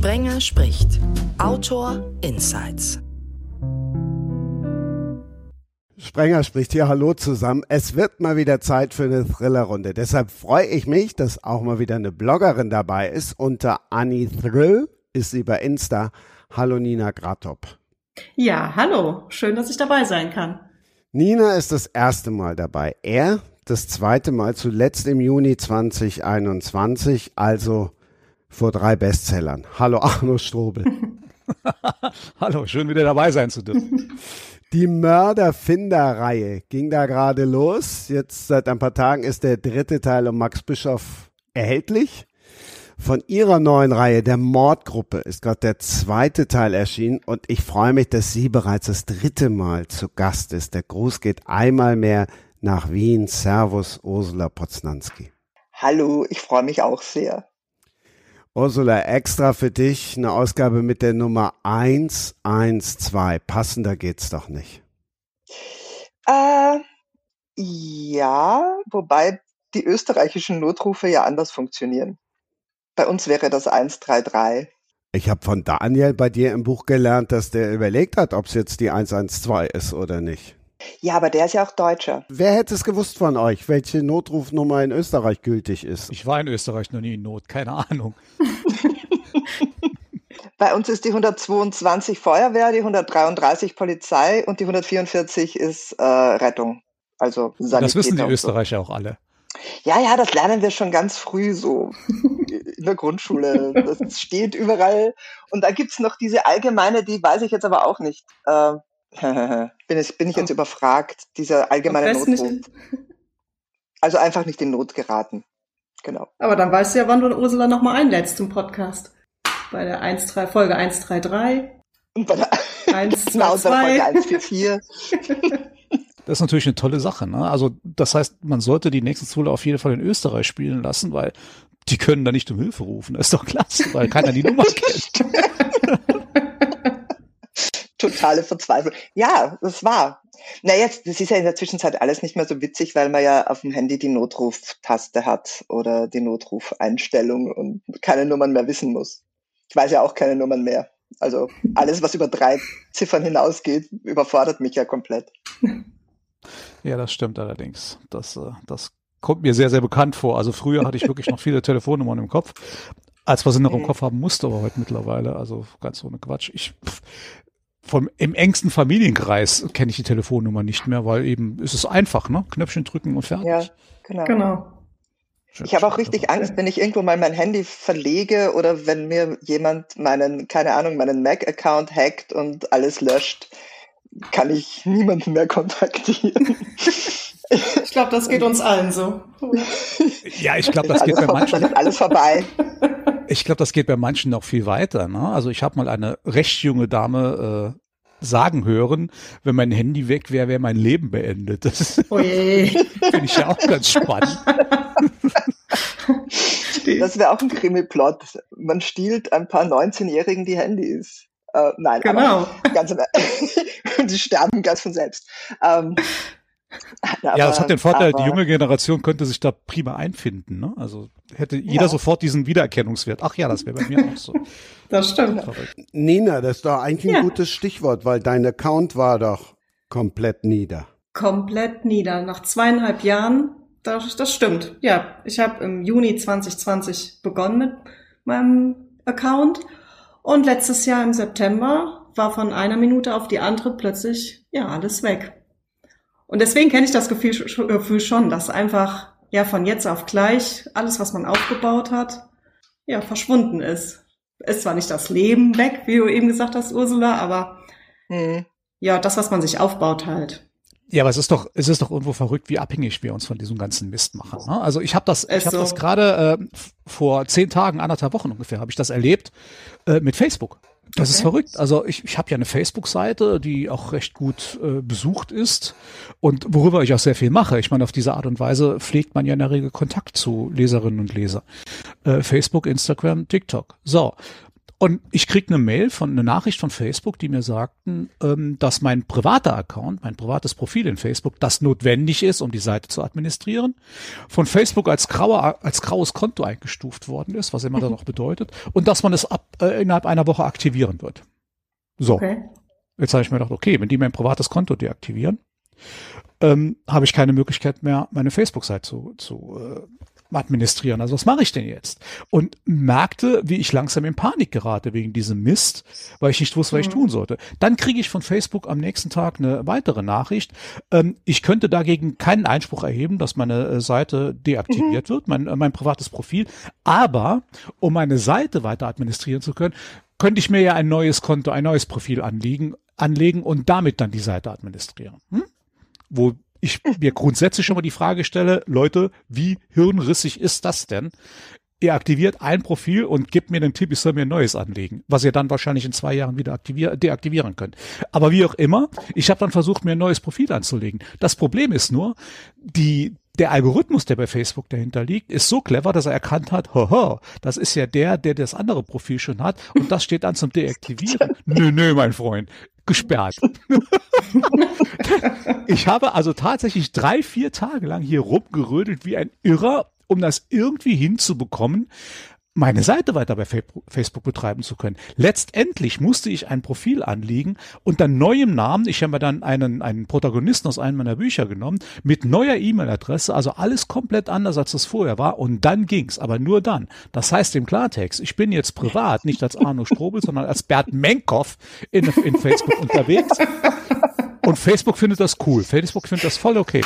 Sprenger spricht. Autor Insights. Sprenger spricht hier Hallo zusammen. Es wird mal wieder Zeit für eine Thrillerrunde. Deshalb freue ich mich, dass auch mal wieder eine Bloggerin dabei ist. Unter Annie Thrill ist sie bei Insta. Hallo Nina Gratop. Ja, hallo. Schön, dass ich dabei sein kann. Nina ist das erste Mal dabei. Er das zweite Mal, zuletzt im Juni 2021, also vor drei Bestsellern. Hallo Arno Strobel. Hallo, schön wieder dabei sein zu dürfen. Die Mörderfinder-Reihe ging da gerade los. Jetzt seit ein paar Tagen ist der dritte Teil um Max Bischoff erhältlich. Von ihrer neuen Reihe, der Mordgruppe, ist gerade der zweite Teil erschienen und ich freue mich, dass sie bereits das dritte Mal zu Gast ist. Der Gruß geht einmal mehr nach Wien. Servus, Ursula Poznanski. Hallo, ich freue mich auch sehr. Ursula, extra für dich eine Ausgabe mit der Nummer 112. Passender geht's doch nicht. Äh, ja, wobei die österreichischen Notrufe ja anders funktionieren. Bei uns wäre das 133. Ich habe von Daniel bei dir im Buch gelernt, dass der überlegt hat, ob es jetzt die 112 ist oder nicht. Ja, aber der ist ja auch Deutscher. Wer hätte es gewusst von euch, welche Notrufnummer in Österreich gültig ist? Ich war in Österreich noch nie in Not, keine Ahnung. Bei uns ist die 122 Feuerwehr, die 133 Polizei und die 144 ist äh, Rettung. Also Sanität Das wissen die Österreicher so. auch alle. Ja, ja, das lernen wir schon ganz früh so in der Grundschule. Das steht überall. Und da gibt's noch diese allgemeine, die weiß ich jetzt aber auch nicht. Äh, bin, ich, bin ich jetzt oh. überfragt, dieser allgemeine Notruf. Also einfach nicht in Not geraten. Genau. Aber dann weißt du ja, wann du Ursula nochmal einlädst zum Podcast. Bei der 1, 3, Folge 133. Und bei der 1, 2, 2. Folge 144. Das ist natürlich eine tolle Sache. Ne? Also das heißt, man sollte die nächsten Zule auf jeden Fall in Österreich spielen lassen, weil die können da nicht um Hilfe rufen. Das ist doch klasse, weil keiner die Nummer kennt. Totale Verzweiflung. Ja, das war. Na jetzt, das ist ja in der Zwischenzeit alles nicht mehr so witzig, weil man ja auf dem Handy die Notruftaste hat oder die Notrufeinstellung und keine Nummern mehr wissen muss. Ich weiß ja auch keine Nummern mehr. Also alles, was über drei Ziffern hinausgeht, überfordert mich ja komplett. Ja, das stimmt allerdings. Das, äh, das kommt mir sehr, sehr bekannt vor. Also früher hatte ich wirklich noch viele Telefonnummern im Kopf, als was ich noch im mhm. Kopf haben musste, aber heute mittlerweile, also ganz ohne Quatsch. Ich, vom, im engsten Familienkreis kenne ich die Telefonnummer nicht mehr, weil eben ist es einfach, ne? Knöpfchen drücken und fertig. Ja, genau. genau. Ich habe auch richtig Angst, wenn ich irgendwo mal mein Handy verlege oder wenn mir jemand meinen, keine Ahnung, meinen Mac-Account hackt und alles löscht, kann ich niemanden mehr kontaktieren. Ich glaube, das geht uns allen so. Ja, ich glaube, das geht bei manchen. Ist alles vorbei. Ich glaube, das geht bei manchen noch viel weiter. Ne? Also ich habe mal eine recht junge Dame äh, sagen hören, wenn mein Handy weg wäre, wäre mein Leben beendet. Das finde ich ja auch ganz spannend. Das wäre auch ein Krimi-Plot. Man stiehlt ein paar 19-Jährigen die Handys. Äh, nein, genau. ganz, die sterben ganz von selbst. Ähm, aber, ja, das hat den Vorteil, aber, die junge Generation könnte sich da prima einfinden. Ne? Also hätte jeder ja. sofort diesen Wiedererkennungswert. Ach ja, das wäre bei mir auch so. Das stimmt. Nina, das ist doch eigentlich ein gutes Stichwort, weil dein Account war doch komplett nieder. Komplett nieder. Nach zweieinhalb Jahren, das, das stimmt. Ja, ich habe im Juni 2020 begonnen mit meinem Account und letztes Jahr im September war von einer Minute auf die andere plötzlich ja alles weg. Und deswegen kenne ich das Gefühl, Gefühl schon, dass einfach ja von jetzt auf gleich alles, was man aufgebaut hat, ja verschwunden ist. Ist zwar nicht das Leben weg, wie du eben gesagt hast, Ursula, aber mhm. ja, das, was man sich aufbaut halt. Ja, aber es ist doch, es ist doch irgendwo verrückt, wie abhängig wir uns von diesem ganzen Mist machen. Ne? Also ich habe das, ich habe so. das gerade äh, vor zehn Tagen, anderthalb Wochen ungefähr, habe ich das erlebt äh, mit Facebook. Das okay. ist verrückt. Also ich, ich habe ja eine Facebook-Seite, die auch recht gut äh, besucht ist und worüber ich auch sehr viel mache. Ich meine, auf diese Art und Weise pflegt man ja in der Regel Kontakt zu Leserinnen und Lesern. Äh, Facebook, Instagram, TikTok. So. Und ich krieg eine Mail von eine Nachricht von Facebook, die mir sagten, ähm, dass mein privater Account, mein privates Profil in Facebook, das notwendig ist, um die Seite zu administrieren, von Facebook als grauer als graues Konto eingestuft worden ist, was immer das noch bedeutet, und dass man es ab äh, innerhalb einer Woche aktivieren wird. So. Okay. Jetzt habe ich mir gedacht, okay, wenn die mein privates Konto deaktivieren, ähm, habe ich keine Möglichkeit mehr, meine Facebook-Seite zu, zu äh, administrieren. Also was mache ich denn jetzt? Und merkte, wie ich langsam in Panik gerate wegen diesem Mist, weil ich nicht wusste, was ich mhm. tun sollte. Dann kriege ich von Facebook am nächsten Tag eine weitere Nachricht. Ähm, ich könnte dagegen keinen Einspruch erheben, dass meine äh, Seite deaktiviert mhm. wird, mein, äh, mein privates Profil. Aber um meine Seite weiter administrieren zu können, könnte ich mir ja ein neues Konto, ein neues Profil anlegen, anlegen und damit dann die Seite administrieren. Hm? Wo ich mir grundsätzlich schon mal die Frage stelle, Leute, wie hirnrissig ist das denn? Ihr aktiviert ein Profil und gebt mir den Tipp, ich soll mir ein neues anlegen, was ihr dann wahrscheinlich in zwei Jahren wieder aktivier deaktivieren könnt. Aber wie auch immer, ich habe dann versucht, mir ein neues Profil anzulegen. Das Problem ist nur, die der Algorithmus, der bei Facebook dahinter liegt, ist so clever, dass er erkannt hat, hoho, das ist ja der, der das andere Profil schon hat und das steht dann zum Deaktivieren. nö, nö, mein Freund, gesperrt. ich habe also tatsächlich drei, vier Tage lang hier rumgerödelt wie ein Irrer, um das irgendwie hinzubekommen, meine Seite weiter bei Facebook betreiben zu können. Letztendlich musste ich ein Profil anlegen unter neuem Namen. Ich habe mir dann einen, einen Protagonisten aus einem meiner Bücher genommen mit neuer E-Mail-Adresse, also alles komplett anders als es vorher war. Und dann ging's, aber nur dann. Das heißt im Klartext, ich bin jetzt privat, nicht als Arno Strobel, sondern als Bert Menkoff in, in Facebook unterwegs. Und Facebook findet das cool. Facebook findet das voll okay.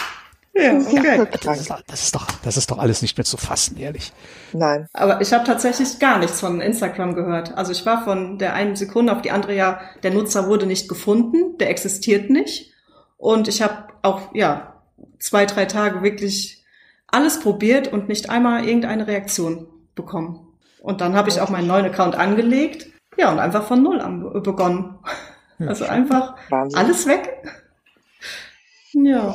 Ja, okay. Das ist, das, ist doch, das ist doch alles nicht mehr zu fassen, ehrlich. Nein. Aber ich habe tatsächlich gar nichts von Instagram gehört. Also ich war von der einen Sekunde auf die andere ja, der Nutzer wurde nicht gefunden, der existiert nicht. Und ich habe auch, ja, zwei, drei Tage wirklich alles probiert und nicht einmal irgendeine Reaktion bekommen. Und dann habe ich auch meinen neuen Account angelegt. Ja, und einfach von Null an begonnen. also einfach Wahnsinn. alles weg. Ja.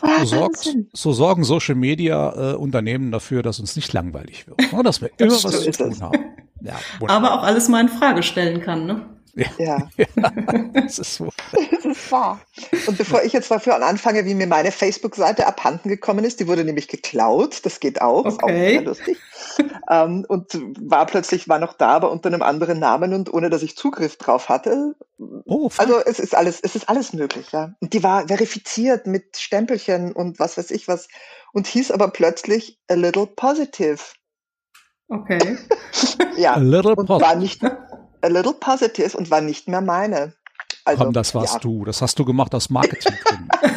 So, sorgt, so sorgen Social Media äh, Unternehmen dafür, dass uns nicht langweilig wird. Ne? Dass wir immer das was zu tun haben. Ja, Aber auch alles mal in Frage stellen kann, ne? Ja. das ist so. Das ist wahr. Und bevor ich jetzt dafür anfange, wie mir meine Facebook-Seite abhanden gekommen ist, die wurde nämlich geklaut, das geht auch, okay. ist auch sehr lustig. ähm, und war plötzlich, war noch da, aber unter einem anderen Namen und ohne, dass ich Zugriff drauf hatte. Oh, also es ist alles, es ist alles möglich, ja. Und die war verifiziert mit Stempelchen und was weiß ich was und hieß aber plötzlich a little positive. Okay. ja. A little und positive. war nicht, a little positive und war nicht mehr meine. Also, Komm, das warst ja. du. Das hast du gemacht aus Marketing.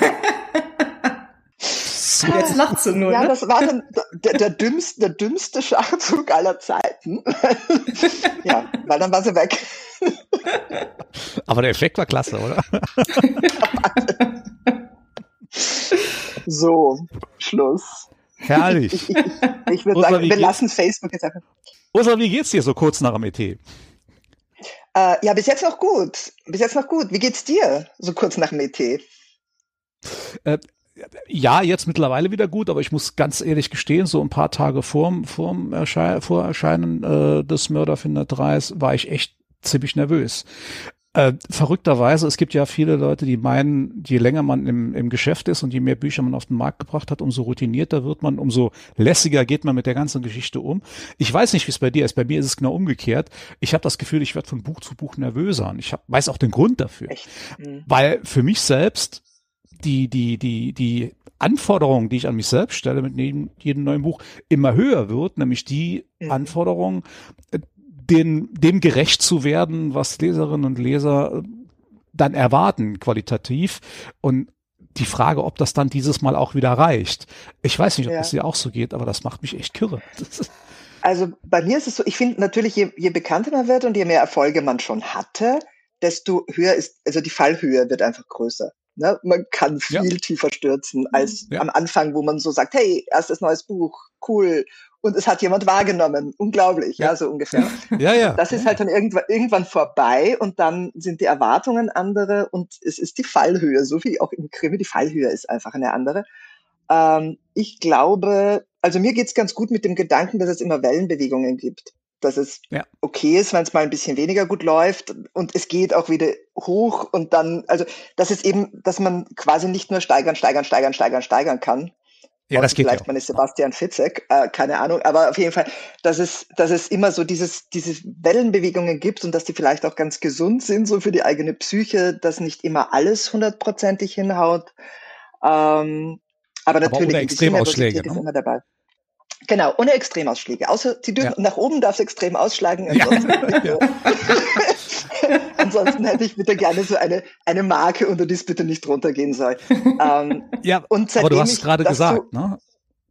Jetzt lacht sie nur. Ja, ne? das war dann der, der, dümmste, der dümmste Schachzug aller Zeiten. ja, weil dann war sie weg. Aber der Effekt war klasse, oder? so, Schluss. Herrlich. Ich, ich, ich würde sagen, wir lassen Facebook jetzt einfach. Ursula, wie geht's dir so kurz nach dem ET? Äh, ja, bis jetzt noch gut. Bis jetzt noch gut. Wie geht's dir so kurz nach ET? Äh, ja, jetzt mittlerweile wieder gut, aber ich muss ganz ehrlich gestehen, so ein paar Tage vorm, vorm Erschei vor Erscheinen äh, des Mörderfinder 3 war ich echt ziemlich nervös. Äh, verrückterweise, es gibt ja viele Leute, die meinen, je länger man im, im Geschäft ist und je mehr Bücher man auf den Markt gebracht hat, umso routinierter wird man, umso lässiger geht man mit der ganzen Geschichte um. Ich weiß nicht, wie es bei dir ist. Bei mir ist es genau umgekehrt. Ich habe das Gefühl, ich werde von Buch zu Buch nervöser und ich hab, weiß auch den Grund dafür. Mhm. Weil für mich selbst die, die, die, die Anforderung, die ich an mich selbst stelle mit jedem, jedem neuen Buch, immer höher wird, nämlich die mhm. Anforderung, den, dem gerecht zu werden, was Leserinnen und Leser dann erwarten, qualitativ. Und die Frage, ob das dann dieses Mal auch wieder reicht. Ich weiß nicht, ob ja. das dir auch so geht, aber das macht mich echt kirre. Also bei mir ist es so, ich finde natürlich, je, je bekannter man wird und je mehr Erfolge man schon hatte, desto höher ist, also die Fallhöhe wird einfach größer. Ne? Man kann viel ja. tiefer stürzen als ja. am Anfang, wo man so sagt, hey, erstes neues Buch, cool und es hat jemand wahrgenommen. Unglaublich, ja, ja so ungefähr. Ja, ja. Das ist halt dann irgendwann, irgendwann vorbei und dann sind die Erwartungen andere und es ist die Fallhöhe, so wie auch im Krimi, die Fallhöhe ist einfach eine andere. Ähm, ich glaube, also mir geht's ganz gut mit dem Gedanken, dass es immer Wellenbewegungen gibt. dass es ja. okay ist, wenn es mal ein bisschen weniger gut läuft und es geht auch wieder hoch und dann, also das ist eben, dass man quasi nicht nur steigern, steigern, steigern, steigern, steigern kann. Ja, das geht Vielleicht ja man ist Sebastian Fitzek, äh, keine Ahnung, aber auf jeden Fall, dass es, dass es immer so dieses, diese Wellenbewegungen gibt und dass die vielleicht auch ganz gesund sind, so für die eigene Psyche, dass nicht immer alles hundertprozentig hinhaut. Ähm, aber natürlich, aber ohne Extremausschläge, ne? ist immer dabei. Genau, ohne Extremausschläge. Außer die dürfen, ja. nach oben darf es extrem ausschlagen. Ansonsten, ja. ansonsten hätte ich bitte gerne so eine, eine Marke, unter die es bitte nicht runtergehen soll. Ähm, ja, und aber du hast es gerade gesagt, so, ne?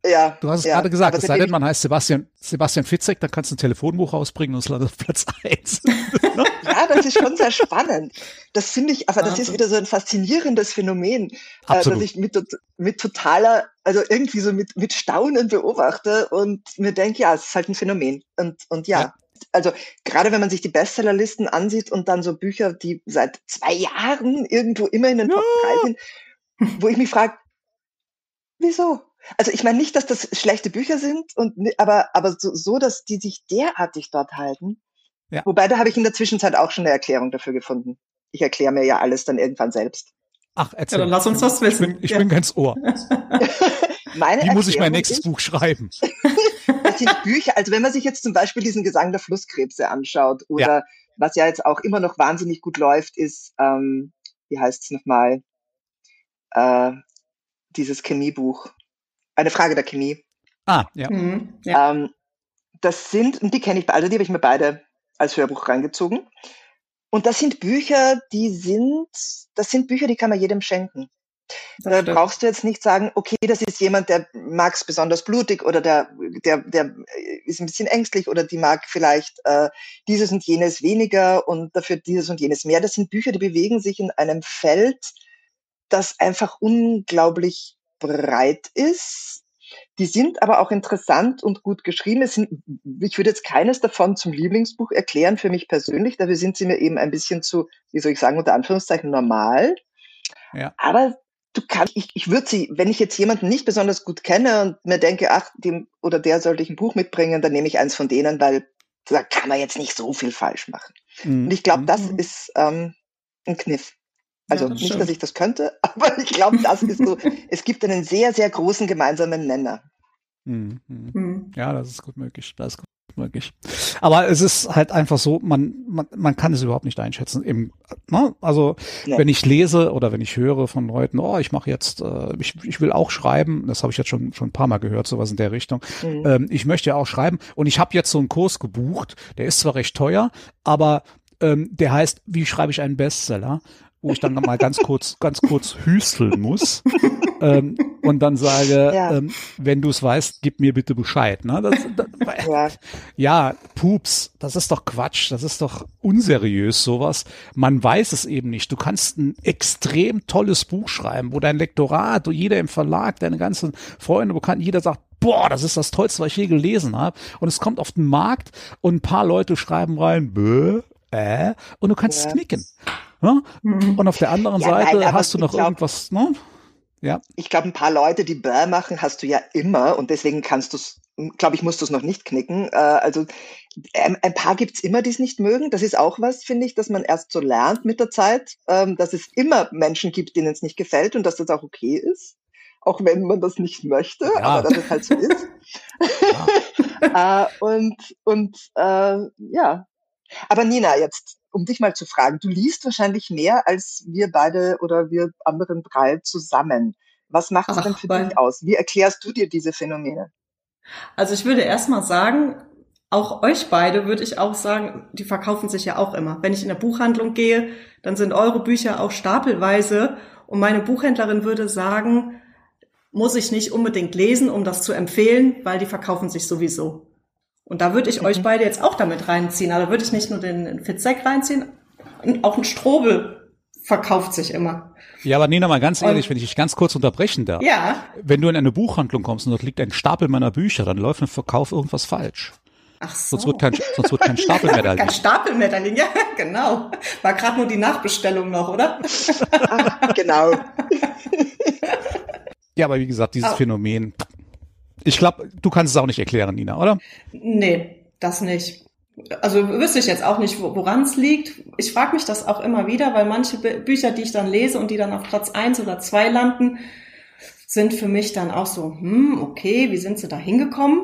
Ja. Du hast es ja, gerade gesagt, es sei denn, man heißt Sebastian, Sebastian Fitzek, dann kannst du ein Telefonbuch rausbringen und es landet auf Platz 1. ja, das ist schon sehr spannend. Das finde ich, aber das ist wieder so ein faszinierendes Phänomen, äh, dass ich mit, mit totaler, also irgendwie so mit, mit Staunen beobachte und mir denke, ja, es ist halt ein Phänomen. Und, und ja. ja. Also gerade wenn man sich die Bestsellerlisten ansieht und dann so Bücher, die seit zwei Jahren irgendwo immer in den Top 3 sind, wo ich mich frage, wieso? Also ich meine nicht, dass das schlechte Bücher sind, und, aber, aber so, so, dass die sich derartig dort halten. Ja. Wobei, da habe ich in der Zwischenzeit auch schon eine Erklärung dafür gefunden. Ich erkläre mir ja alles dann irgendwann selbst. Ach, erzähl. Ja, dann lass uns das wissen. Ich bin, ich ja. bin ganz Ohr. Meine Wie muss ich mein nächstes ist, Buch schreiben? Das sind Bücher, also wenn man sich jetzt zum Beispiel diesen Gesang der Flusskrebse anschaut oder ja. was ja jetzt auch immer noch wahnsinnig gut läuft, ist, ähm, wie heißt es nochmal, äh, dieses Chemiebuch. Eine Frage der Chemie. Ah, ja. Mhm, ja. Ähm, das sind, und die kenne ich, also die habe ich mir beide als Hörbuch reingezogen. Und das sind Bücher, die sind, das sind Bücher, die kann man jedem schenken. Da brauchst du jetzt nicht sagen, okay, das ist jemand, der mag es besonders blutig oder der, der, der ist ein bisschen ängstlich oder die mag vielleicht äh, dieses und jenes weniger und dafür dieses und jenes mehr. Das sind Bücher, die bewegen sich in einem Feld, das einfach unglaublich breit ist. Die sind aber auch interessant und gut geschrieben. Es sind, ich würde jetzt keines davon zum Lieblingsbuch erklären für mich persönlich. Dafür sind sie mir eben ein bisschen zu, wie soll ich sagen, unter Anführungszeichen normal. Ja. Aber du kannst, ich, ich würde sie, wenn ich jetzt jemanden nicht besonders gut kenne und mir denke, ach, dem oder der sollte ich ein Buch mitbringen, dann nehme ich eins von denen, weil da kann man jetzt nicht so viel falsch machen. Mhm. Und ich glaube, das mhm. ist ähm, ein Kniff. Also ja, das nicht, dass ich das könnte, aber ich glaube, das ist so, es gibt einen sehr, sehr großen gemeinsamen Nenner. Mhm. Mhm. Ja, das ist gut möglich. Das ist gut möglich. Aber es ist halt einfach so, man, man, man kann es überhaupt nicht einschätzen. Im, ne? Also nee. wenn ich lese oder wenn ich höre von Leuten, oh, ich mache jetzt, äh, ich, ich will auch schreiben, das habe ich jetzt schon schon ein paar Mal gehört, sowas in der Richtung. Mhm. Ähm, ich möchte ja auch schreiben und ich habe jetzt so einen Kurs gebucht, der ist zwar recht teuer, aber ähm, der heißt, wie schreibe ich einen Bestseller? Wo ich dann mal ganz kurz, ganz kurz hüsteln muss ähm, und dann sage, ja, ähm, wenn du es weißt, gib mir bitte Bescheid. Ne? Das, das, ja. ja, Pups, das ist doch Quatsch, das ist doch unseriös sowas. Man weiß es eben nicht. Du kannst ein extrem tolles Buch schreiben, wo dein Lektorat, wo jeder im Verlag, deine ganzen Freunde, Bekannten, jeder sagt, boah, das ist das Tollste, was ich je gelesen habe. Und es kommt auf den Markt und ein paar Leute schreiben rein, bäh, äh, und du kannst ja. knicken. Ne? Mhm. Und auf der anderen ja, Seite nein, hast du noch glaub, irgendwas, ne? Ja. Ich glaube, ein paar Leute, die Burr machen, hast du ja immer und deswegen kannst du es, glaube ich, musst du es noch nicht knicken. Äh, also ein, ein paar gibt's immer, die es nicht mögen. Das ist auch was, finde ich, dass man erst so lernt mit der Zeit, ähm, dass es immer Menschen gibt, denen es nicht gefällt und dass das auch okay ist. Auch wenn man das nicht möchte, ja. aber dass es halt so ist. Ja. äh, und und äh, ja. Aber Nina, jetzt um dich mal zu fragen, du liest wahrscheinlich mehr als wir beide oder wir anderen drei zusammen. Was macht es denn für dich aus? Wie erklärst du dir diese Phänomene? Also ich würde erstmal sagen, auch euch beide würde ich auch sagen, die verkaufen sich ja auch immer. Wenn ich in der Buchhandlung gehe, dann sind eure Bücher auch stapelweise und meine Buchhändlerin würde sagen, muss ich nicht unbedingt lesen, um das zu empfehlen, weil die verkaufen sich sowieso. Und da würde ich mhm. euch beide jetzt auch damit reinziehen. Also würde ich nicht nur den Fitzek reinziehen, auch ein Strobel verkauft sich immer. Ja, aber Nina, mal ganz ehrlich, und, wenn ich dich ganz kurz unterbrechen darf. Ja. Wenn du in eine Buchhandlung kommst und dort liegt ein Stapel meiner Bücher, dann läuft im Verkauf irgendwas falsch. Ach so. Sonst wird kein, sonst wird kein Stapel mehr da liegen. Kein Stapel mehr da liegen, ja, genau. War gerade nur die Nachbestellung noch, oder? Ach, genau. ja, aber wie gesagt, dieses oh. Phänomen, ich glaube, du kannst es auch nicht erklären, Nina, oder? Nee, das nicht. also wüsste ich jetzt auch nicht, woran es liegt. Ich frage mich das auch immer wieder, weil manche Bücher, die ich dann lese und die dann auf Platz eins oder zwei landen, sind für mich dann auch so, hm, okay, wie sind sie da hingekommen?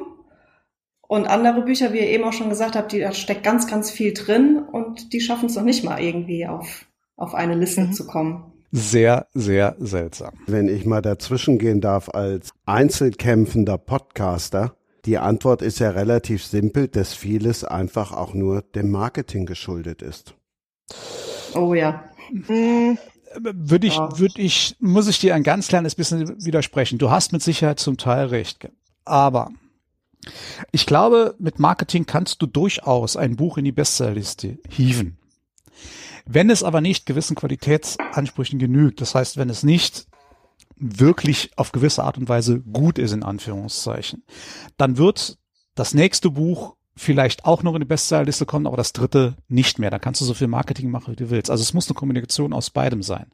Und andere Bücher, wie ihr eben auch schon gesagt habt, die, da steckt ganz, ganz viel drin und die schaffen es noch nicht mal irgendwie auf, auf eine Liste mhm. zu kommen. Sehr, sehr seltsam. Wenn ich mal dazwischen gehen darf als einzelkämpfender Podcaster, die Antwort ist ja relativ simpel, dass vieles einfach auch nur dem Marketing geschuldet ist. Oh ja. Hm. Würde ich, würde ich, muss ich dir ein ganz kleines bisschen widersprechen. Du hast mit Sicherheit zum Teil recht. Aber ich glaube, mit Marketing kannst du durchaus ein Buch in die Bestsellerliste hieven. Wenn es aber nicht gewissen Qualitätsansprüchen genügt, das heißt, wenn es nicht wirklich auf gewisse Art und Weise gut ist, in Anführungszeichen, dann wird das nächste Buch vielleicht auch noch in die Bestsellerliste kommen, aber das dritte nicht mehr. Da kannst du so viel Marketing machen, wie du willst. Also es muss eine Kommunikation aus beidem sein.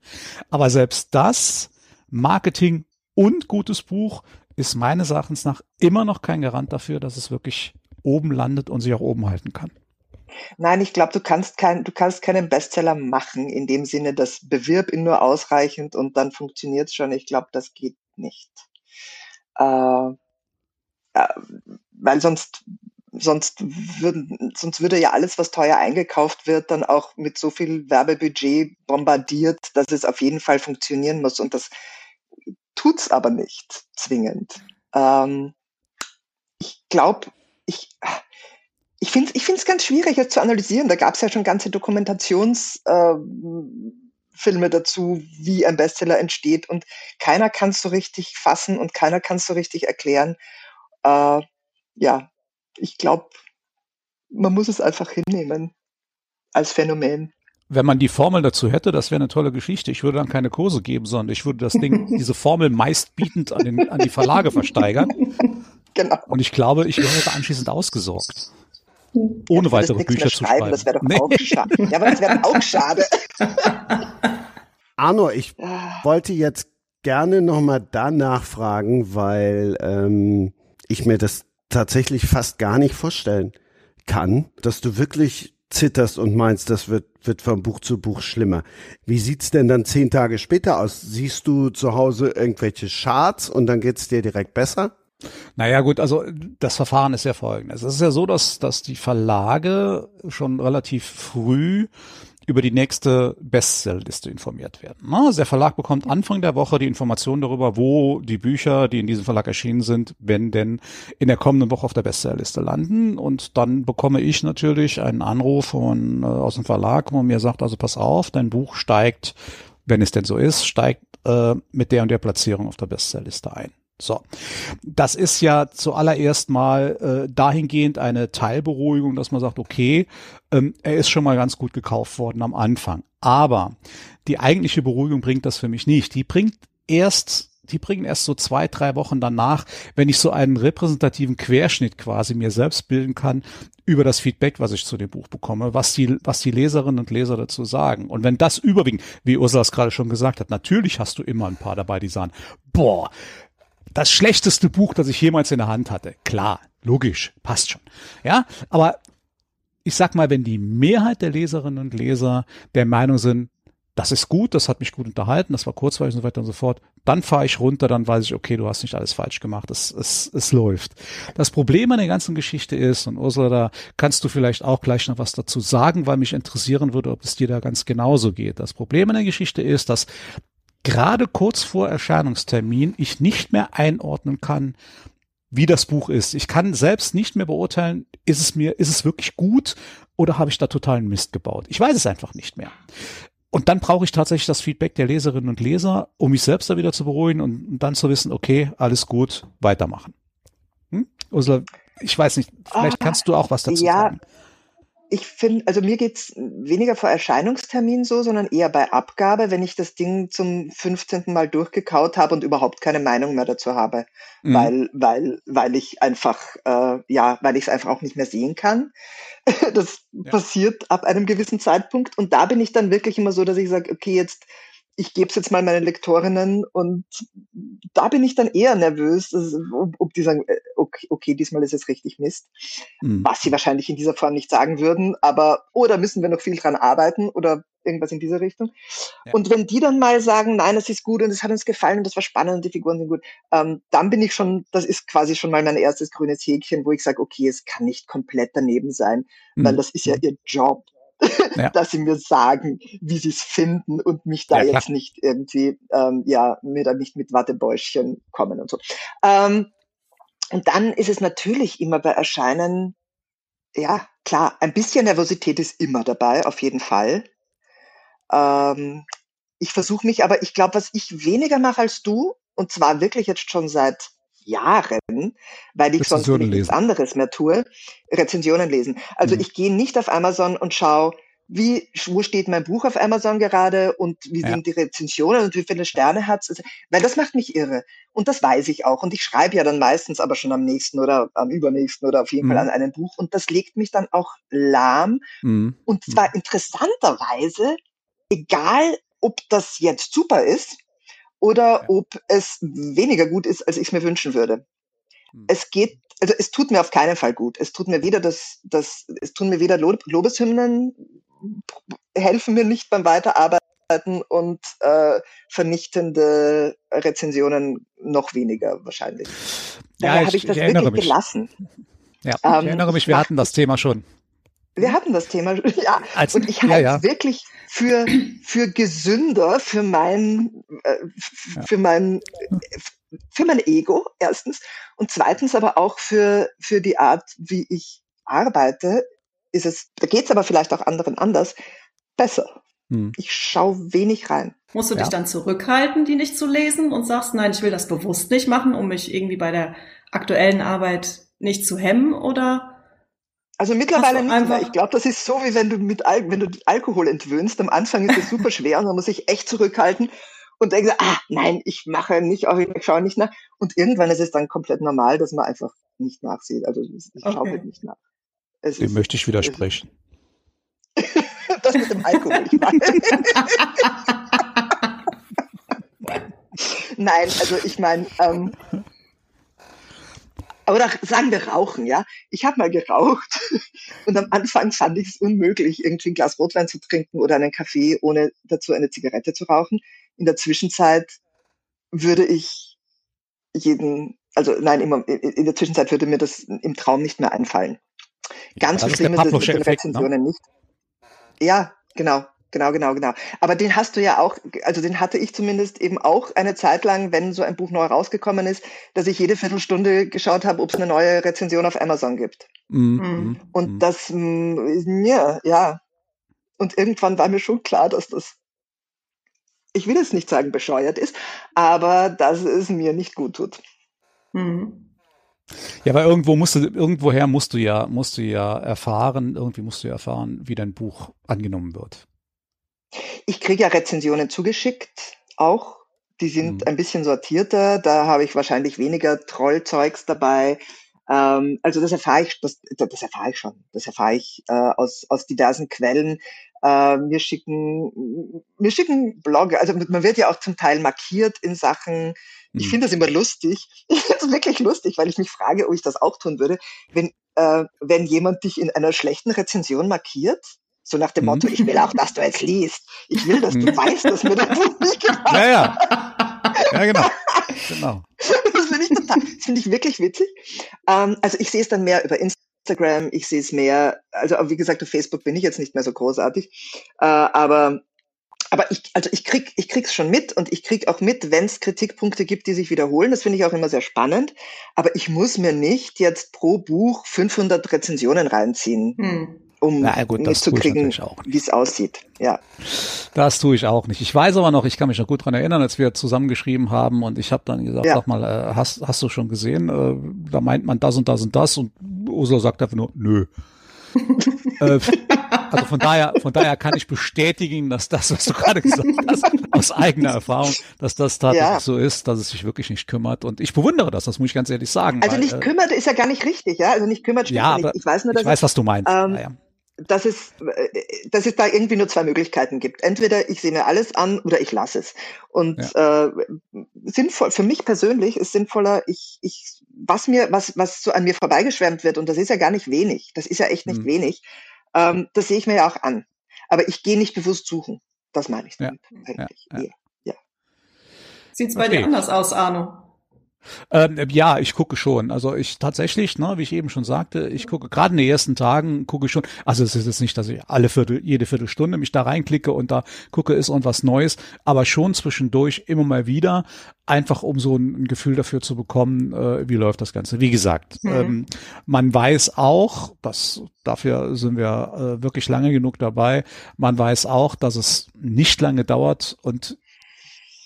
Aber selbst das, Marketing und gutes Buch, ist meines Erachtens nach immer noch kein Garant dafür, dass es wirklich oben landet und sich auch oben halten kann. Nein, ich glaube, du kannst kein, du kannst keinen Bestseller machen, in dem Sinne, dass bewirb ihn nur ausreichend und dann funktioniert es schon. Ich glaube, das geht nicht. Äh, äh, weil sonst, sonst würden, sonst würde ja alles, was teuer eingekauft wird, dann auch mit so viel Werbebudget bombardiert, dass es auf jeden Fall funktionieren muss. Und das tut's aber nicht zwingend. Ähm, ich glaube, ich, ich finde es ich find's ganz schwierig, jetzt zu analysieren. Da gab es ja schon ganze Dokumentationsfilme äh, dazu, wie ein Bestseller entsteht. Und keiner kann es so richtig fassen und keiner kann es so richtig erklären. Äh, ja, ich glaube, man muss es einfach hinnehmen als Phänomen. Wenn man die Formel dazu hätte, das wäre eine tolle Geschichte. Ich würde dann keine Kurse geben, sondern ich würde das Ding, diese Formel meistbietend an, den, an die Verlage versteigern. Genau. Und ich glaube, ich wäre anschließend ausgesorgt. Ohne ja, weitere Bücher zu schreiben. Das wäre doch nee. auch schade. Ja, aber das wäre auch schade. Arno, ich ah. wollte jetzt gerne nochmal da nachfragen, weil ähm, ich mir das tatsächlich fast gar nicht vorstellen kann, dass du wirklich zitterst und meinst, das wird, wird von Buch zu Buch schlimmer. Wie sieht's denn dann zehn Tage später aus? Siehst du zu Hause irgendwelche Charts und dann geht's dir direkt besser? Naja gut, also das Verfahren ist ja folgendes. Es ist ja so, dass, dass die Verlage schon relativ früh über die nächste Bestsellerliste informiert werden. Also der Verlag bekommt Anfang der Woche die Information darüber, wo die Bücher, die in diesem Verlag erschienen sind, wenn denn in der kommenden Woche auf der Bestsellerliste landen. Und dann bekomme ich natürlich einen Anruf von, äh, aus dem Verlag, wo mir sagt, also pass auf, dein Buch steigt, wenn es denn so ist, steigt äh, mit der und der Platzierung auf der Bestsellerliste ein. So, das ist ja zuallererst mal äh, dahingehend eine Teilberuhigung, dass man sagt, okay, ähm, er ist schon mal ganz gut gekauft worden am Anfang. Aber die eigentliche Beruhigung bringt das für mich nicht. Die bringt erst die bringen erst so zwei, drei Wochen danach, wenn ich so einen repräsentativen Querschnitt quasi mir selbst bilden kann über das Feedback, was ich zu dem Buch bekomme, was die, was die Leserinnen und Leser dazu sagen. Und wenn das überwiegend, wie Ursula es gerade schon gesagt hat, natürlich hast du immer ein paar dabei, die sagen, boah, das schlechteste Buch, das ich jemals in der Hand hatte. Klar, logisch, passt schon. Ja, aber ich sag mal, wenn die Mehrheit der Leserinnen und Leser der Meinung sind, das ist gut, das hat mich gut unterhalten, das war kurzweilig und so weiter und so fort, dann fahre ich runter, dann weiß ich, okay, du hast nicht alles falsch gemacht, es, es, es läuft. Das Problem an der ganzen Geschichte ist, und Ursula, da kannst du vielleicht auch gleich noch was dazu sagen, weil mich interessieren würde, ob es dir da ganz genauso geht. Das Problem an der Geschichte ist, dass gerade kurz vor Erscheinungstermin ich nicht mehr einordnen kann, wie das Buch ist. Ich kann selbst nicht mehr beurteilen, ist es mir, ist es wirklich gut oder habe ich da totalen Mist gebaut? Ich weiß es einfach nicht mehr. Und dann brauche ich tatsächlich das Feedback der Leserinnen und Leser, um mich selbst da wieder zu beruhigen und dann zu wissen, okay, alles gut, weitermachen. Hm? Ursula, ich weiß nicht, vielleicht oh, kannst du auch was dazu ja, sagen ich finde, also mir geht's weniger vor Erscheinungstermin so, sondern eher bei Abgabe, wenn ich das Ding zum 15. Mal durchgekaut habe und überhaupt keine Meinung mehr dazu habe, mhm. weil, weil, weil ich einfach, äh, ja, weil ich es einfach auch nicht mehr sehen kann. das ja. passiert ab einem gewissen Zeitpunkt und da bin ich dann wirklich immer so, dass ich sage, okay, jetzt ich gebe es jetzt mal meinen Lektorinnen und da bin ich dann eher nervös, dass, ob, ob, die sagen, äh, okay, okay, diesmal ist es richtig Mist. Mhm. Was sie wahrscheinlich in dieser Form nicht sagen würden, aber oder müssen wir noch viel dran arbeiten oder irgendwas in dieser Richtung. Ja. Und wenn die dann mal sagen, nein, es ist gut und es hat uns gefallen und das war spannend und die Figuren sind gut, ähm, dann bin ich schon, das ist quasi schon mal mein erstes grünes Häkchen, wo ich sage, okay, es kann nicht komplett daneben sein, mhm. weil das ist ja ihr Job ja. dass sie mir sagen, wie sie es finden und mich da ja, jetzt nicht irgendwie, ähm, ja, mir da nicht mit Wattebäuschen kommen und so. Ähm, und dann ist es natürlich immer bei Erscheinen, ja, klar, ein bisschen Nervosität ist immer dabei, auf jeden Fall. Ähm, ich versuche mich, aber ich glaube, was ich weniger mache als du, und zwar wirklich jetzt schon seit Jahren, weil ich sonst nichts anderes mehr tue, Rezensionen lesen. Also mhm. ich gehe nicht auf Amazon und schaue, wie, wo steht mein Buch auf Amazon gerade und wie ja. sind die Rezensionen und wie viele Sterne hat es, weil das macht mich irre. Und das weiß ich auch. Und ich schreibe ja dann meistens aber schon am nächsten oder am übernächsten oder auf jeden mhm. Fall an einem Buch. Und das legt mich dann auch lahm. Mhm. Und zwar mhm. interessanterweise, egal ob das jetzt super ist, oder ob es weniger gut ist, als ich es mir wünschen würde. Hm. Es geht, also es tut mir auf keinen Fall gut. Es tut mir weder das, das es tun mir weder Lob, Lobeshymnen, helfen mir nicht beim Weiterarbeiten und äh, vernichtende Rezensionen noch weniger wahrscheinlich. Daher ja, habe ich das ich wirklich mich. gelassen. Ja, ich ähm, erinnere mich, wir hatten das Thema schon. Wir hatten das Thema, ja. Als, und ich halte ja, ja. wirklich für, für gesünder, für mein, äh, für mein, für mein Ego, erstens. Und zweitens aber auch für, für die Art, wie ich arbeite, ist es, da geht es aber vielleicht auch anderen anders, besser. Hm. Ich schaue wenig rein. Musst du dich dann zurückhalten, die nicht zu lesen und sagst, nein, ich will das bewusst nicht machen, um mich irgendwie bei der aktuellen Arbeit nicht zu hemmen oder also mittlerweile nicht mehr. Ich glaube, das ist so, wie wenn du mit Al wenn du Alkohol entwöhnst. Am Anfang ist es super schwer und man muss sich echt zurückhalten und denkt, ah, nein, ich mache nicht, auch ich schaue nicht nach. Und irgendwann ist es dann komplett normal, dass man einfach nicht nachsieht. Also ich okay. schaue halt nicht nach. Es Dem ist, möchte ich widersprechen. das mit dem Alkohol. Ich Nein, also ich meine, ähm, oder sagen wir rauchen, ja. Ich habe mal geraucht und am Anfang fand ich es unmöglich, irgendwie ein Glas Rotwein zu trinken oder einen Kaffee, ohne dazu eine Zigarette zu rauchen. In der Zwischenzeit würde ich jeden, also nein, immer, in der Zwischenzeit würde mir das im Traum nicht mehr einfallen. Ganz ja, so schlimm ist es mit den ne? Rezensionen ne? nicht. Ja, genau. Genau, genau, genau. Aber den hast du ja auch, also den hatte ich zumindest eben auch eine Zeit lang, wenn so ein Buch neu rausgekommen ist, dass ich jede Viertelstunde geschaut habe, ob es eine neue Rezension auf Amazon gibt. Mhm. mhm. Und mhm. das, ja, ja. Und irgendwann war mir schon klar, dass das, ich will jetzt nicht sagen bescheuert ist, aber dass es mir nicht gut tut. Mhm. Ja, aber irgendwo musst du, irgendwoher musst du ja, musst du ja erfahren, irgendwie musst du ja erfahren, wie dein Buch angenommen wird. Ich kriege ja Rezensionen zugeschickt, auch. Die sind mhm. ein bisschen sortierter. Da habe ich wahrscheinlich weniger Trollzeugs dabei. Ähm, also das erfahre ich, das, das erfahre ich schon. Das erfahre ich äh, aus, aus diversen Quellen. Äh, wir schicken, wir schicken Blogger. Also man wird ja auch zum Teil markiert in Sachen. Ich mhm. finde das immer lustig. Ich finde es wirklich lustig, weil ich mich frage, ob ich das auch tun würde, wenn äh, wenn jemand dich in einer schlechten Rezension markiert so nach dem Motto, mhm. ich will auch, dass du jetzt liest. Ich will, dass du mhm. weißt, dass mir das nicht gefallen Ja, ja. Ja, genau. genau. Das finde ich total, das finde ich wirklich witzig. Ähm, also ich sehe es dann mehr über Instagram, ich sehe es mehr, also wie gesagt, auf Facebook bin ich jetzt nicht mehr so großartig, äh, aber aber ich, also ich krieg, ich krieg's schon mit und ich krieg auch mit, wenn es Kritikpunkte gibt, die sich wiederholen. Das finde ich auch immer sehr spannend. Aber ich muss mir nicht jetzt pro Buch 500 Rezensionen reinziehen. Hm um Na, gut, mitzukriegen, wie es aussieht. Ja. Das tue ich auch nicht. Ich weiß aber noch, ich kann mich noch gut dran erinnern, als wir zusammengeschrieben haben und ich habe dann gesagt, ja. sag mal, äh, hast, hast du schon gesehen, äh, da meint man das und das und das und Ursula sagt einfach nur, nö. äh, also von daher, von daher kann ich bestätigen, dass das, was du gerade gesagt hast, aus eigener Erfahrung, dass das tatsächlich ja. so ist, dass es sich wirklich nicht kümmert. Und ich bewundere das, das muss ich ganz ehrlich sagen. Also weil, nicht kümmert ist ja gar nicht richtig, ja. Also nicht kümmert ja, aber nicht. Ich weiß nur, dass ich weiß, was du meinst. Ähm, ja, ja dass es, dass es da irgendwie nur zwei Möglichkeiten gibt. Entweder ich sehe mir alles an oder ich lasse es. Und ja. äh, sinnvoll, für mich persönlich ist sinnvoller, ich, ich, was mir, was, was so an mir vorbeigeschwärmt wird, und das ist ja gar nicht wenig, das ist ja echt nicht mhm. wenig, ähm, das sehe ich mir ja auch an. Aber ich gehe nicht bewusst suchen. Das meine ich damit ja. eigentlich. Ja. Ja. Sieht es bei dir anders aus, Arno? Ähm, ja, ich gucke schon. Also ich tatsächlich, ne, wie ich eben schon sagte, ich gucke gerade in den ersten Tagen gucke ich schon. Also es ist jetzt nicht, dass ich alle Viertel, jede Viertelstunde mich da reinklicke und da gucke, ist irgendwas Neues, aber schon zwischendurch immer mal wieder, einfach um so ein, Gefühl dafür zu bekommen, äh, wie läuft das Ganze. Wie gesagt, mhm. ähm, man weiß auch, dass dafür sind wir äh, wirklich lange genug dabei. Man weiß auch, dass es nicht lange dauert und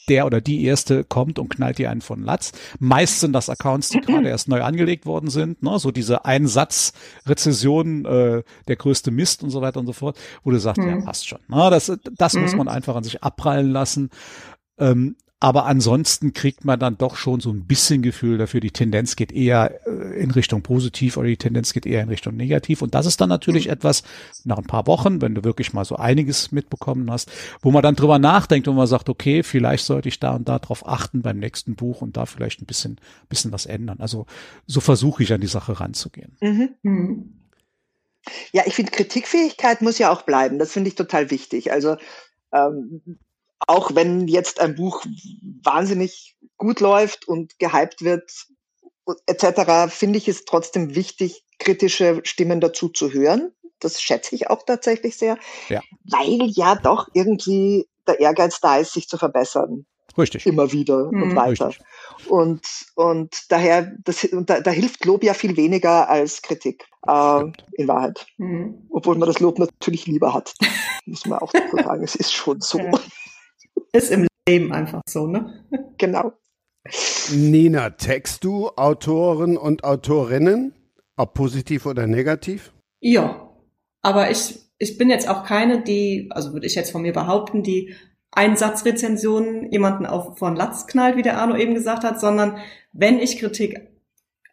der oder die erste kommt und knallt dir einen von Latz. Meist sind das Accounts, die gerade erst neu angelegt worden sind, ne? so diese Einsatz-Rezession, äh, der größte Mist und so weiter und so fort, wo du sagst, mhm. ja, passt schon. Ne? Das, das mhm. muss man einfach an sich abprallen lassen. Ähm, aber ansonsten kriegt man dann doch schon so ein bisschen Gefühl dafür, die Tendenz geht eher äh, in Richtung positiv oder die Tendenz geht eher in Richtung negativ. Und das ist dann natürlich etwas nach ein paar Wochen, wenn du wirklich mal so einiges mitbekommen hast, wo man dann drüber nachdenkt und man sagt, okay, vielleicht sollte ich da und da drauf achten beim nächsten Buch und da vielleicht ein bisschen, bisschen was ändern. Also so versuche ich an die Sache ranzugehen. Mhm. mhm. Ja, ich finde, Kritikfähigkeit muss ja auch bleiben. Das finde ich total wichtig. Also ähm, auch wenn jetzt ein Buch wahnsinnig gut läuft und gehypt wird, etc., finde ich es trotzdem wichtig, kritische Stimmen dazu zu hören. Das schätze ich auch tatsächlich sehr, ja. weil ja doch irgendwie der Ehrgeiz da ist, sich zu verbessern. Richtig. Immer wieder mhm. und weiter. Richtig. Und, und daher, das, und da, da, hilft Lob ja viel weniger als Kritik, äh, in Wahrheit. Mhm. Obwohl man das Lob natürlich lieber hat. Muss man auch dazu sagen, es ist schon so. Ja. Ist im Leben einfach so, ne? Genau. Nina, text du Autoren und Autorinnen, ob positiv oder negativ? Ja, aber ich, ich bin jetzt auch keine, die, also würde ich jetzt von mir behaupten, die Einsatzrezensionen jemanden auf von Latz knallt, wie der Arno eben gesagt hat, sondern wenn ich Kritik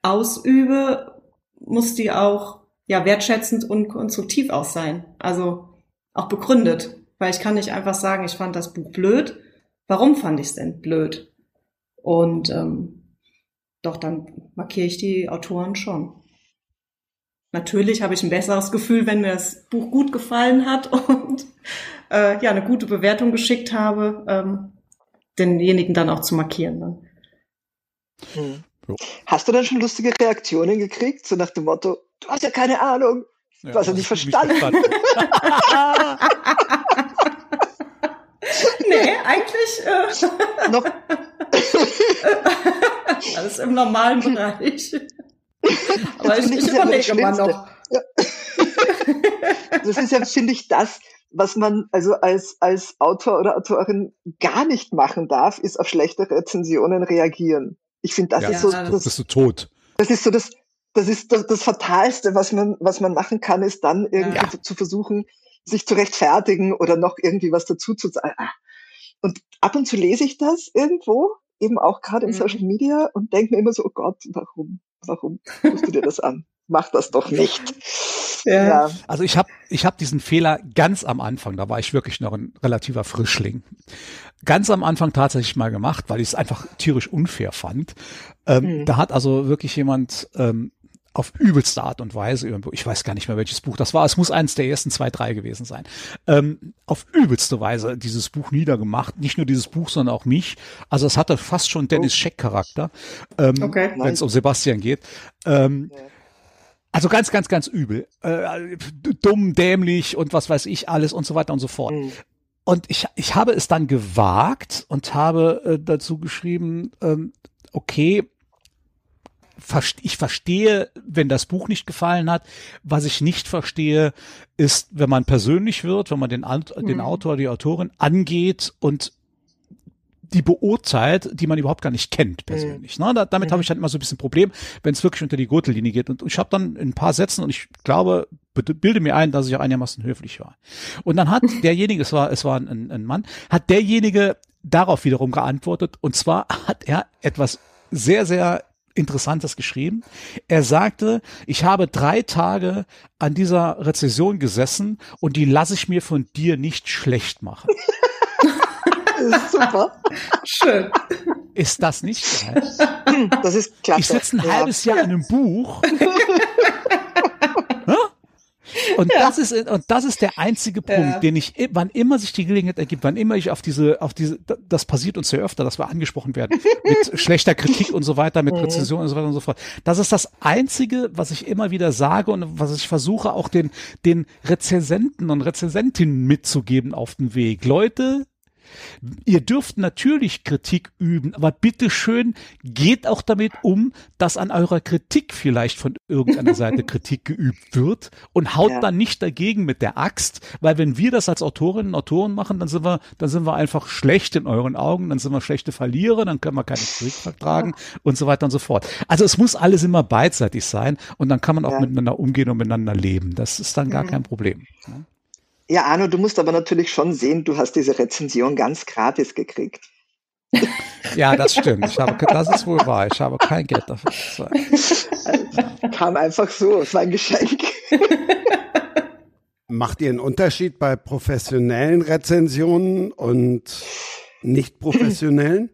ausübe, muss die auch ja wertschätzend und konstruktiv auch sein. Also auch begründet. Weil ich kann nicht einfach sagen, ich fand das Buch blöd. Warum fand ich es denn blöd? Und ähm, doch, dann markiere ich die Autoren schon. Natürlich habe ich ein besseres Gefühl, wenn mir das Buch gut gefallen hat und äh, ja eine gute Bewertung geschickt habe, ähm, denjenigen dann auch zu markieren. Dann. Hm. Hast du dann schon lustige Reaktionen gekriegt, so nach dem Motto, du hast ja keine Ahnung, du ja, hast ja nicht verstanden. nee, eigentlich äh, noch alles im normalen Bereich. Aber ich, ich überlege mal noch. Ja. Das ist ja, finde ich, das, was man also als, als Autor oder Autorin gar nicht machen darf, ist auf schlechte Rezensionen reagieren. Ich finde, das ja, ist so. Das, das bist du tot. Das ist so das, das ist das, das Fatalste, was man, was man machen kann, ist dann irgendwie ja. zu, zu, versuchen, sich zu rechtfertigen oder noch irgendwie was dazu zu sagen. Ah. Und ab und zu lese ich das irgendwo, eben auch gerade in mhm. Social Media und denke mir immer so, oh Gott, warum, warum tust du dir das an? Mach das doch nicht. Ja. ja. Also ich habe ich hab diesen Fehler ganz am Anfang, da war ich wirklich noch ein relativer Frischling, ganz am Anfang tatsächlich mal gemacht, weil ich es einfach tierisch unfair fand. Ähm, mhm. Da hat also wirklich jemand ähm, auf übelste Art und Weise ich weiß gar nicht mehr welches Buch das war, es muss eines der ersten zwei, drei gewesen sein, ähm, auf übelste Weise dieses Buch niedergemacht, nicht nur dieses Buch, sondern auch mich. Also es hatte fast schon Dennis oh. Scheck Charakter, ähm, okay. wenn es um Sebastian geht. Ähm, Also ganz, ganz, ganz übel. Äh, dumm, dämlich und was weiß ich alles und so weiter und so fort. Mhm. Und ich, ich habe es dann gewagt und habe äh, dazu geschrieben, ähm, okay, ich verstehe, wenn das Buch nicht gefallen hat. Was ich nicht verstehe, ist, wenn man persönlich wird, wenn man den, den mhm. Autor, die Autorin angeht und die beurteilt, die man überhaupt gar nicht kennt persönlich. Mhm. Ne? Da, damit mhm. habe ich halt immer so ein bisschen Problem, wenn es wirklich unter die Gürtellinie geht. Und ich habe dann in ein paar Sätzen und ich glaube, bilde mir ein, dass ich auch einigermaßen höflich war. Und dann hat derjenige, es war, es war ein, ein Mann, hat derjenige darauf wiederum geantwortet. Und zwar hat er etwas sehr, sehr Interessantes geschrieben. Er sagte, ich habe drei Tage an dieser Rezession gesessen und die lasse ich mir von dir nicht schlecht machen. Das ist super. Schön. Ist das nicht geil? Das ist klasse. Ich sitze ein Ja. halbes Jahr in einem Buch. Und das ist und das ist der einzige Punkt, Ja. den ich wann immer sich die Gelegenheit ergibt, wann immer ich auf diese auf diese das passiert uns sehr öfter, dass wir angesprochen werden mit schlechter Kritik und so weiter, mit Rezensionen und so weiter und so fort. Das ist das einzige, was ich immer wieder sage und was ich versuche auch den den Rezensenten und Rezensentinnen mitzugeben auf den Weg. Leute, Ihr dürft natürlich Kritik üben, aber bitteschön geht auch damit um, dass an eurer Kritik vielleicht von irgendeiner Seite Kritik geübt wird und haut Ja. dann nicht dagegen mit der Axt, weil wenn wir das als Autorinnen und Autoren machen, dann sind wir, dann sind wir einfach schlecht in euren Augen, dann sind wir schlechte Verlierer, dann können wir keine Kritik vertragen und so weiter und so fort. Also es muss alles immer beidseitig sein und dann kann man auch Ja. miteinander umgehen und miteinander leben. Das ist dann gar kein Problem. Ja, Arno, du musst aber natürlich schon sehen, du hast diese Rezension ganz gratis gekriegt. Ja, das stimmt. Ich habe, das ist wohl wahr. Ich habe kein Geld dafür bezahlt. Kam einfach so, es war ein Geschenk. Macht ihr einen Unterschied bei professionellen Rezensionen und nicht professionellen?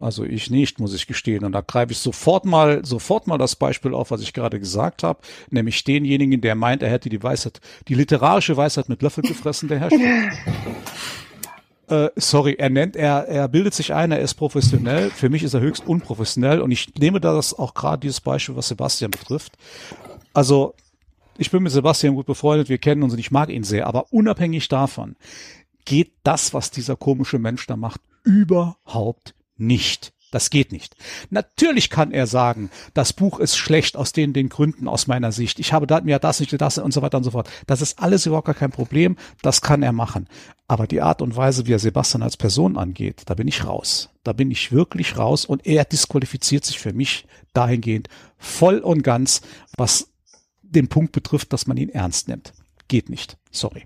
Also ich nicht, muss ich gestehen. Und da greife ich sofort mal, sofort mal das Beispiel auf, was ich gerade gesagt habe, nämlich denjenigen, der meint, er hätte die Weisheit, die literarische Weisheit mit Löffel gefressen, der Herr Schmidt. Äh, sorry, er nennt, er, er bildet sich ein, er ist professionell. Für mich ist er höchst unprofessionell und ich nehme da das auch gerade dieses Beispiel, was Sebastian betrifft. Also, ich bin mit Sebastian gut befreundet, wir kennen uns und ich mag ihn sehr, aber unabhängig davon geht das, was dieser komische Mensch da macht, überhaupt nicht. Das geht nicht. Natürlich kann er sagen, das Buch ist schlecht aus den, den Gründen aus meiner Sicht. Ich habe da, mir das nicht, das und so weiter und so fort. Das ist alles überhaupt gar kein Problem. Das kann er machen. Aber die Art und Weise, wie er Sebastian als Person angeht, da bin ich raus. Da bin ich wirklich raus und er disqualifiziert sich für mich dahingehend voll und ganz, was den Punkt betrifft, dass man ihn ernst nimmt. Geht nicht. Sorry.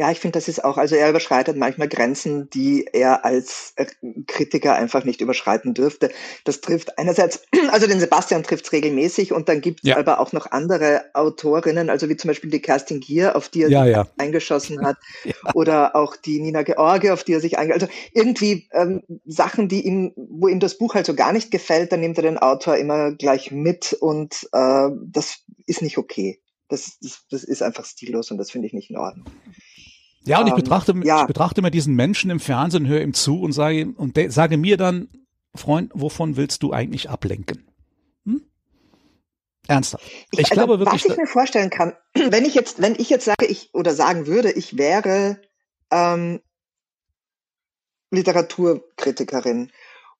Ja, ich finde, das ist auch, also er überschreitet manchmal Grenzen, die er als äh, Kritiker einfach nicht überschreiten dürfte. Das trifft einerseits, also den Sebastian trifft es regelmäßig und dann gibt es Ja. aber auch noch andere Autorinnen, also wie zum Beispiel die Kerstin Gier, auf die er Ja, sich ja. eingeschossen hat, oder auch die Nina George, auf die er sich eingeschossen hat. Also irgendwie ähm, Sachen, die ihm, wo ihm das Buch halt so gar nicht gefällt, dann nimmt er den Autor immer gleich mit und äh, das ist nicht okay. Das, das, das ist einfach stillos und das finde ich nicht in Ordnung. Ja, und ich Ähm, betrachte, ja. ich betrachte mir diesen Menschen im Fernsehen, höre ihm zu und sage ihm, und de, sage mir dann, Freund, wovon willst du eigentlich ablenken? Hm? Ernsthaft. Ich, also, glaube wirklich, was ich mir vorstellen kann, wenn ich jetzt, wenn ich jetzt sage, ich oder sagen würde, ich wäre ähm, Literaturkritikerin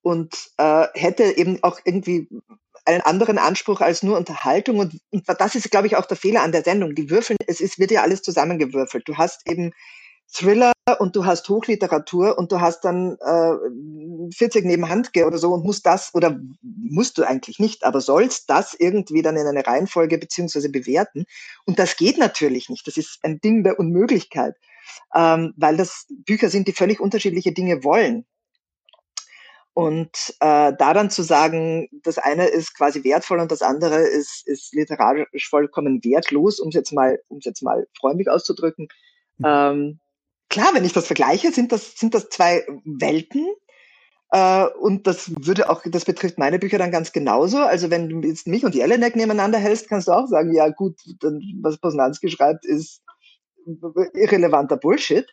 und äh, hätte eben auch irgendwie einen anderen Anspruch als nur Unterhaltung und, und das ist, glaube ich, auch der Fehler an der Sendung. Die würfeln, es ist, wird ja alles zusammengewürfelt. Du hast eben Thriller und du hast Hochliteratur und du hast dann äh, 40 neben Handke oder so und musst das oder musst du eigentlich nicht, aber sollst das irgendwie dann in eine Reihenfolge beziehungsweise bewerten. Und das geht natürlich nicht. Das ist ein Ding der Unmöglichkeit, ähm, weil das Bücher sind, die völlig unterschiedliche Dinge wollen. Und äh, da dann zu sagen, das eine ist quasi wertvoll und das andere ist, ist literarisch vollkommen wertlos, um es jetzt mal, um es jetzt mal freundlich auszudrücken. Ähm, klar, wenn ich das vergleiche, sind das, sind das zwei Welten. Äh, und das würde auch, das betrifft meine Bücher dann ganz genauso. Also wenn du jetzt mich und Jelinek nebeneinander hältst, kannst du auch sagen, ja gut, dann, was Posnanski schreibt, ist irrelevanter Bullshit.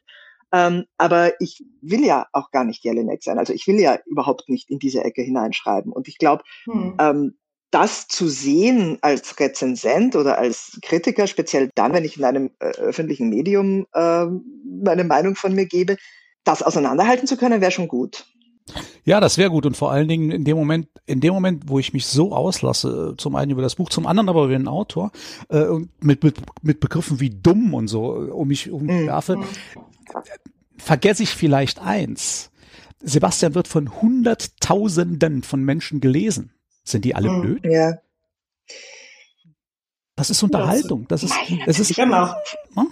Ähm, aber ich will ja auch gar nicht Jelinek sein. Also ich will ja überhaupt nicht in diese Ecke hineinschreiben. Und ich glaube, Hm. ähm, das zu sehen als Rezensent oder als Kritiker, speziell dann, wenn ich in einem äh, öffentlichen Medium äh, meine Meinung von mir gebe, das auseinanderhalten zu können, wäre schon gut. Ja, das wäre gut und vor allen Dingen in dem Moment, in dem Moment, wo ich mich so auslasse, äh, zum einen über das Buch, zum anderen aber über den Autor äh, und mit, mit mit Begriffen wie dumm und so äh, um mich um Mhm. werfe, vergesse ich vielleicht eins: Sebastian wird von Hunderttausenden von Menschen gelesen. Sind die alle Mhm. blöd? Ja. Das ist Unterhaltung. Das ist, das ist, Genau. Hm?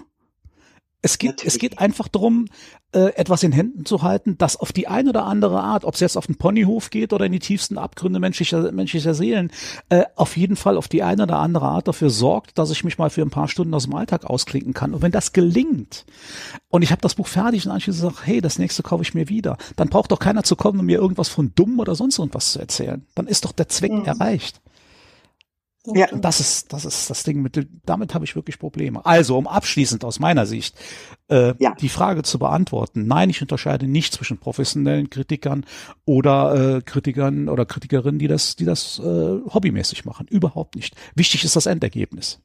Es geht, Natürlich. es geht einfach darum, äh, etwas in Händen zu halten, das auf die eine oder andere Art, ob es jetzt auf den Ponyhof geht oder in die tiefsten Abgründe menschlicher, menschlicher Seelen, äh, auf jeden Fall auf die eine oder andere Art dafür sorgt, dass ich mich mal für ein paar Stunden aus dem Alltag ausklinken kann. Und wenn das gelingt und ich habe das Buch fertig und anschließend sage, hey, das nächste kaufe ich mir wieder, dann braucht doch keiner zu kommen und mir irgendwas von dumm oder sonst irgendwas zu erzählen. Dann ist doch der Zweck mhm. erreicht. Ja. Das ist, das ist das Ding mit, damit habe ich wirklich Probleme. Also, um abschließend aus meiner Sicht äh, ja. die Frage zu beantworten. Nein, ich unterscheide nicht zwischen professionellen Kritikern oder äh, Kritikern oder Kritikerinnen, die das, die das äh, hobbymäßig machen. Überhaupt nicht. Wichtig ist das Endergebnis.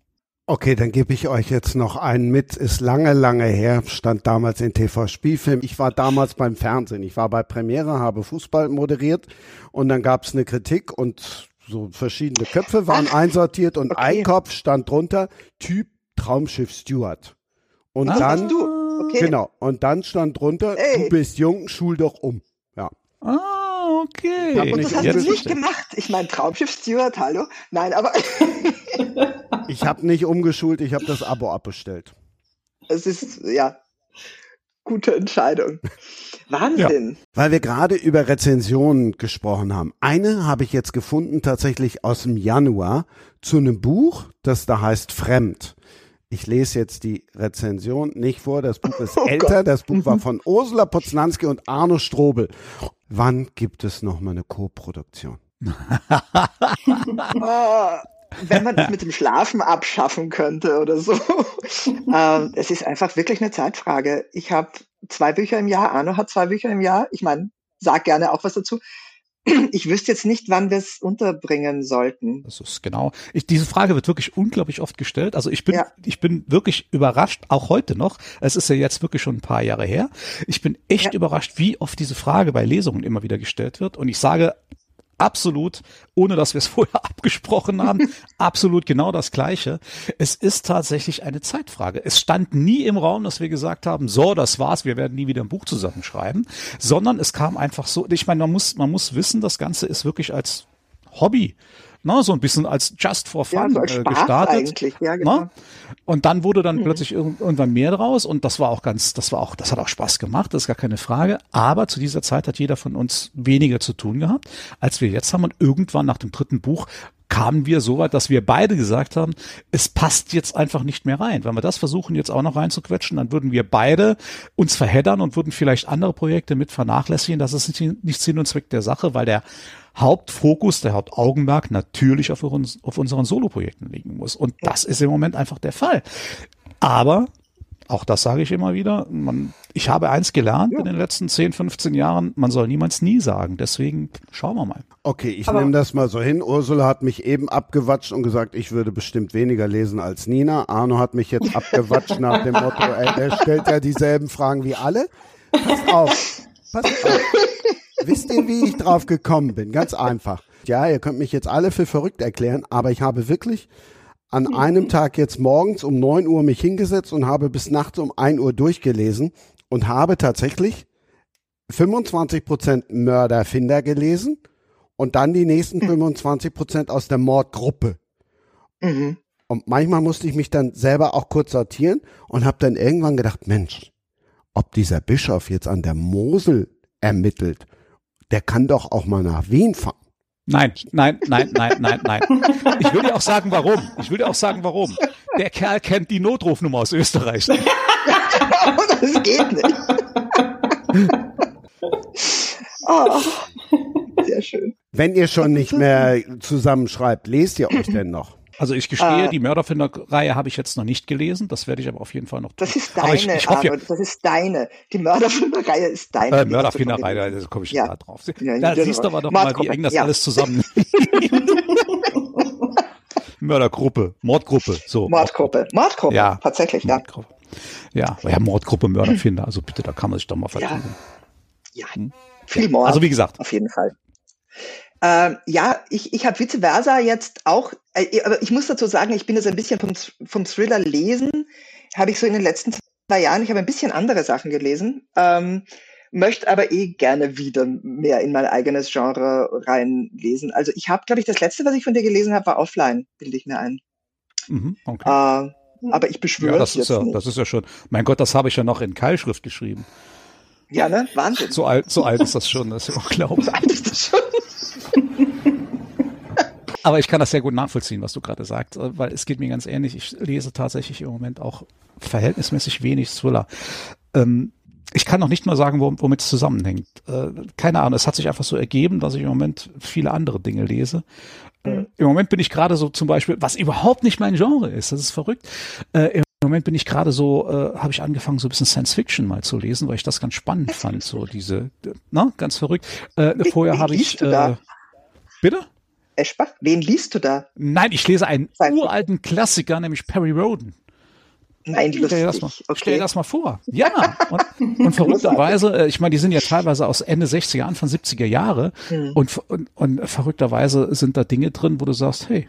Okay, dann gebe ich euch jetzt noch einen mit. Ist lange, lange her, stand damals in TV Spielfilm. Ich war damals beim Fernsehen. Ich war bei Premiere, habe Fußball moderiert und dann gab es eine Kritik und so verschiedene Köpfe waren Ach, einsortiert und okay. ein Kopf stand drunter, Typ Traumschiff Steward. Und ah, dann, okay. genau, und dann stand drunter, Ey. du bist jung, schul doch um. Ja. Ah, okay. Ja, und das hast du nicht gemacht. Ich meine, Traumschiff Steward, hallo? Nein, aber. ich habe nicht umgeschult, ich habe das Abo abbestellt. Es ist, ja, gute Entscheidung. Wahnsinn. Ja, weil wir gerade über Rezensionen gesprochen haben. Eine habe ich jetzt gefunden, tatsächlich aus dem Januar, zu einem Buch, das da heißt Fremd. Ich lese jetzt die Rezension nicht vor. Das Buch ist oh älter. Gott. Das Buch war mhm. von Ursula Poznanski und Arno Strobel. Wann gibt es noch mal eine Co-Produktion? Wenn man das mit dem Schlafen abschaffen könnte oder so. ähm, es ist einfach wirklich eine Zeitfrage. Ich habe zwei Bücher im Jahr, Arno hat zwei Bücher im Jahr. Ich meine, sag gerne auch was dazu. Ich wüsste jetzt nicht, wann wir es unterbringen sollten. Das ist genau. Ich, diese Frage wird wirklich unglaublich oft gestellt. Also ich bin, ja. ich bin wirklich überrascht, auch heute noch. Es ist ja jetzt wirklich schon ein paar Jahre her. Ich bin echt ja. überrascht, wie oft diese Frage bei Lesungen immer wieder gestellt wird. Und ich sage absolut, ohne dass wir es vorher abgesprochen haben, absolut genau das Gleiche. Es ist tatsächlich eine Zeitfrage. Es stand nie im Raum, dass wir gesagt haben, so, das war's, wir werden nie wieder ein Buch zusammenschreiben, sondern es kam einfach so, ich meine, man muss, man muss wissen, das Ganze ist wirklich als Hobby na, so ein bisschen als Just for Fun ja, äh, gestartet. Eigentlich. Ja, genau. Na? Und dann wurde dann mhm. plötzlich irgendwann mehr draus und das war auch ganz, das war auch, das hat auch Spaß gemacht, das ist gar keine Frage. Aber zu dieser Zeit hat jeder von uns weniger zu tun gehabt, als wir jetzt haben und irgendwann nach dem dritten Buch kamen wir so weit, dass wir beide gesagt haben, es passt jetzt einfach nicht mehr rein. Wenn wir das versuchen jetzt auch noch reinzuquetschen, dann würden wir beide uns verheddern und würden vielleicht andere Projekte mit vernachlässigen. Das ist nicht, nicht Sinn und Zweck der Sache, weil der Hauptfokus, der Hauptaugenmerk natürlich auf, uns, auf unseren Soloprojekten liegen muss. Und das ist im Moment einfach der Fall. Aber auch das sage ich immer wieder. Man, ich habe eins gelernt ja. in den letzten 10, 15 Jahren. Man soll niemals nie sagen. Deswegen schauen wir mal. Okay, ich nehme das mal so hin. Ursula hat mich eben abgewatscht und gesagt, ich würde bestimmt weniger lesen als Nina. Arno hat mich jetzt abgewatscht nach dem Motto, ey, der stellt ja dieselben Fragen wie alle. Pass auf. Pass auf. Wisst ihr, wie ich drauf gekommen bin? Ganz einfach. Ja, ihr könnt mich jetzt alle für verrückt erklären, aber ich habe wirklich an einem Tag jetzt morgens um neun Uhr mich hingesetzt und habe bis nachts um ein Uhr durchgelesen und habe tatsächlich 25 Prozent Mörderfinder gelesen und dann die nächsten 25 Prozent aus der Mordgruppe. Mhm. Und manchmal musste ich mich dann selber auch kurz sortieren und habe dann irgendwann gedacht, Mensch, ob dieser Bischof jetzt an der Mosel ermittelt, der kann doch auch mal nach Wien fahren. Nein, nein, nein, nein, nein, nein. Ich will dir auch sagen, warum. Ich will dir auch sagen, warum. Der Kerl kennt die Notrufnummer aus Österreich. das geht nicht. Oh, sehr schön. Wenn ihr schon nicht mehr zusammenschreibt, lest ihr euch denn noch? Also ich gestehe, äh, die Mörderfinder-Reihe habe ich jetzt noch nicht gelesen. Das werde ich aber auf jeden Fall noch. Das ist deine, ich, ich hoffe, ja, das ist deine. Die Mörderfinder-Reihe ist deine. Äh, Mörderfinder-Reihe, da komme ich ja. gerade drauf. Ja, da siehst du aber doch mal, wie eng das ja. alles zusammen Mördergruppe, Mordgruppe, so. Mordgruppe, Mordgruppe, ja. tatsächlich, ja. Mordgruppe. Ja, ja, Mordgruppe, Mörderfinder, also bitte, da kann man sich doch mal vertun. Ja, ja. Hm? viel Mord. Also wie gesagt. Auf jeden Fall. Äh, ja, ich, ich habe vice versa jetzt auch, äh, aber ich muss dazu sagen, ich bin jetzt ein bisschen vom, vom Thriller lesen, habe ich so in den letzten zwei Jahren, ich habe ein bisschen andere Sachen gelesen, ähm, möchte aber eh gerne wieder mehr in mein eigenes Genre reinlesen. Also ich habe, glaube ich, das letzte, was ich von dir gelesen habe, war offline, bilde ich mir ein. Mhm, okay. äh, Aber ich beschwöre ja, das es ist ja, nicht. Das ist ja schon, mein Gott, das habe ich ja noch in Keilschrift geschrieben. Ja, ne? Wahnsinn. So alt, so alt ist das schon, das ist unglaublich. So alt ist das schon. Aber ich kann das sehr gut nachvollziehen, was du gerade sagst, äh, weil es geht mir ganz ähnlich. Ich lese tatsächlich im Moment auch verhältnismäßig wenig Thriller. Ähm, ich kann noch nicht mal sagen, womit es zusammenhängt. Äh, keine Ahnung, es hat sich einfach so ergeben, dass ich im Moment viele andere Dinge lese. Äh, mhm. Im Moment bin ich gerade so zum Beispiel, was überhaupt nicht mein Genre ist, das ist verrückt. Äh, Moment bin ich gerade so, äh, habe ich angefangen, so ein bisschen Science Fiction mal zu lesen, weil ich das ganz spannend fand, so diese, na, ganz verrückt. Äh, vorher habe ich. Äh, bitte? Eschbach, wen liest du da? Nein, ich lese einen uralten Klassiker, nämlich Perry Roden. Nein, lustig. Stell dir das mal, okay. dir das mal vor. Ja, und, und verrückterweise, äh, ich meine, die sind ja teilweise aus Ende 60er, Anfang 70er Jahre hm. und, und, und verrückterweise sind da Dinge drin, wo du sagst, hey,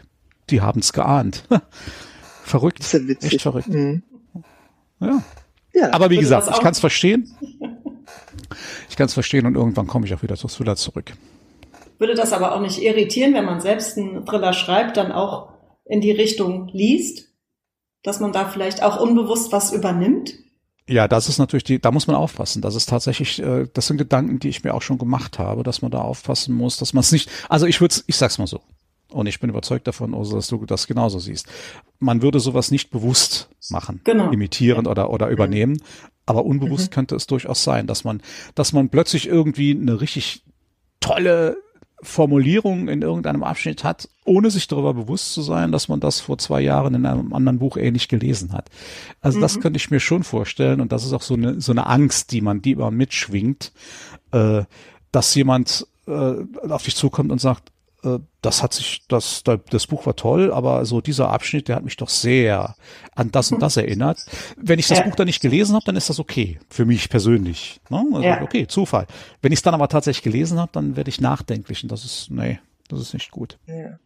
die haben es geahnt. verrückt. Das ist ja witzig. Echt verrückt. Hm. Ja. ja. Aber wie gesagt, ich kann es verstehen. Ich kann es verstehen und irgendwann komme ich auch wieder zu Thriller zurück. Würde das aber auch nicht irritieren, wenn man selbst einen Thriller schreibt, dann auch in die Richtung liest? dass man da vielleicht auch unbewusst was übernimmt? Ja, das ist natürlich die, da muss man aufpassen. Das ist tatsächlich, äh, das sind Gedanken, die ich mir auch schon gemacht habe, dass man da aufpassen muss, dass man es nicht, also ich würde ich sag's mal so. Und ich bin überzeugt davon, also, dass du das genauso siehst. Man würde sowas nicht bewusst machen, genau. imitieren oder, oder übernehmen. Aber unbewusst mhm. könnte es durchaus sein, dass man, dass man plötzlich irgendwie eine richtig tolle Formulierung in irgendeinem Abschnitt hat, ohne sich darüber bewusst zu sein, dass man das vor zwei Jahren in einem anderen Buch ähnlich gelesen hat. Also mhm. das könnte ich mir schon vorstellen und das ist auch so eine, so eine Angst, die man, die man mitschwingt, äh, dass jemand äh, auf dich zukommt und sagt, das hat sich, das, das Buch war toll, aber so dieser Abschnitt, der hat mich doch sehr an das und das erinnert. Wenn ich das ja. Buch dann nicht gelesen habe, dann ist das okay, für mich persönlich. Ne? Also, ja. Okay, Zufall. Wenn ich es dann aber tatsächlich gelesen habe, dann werde ich nachdenklich und das ist, nee, das ist nicht gut. Ja.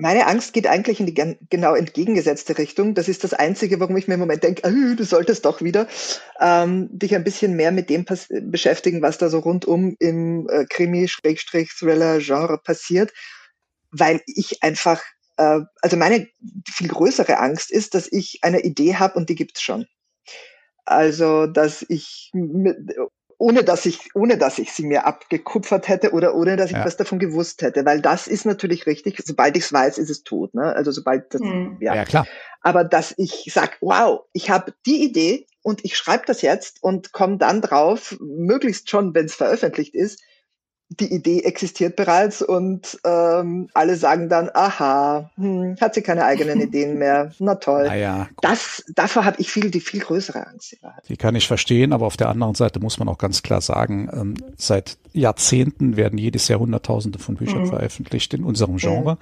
Meine Angst geht eigentlich in die genau entgegengesetzte Richtung. Das ist das Einzige, warum ich mir im Moment denke, äh, du solltest doch wieder ähm, dich ein bisschen mehr mit dem beschäftigen, was da so rundum im äh, Krimi-Thriller-Genre passiert, weil ich einfach, äh, also meine viel größere Angst ist, dass ich eine Idee habe und die gibt's schon. Also, dass ich ohne dass ich, ohne dass ich sie mir abgekupfert hätte oder ohne dass ich ja. was davon gewusst hätte, weil das ist natürlich richtig. Sobald ich es weiß, ist es tot. Ne? Also sobald das, hm. ja. ja klar. Aber dass ich sag, wow, ich habe die Idee und ich schreibe das jetzt und komme dann drauf, möglichst schon, wenn es veröffentlicht ist, die Idee existiert bereits und ähm, alle sagen dann, aha, hm, hat sie keine eigenen Ideen mehr, na toll. Naja, das, davor habe ich viel, die viel größere Angst. Die kann ich verstehen, aber auf der anderen Seite muss man auch ganz klar sagen, ähm, seit Jahrzehnten werden jedes Jahr Hunderttausende von Büchern mhm. veröffentlicht in unserem Genre. Mhm.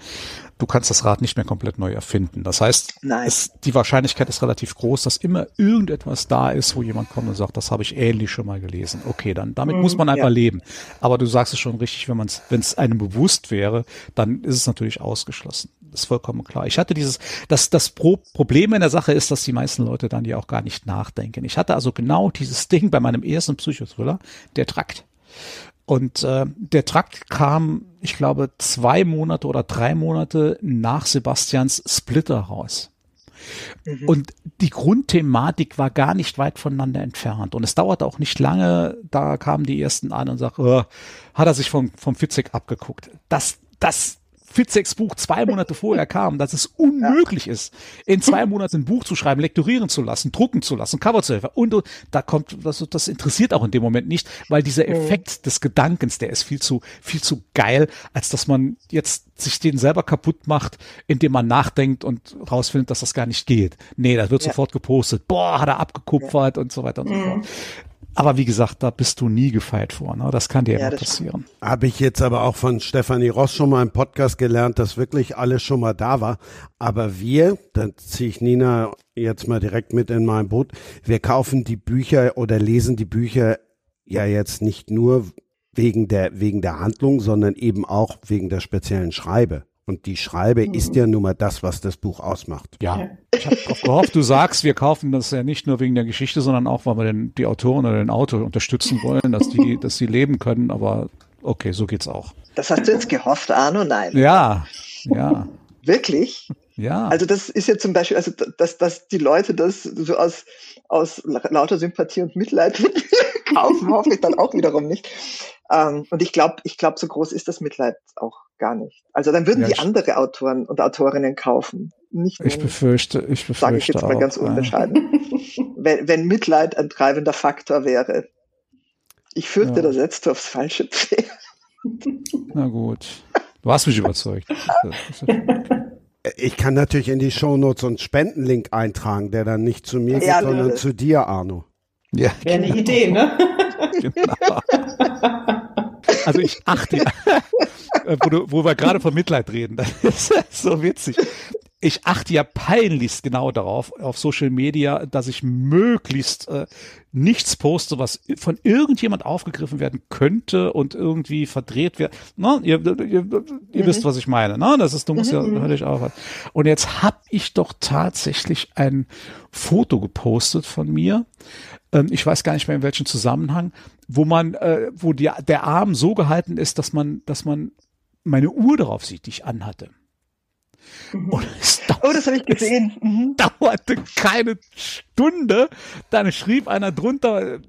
Du kannst das Rad nicht mehr komplett neu erfinden. Das heißt, es, die Wahrscheinlichkeit ist relativ groß, dass immer irgendetwas da ist, wo jemand kommt und sagt, das habe ich ähnlich schon mal gelesen. Okay, dann damit mhm, muss man einfach ja. leben. Aber du sagst es schon richtig, wenn man es, wenn es einem bewusst wäre, dann ist es natürlich ausgeschlossen. Das ist vollkommen klar. Ich hatte dieses, das, das Pro Problem in der Sache ist, dass die meisten Leute dann ja auch gar nicht nachdenken. Ich hatte also genau dieses Ding bei meinem ersten Psychothriller, der Trakt. Und äh, der Trakt kam, ich glaube, zwei Monate oder drei Monate nach Sebastians Splitter raus. Mhm. Und die Grundthematik war gar nicht weit voneinander entfernt. Und es dauerte auch nicht lange, da kamen die ersten an und sagten, oh, hat er sich vom, vom Fitzek abgeguckt. Das, das Fitzeks Buch zwei Monate vorher kam, dass es unmöglich ja. ist, in zwei Monaten ein Buch zu schreiben, lektorieren zu lassen, drucken zu lassen, Cover zu helfen. Und, und da kommt, das, das interessiert auch in dem Moment nicht, weil dieser mhm. Effekt des Gedankens, der ist viel zu, viel zu geil, als dass man jetzt sich den selber kaputt macht, indem man nachdenkt und rausfindet, dass das gar nicht geht. Nee, das wird ja. sofort gepostet. Boah, hat er abgekupfert ja. und so weiter und so mhm. fort. Aber wie gesagt, da bist du nie gefeit vor. Ne? Das kann dir ja, immer passieren. Habe ich jetzt aber auch von Stefanie Ross schon mal im Podcast gelernt, dass wirklich alles schon mal da war. Aber wir, da ziehe ich Nina jetzt mal direkt mit in mein Boot, wir kaufen die Bücher oder lesen die Bücher ja jetzt nicht nur wegen der, wegen der Handlung, sondern eben auch wegen der speziellen Schreibe. Und die Schreibe mhm. ist ja nun mal das, was das Buch ausmacht. Ja, ich habe gehofft, du sagst, wir kaufen das ja nicht nur wegen der Geschichte, sondern auch, weil wir den, die Autoren oder den Autor unterstützen wollen, dass die, dass sie leben können. Aber okay, so geht's auch. Das hast du jetzt gehofft, Arno? Nein. Ja, ja. Wirklich? Ja. Also das ist ja zum Beispiel, also dass, dass die Leute das so aus, aus lauter Sympathie und Mitleid kaufen, hoffe ich dann auch wiederum nicht. Ähm, und ich glaube, ich glaube, so groß ist das Mitleid auch gar nicht. Also dann würden ja, die andere Autoren und Autorinnen kaufen. Nicht ich befürchte, ich befürchte Sage ich jetzt mal ganz unbescheiden. wenn, wenn Mitleid ein treibender Faktor wäre. Ich fürchte, ja. da setzt du aufs falsche Pferd. Na gut. Du hast mich überzeugt. Ich kann natürlich in die Shownotes einen Spendenlink eintragen, der dann nicht zu mir ja, geht, sondern zu dir, Arno. Ja, Wäre genau. eine Idee, ne? genau. Also ich achte, äh, wo, du, wo wir gerade von Mitleid reden, das ist so witzig ich achte ja peinlichst genau darauf, auf Social Media, dass ich möglichst äh, nichts poste, was von irgendjemand aufgegriffen werden könnte und irgendwie verdreht wird. Na, ihr, ihr, ihr mhm. wisst, was ich meine. Na, das ist, du musst mhm. ja völlig aufhören. Und jetzt habe ich doch tatsächlich ein Foto gepostet von mir. Ähm, ich weiß gar nicht mehr in welchem Zusammenhang, wo man, äh, wo die, der Arm so gehalten ist, dass man, dass man meine Uhr darauf sieht, die ich anhatte. Mhm. Und oh, das habe ich gesehen. Mhm. Dauerte keine Stunde. Dann schrieb einer drunter,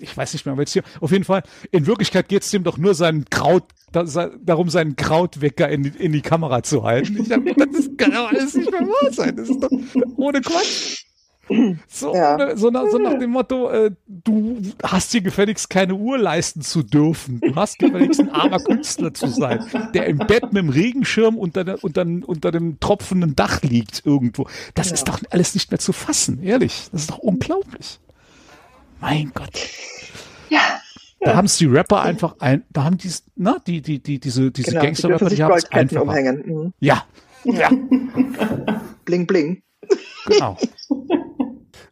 ich weiß nicht mehr, welches hier, auf jeden Fall, in Wirklichkeit geht es dem doch nur seinen Kraut, darum, seinen Krautwecker in die, in die Kamera zu halten. Ich dachte, das kann doch alles nicht mehr wahr sein. Das ist doch ohne Quatsch. So, ja. so, nach, so, nach, dem Motto, äh, du hast dir gefälligst keine Uhr leisten zu dürfen. Du hast gefälligst ein armer Künstler zu sein, der im Bett mit dem Regenschirm unter, unter, unter dem tropfenden Dach liegt irgendwo. Das ja. ist doch alles nicht mehr zu fassen, ehrlich. Das ist doch unglaublich. Mein Gott. Ja. Da haben es die Rapper einfach ein, da haben die, na, die, die, die, diese, diese genau, Gangster-Rapper, die, die haben es einfach. Umhängen. Mhm. Ja. Ja. bling, bling. Genau.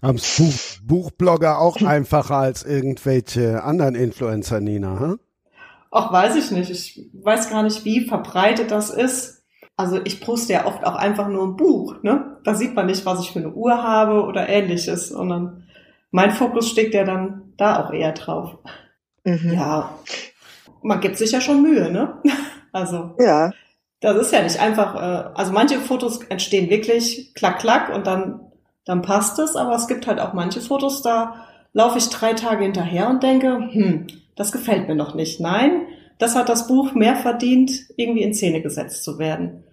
Haben Buch, Buchblogger auch einfacher als irgendwelche anderen Influencer, Nina? Hm? Ach, weiß ich nicht. Ich weiß gar nicht, wie verbreitet das ist. Also ich poste ja oft auch einfach nur ein Buch. Ne? Da sieht man nicht, was ich für eine Uhr habe oder ähnliches. Und mein Fokus steckt ja dann da auch eher drauf. Mhm. Ja, man gibt sich ja schon Mühe, ne? Also ja. das ist ja nicht einfach. Äh, also manche Fotos entstehen wirklich klack klack und dann dann passt es. Aber es gibt halt auch manche Fotos, da laufe ich drei Tage hinterher und denke, hm, das gefällt mir noch nicht. Nein, das hat das Buch mehr verdient, irgendwie in Szene gesetzt zu werden.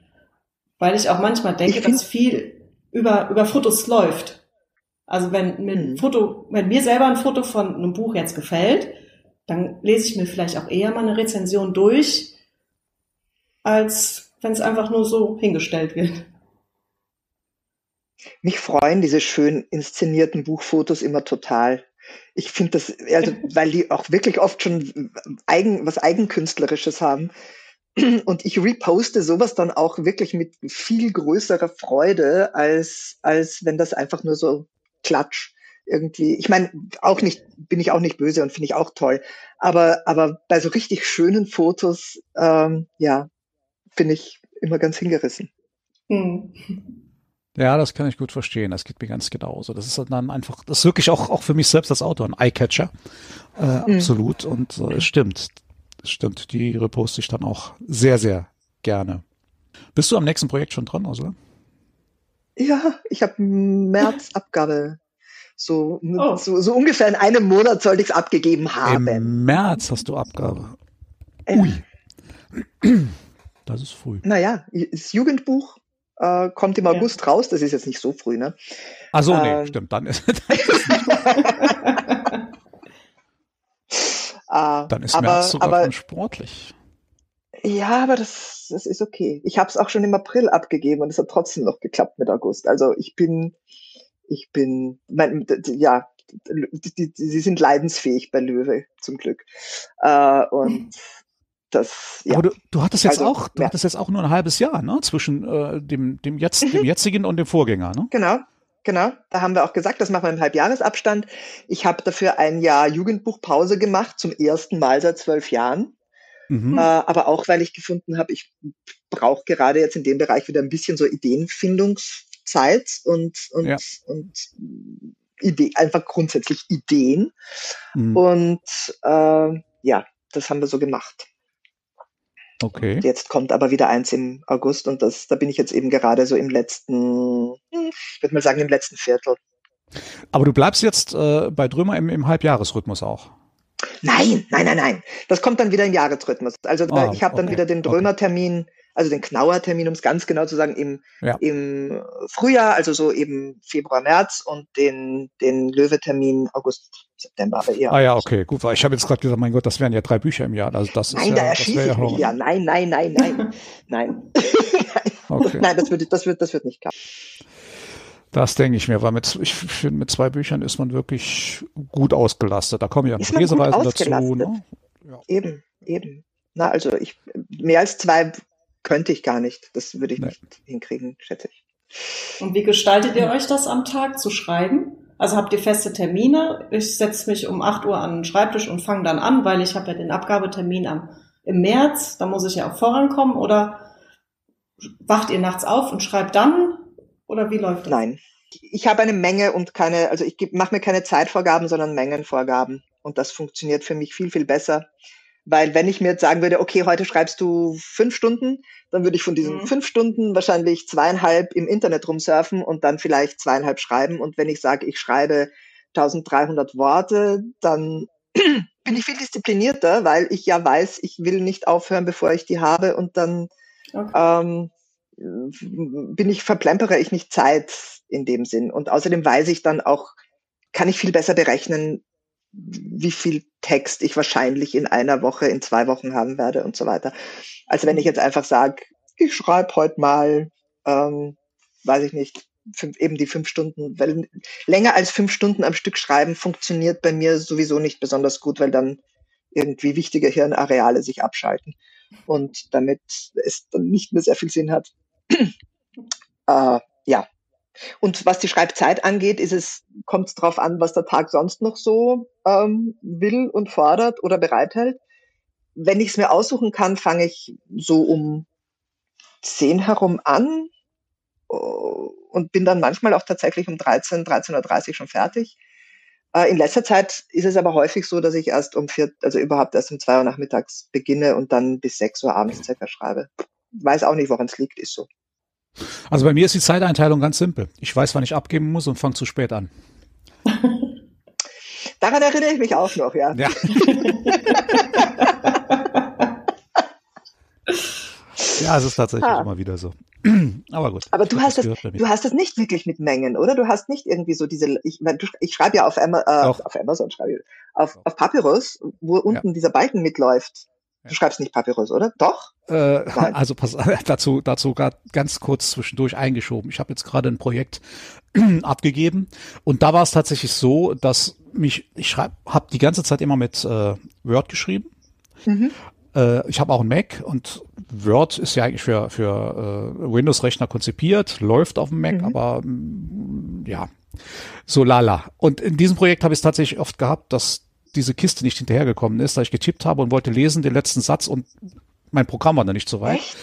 Weil ich auch manchmal denke, dass viel über, über Fotos läuft. Also wenn mir ein mhm. Foto, wenn mir selber ein Foto von einem Buch jetzt gefällt, dann lese ich mir vielleicht auch eher mal eine Rezension durch, als wenn es einfach nur so hingestellt wird. Mich freuen diese schön inszenierten Buchfotos immer total. Ich finde das, also, weil die auch wirklich oft schon eigen, was Eigenkünstlerisches haben. Und ich reposte sowas dann auch wirklich mit viel größerer Freude, als, als wenn das einfach nur so klatsch irgendwie. Ich meine, auch nicht, bin ich auch nicht böse und finde ich auch toll. Aber, aber bei so richtig schönen Fotos, ähm, ja, bin ich immer ganz hingerissen. Hm. Ja, das kann ich gut verstehen. Das geht mir ganz genauso. Das ist dann einfach, das ist wirklich auch, auch für mich selbst als Autor ein Eyecatcher. Äh, mhm. Absolut. Und äh, stimmt. Stimmt. Die reposte ich dann auch sehr, sehr gerne. Bist du am nächsten Projekt schon dran, Ursula? Ja, ich habe März Abgabe. So, oh. so, so ungefähr in einem Monat sollte ich es abgegeben haben. Im März hast du Abgabe. Ui. Das ist früh. Naja, ist Jugendbuch äh, kommt im August ja. raus. Das ist jetzt nicht so früh, ne? Ach so, nee, ähm, stimmt. Dann ist, dann ist, dann ist aber, März sogar aber, sportlich. Ja, aber das, das ist okay. Ich habe es auch schon im April abgegeben und es hat trotzdem noch geklappt mit August. Also ich bin, ich bin, mein, ja, die, die, sie sind leidensfähig bei Löwe zum Glück. Äh, und das, ja. Aber du, du hattest jetzt also, auch, du ja. hattest jetzt auch nur ein halbes Jahr, ne? Zwischen äh, dem, dem jetzt, mhm. dem jetzigen und dem Vorgänger, ne? Genau. Genau, da haben wir auch gesagt, das machen wir im Halbjahresabstand. Ich habe dafür ein Jahr Jugendbuchpause gemacht, zum ersten Mal seit zwölf Jahren. Mhm. Äh, aber auch, weil ich gefunden habe, ich brauche gerade jetzt in dem Bereich wieder ein bisschen so Ideenfindungszeit und, und, ja. und Idee, einfach grundsätzlich Ideen. Mhm. Und äh, ja, das haben wir so gemacht. Okay. Jetzt kommt aber wieder eins im August und das, da bin ich jetzt eben gerade so im letzten, hm, ich würde mal sagen, im letzten Viertel. Aber du bleibst jetzt äh, bei Drömer im, im Halbjahresrhythmus auch. Nein, nein, nein, nein. Das kommt dann wieder im Jahresrhythmus. Also ah, ich habe dann okay. wieder den Drömer-Termin also den Knauer-Termin, um es ganz genau zu sagen, im, ja. im Frühjahr, also so eben Februar, März und den, den Löwe-Termin August, September, aber eher. Ah ja, okay, gut, weil ich habe jetzt gerade gesagt, mein Gott, das wären ja drei Bücher im Jahr. Also das nein, ist da ja, erschieße ich mich ja. Nein, nein, nein, nein, nein. okay. Nein, das wird, das wird, das wird nicht klappen. Das denke ich mir, weil mit, ich finde, mit zwei Büchern ist man wirklich gut ausgelastet. Da kommen ja noch Lesereisen dazu. Ne? Ja. Eben, eben. Na, also ich, mehr als zwei könnte ich gar nicht. Das würde ich nee. nicht hinkriegen, schätze ich. Und wie gestaltet ihr euch das am Tag zu schreiben? Also habt ihr feste Termine? Ich setze mich um 8 Uhr an den Schreibtisch und fange dann an, weil ich habe ja den Abgabetermin am, im März, da muss ich ja auch vorankommen. Oder wacht ihr nachts auf und schreibt dann? Oder wie läuft das? Nein. Ich habe eine Menge und keine, also ich mache mir keine Zeitvorgaben, sondern Mengenvorgaben. Und das funktioniert für mich viel, viel besser. Weil wenn ich mir jetzt sagen würde, okay, heute schreibst du fünf Stunden, dann würde ich von diesen mhm. fünf Stunden wahrscheinlich zweieinhalb im Internet rumsurfen und dann vielleicht zweieinhalb schreiben. Und wenn ich sage, ich schreibe 1300 Worte, dann bin ich viel disziplinierter, weil ich ja weiß, ich will nicht aufhören, bevor ich die habe und dann okay. ähm, bin ich, verplempere ich nicht Zeit in dem Sinn. Und außerdem weiß ich dann auch, kann ich viel besser berechnen, wie viel Text ich wahrscheinlich in einer Woche, in zwei Wochen haben werde und so weiter. Also wenn ich jetzt einfach sage, ich schreibe heute mal, ähm, weiß ich nicht, fünf, eben die fünf Stunden, weil länger als fünf Stunden am Stück schreiben funktioniert bei mir sowieso nicht besonders gut, weil dann irgendwie wichtige Hirnareale sich abschalten und damit es dann nicht mehr sehr viel Sinn hat. äh, ja, und was die Schreibzeit angeht, ist es, kommt es darauf an, was der Tag sonst noch so ähm, will und fordert oder bereithält. Wenn ich es mir aussuchen kann, fange ich so um zehn herum an äh, und bin dann manchmal auch tatsächlich um 13, 13.30 Uhr schon fertig. Äh, in letzter Zeit ist es aber häufig so, dass ich erst um vier, also überhaupt erst um zwei Uhr nachmittags beginne und dann bis sechs Uhr abends circa schreibe. Weiß auch nicht, woran es liegt, ist so. Also bei mir ist die Zeiteinteilung ganz simpel. Ich weiß, wann ich abgeben muss und fange zu spät an. Daran erinnere ich mich auch noch, ja. Ja, ja es ist tatsächlich ah. immer wieder so. Aber gut. Aber du hast, das, du hast das nicht wirklich mit Mengen, oder? Du hast nicht irgendwie so diese, ich, ich schreibe ja auf, Emma, äh, auf Amazon, schreibe ich, auf, auf Papyrus, wo unten ja. dieser Balken mitläuft. Du schreibst nicht Papyrus, oder? Doch? Äh, also pass, dazu, dazu ganz kurz zwischendurch eingeschoben. Ich habe jetzt gerade ein Projekt abgegeben und da war es tatsächlich so, dass mich, ich schreibe, habe die ganze Zeit immer mit äh, Word geschrieben. Mhm. Äh, ich habe auch ein Mac und Word ist ja eigentlich für, für äh, Windows-Rechner konzipiert, läuft auf dem Mac, mhm. aber mh, ja, so lala. Und in diesem Projekt habe ich es tatsächlich oft gehabt, dass diese Kiste nicht hinterhergekommen ist, da ich getippt habe und wollte lesen den letzten Satz und mein Programm war da nicht so weit. Echt?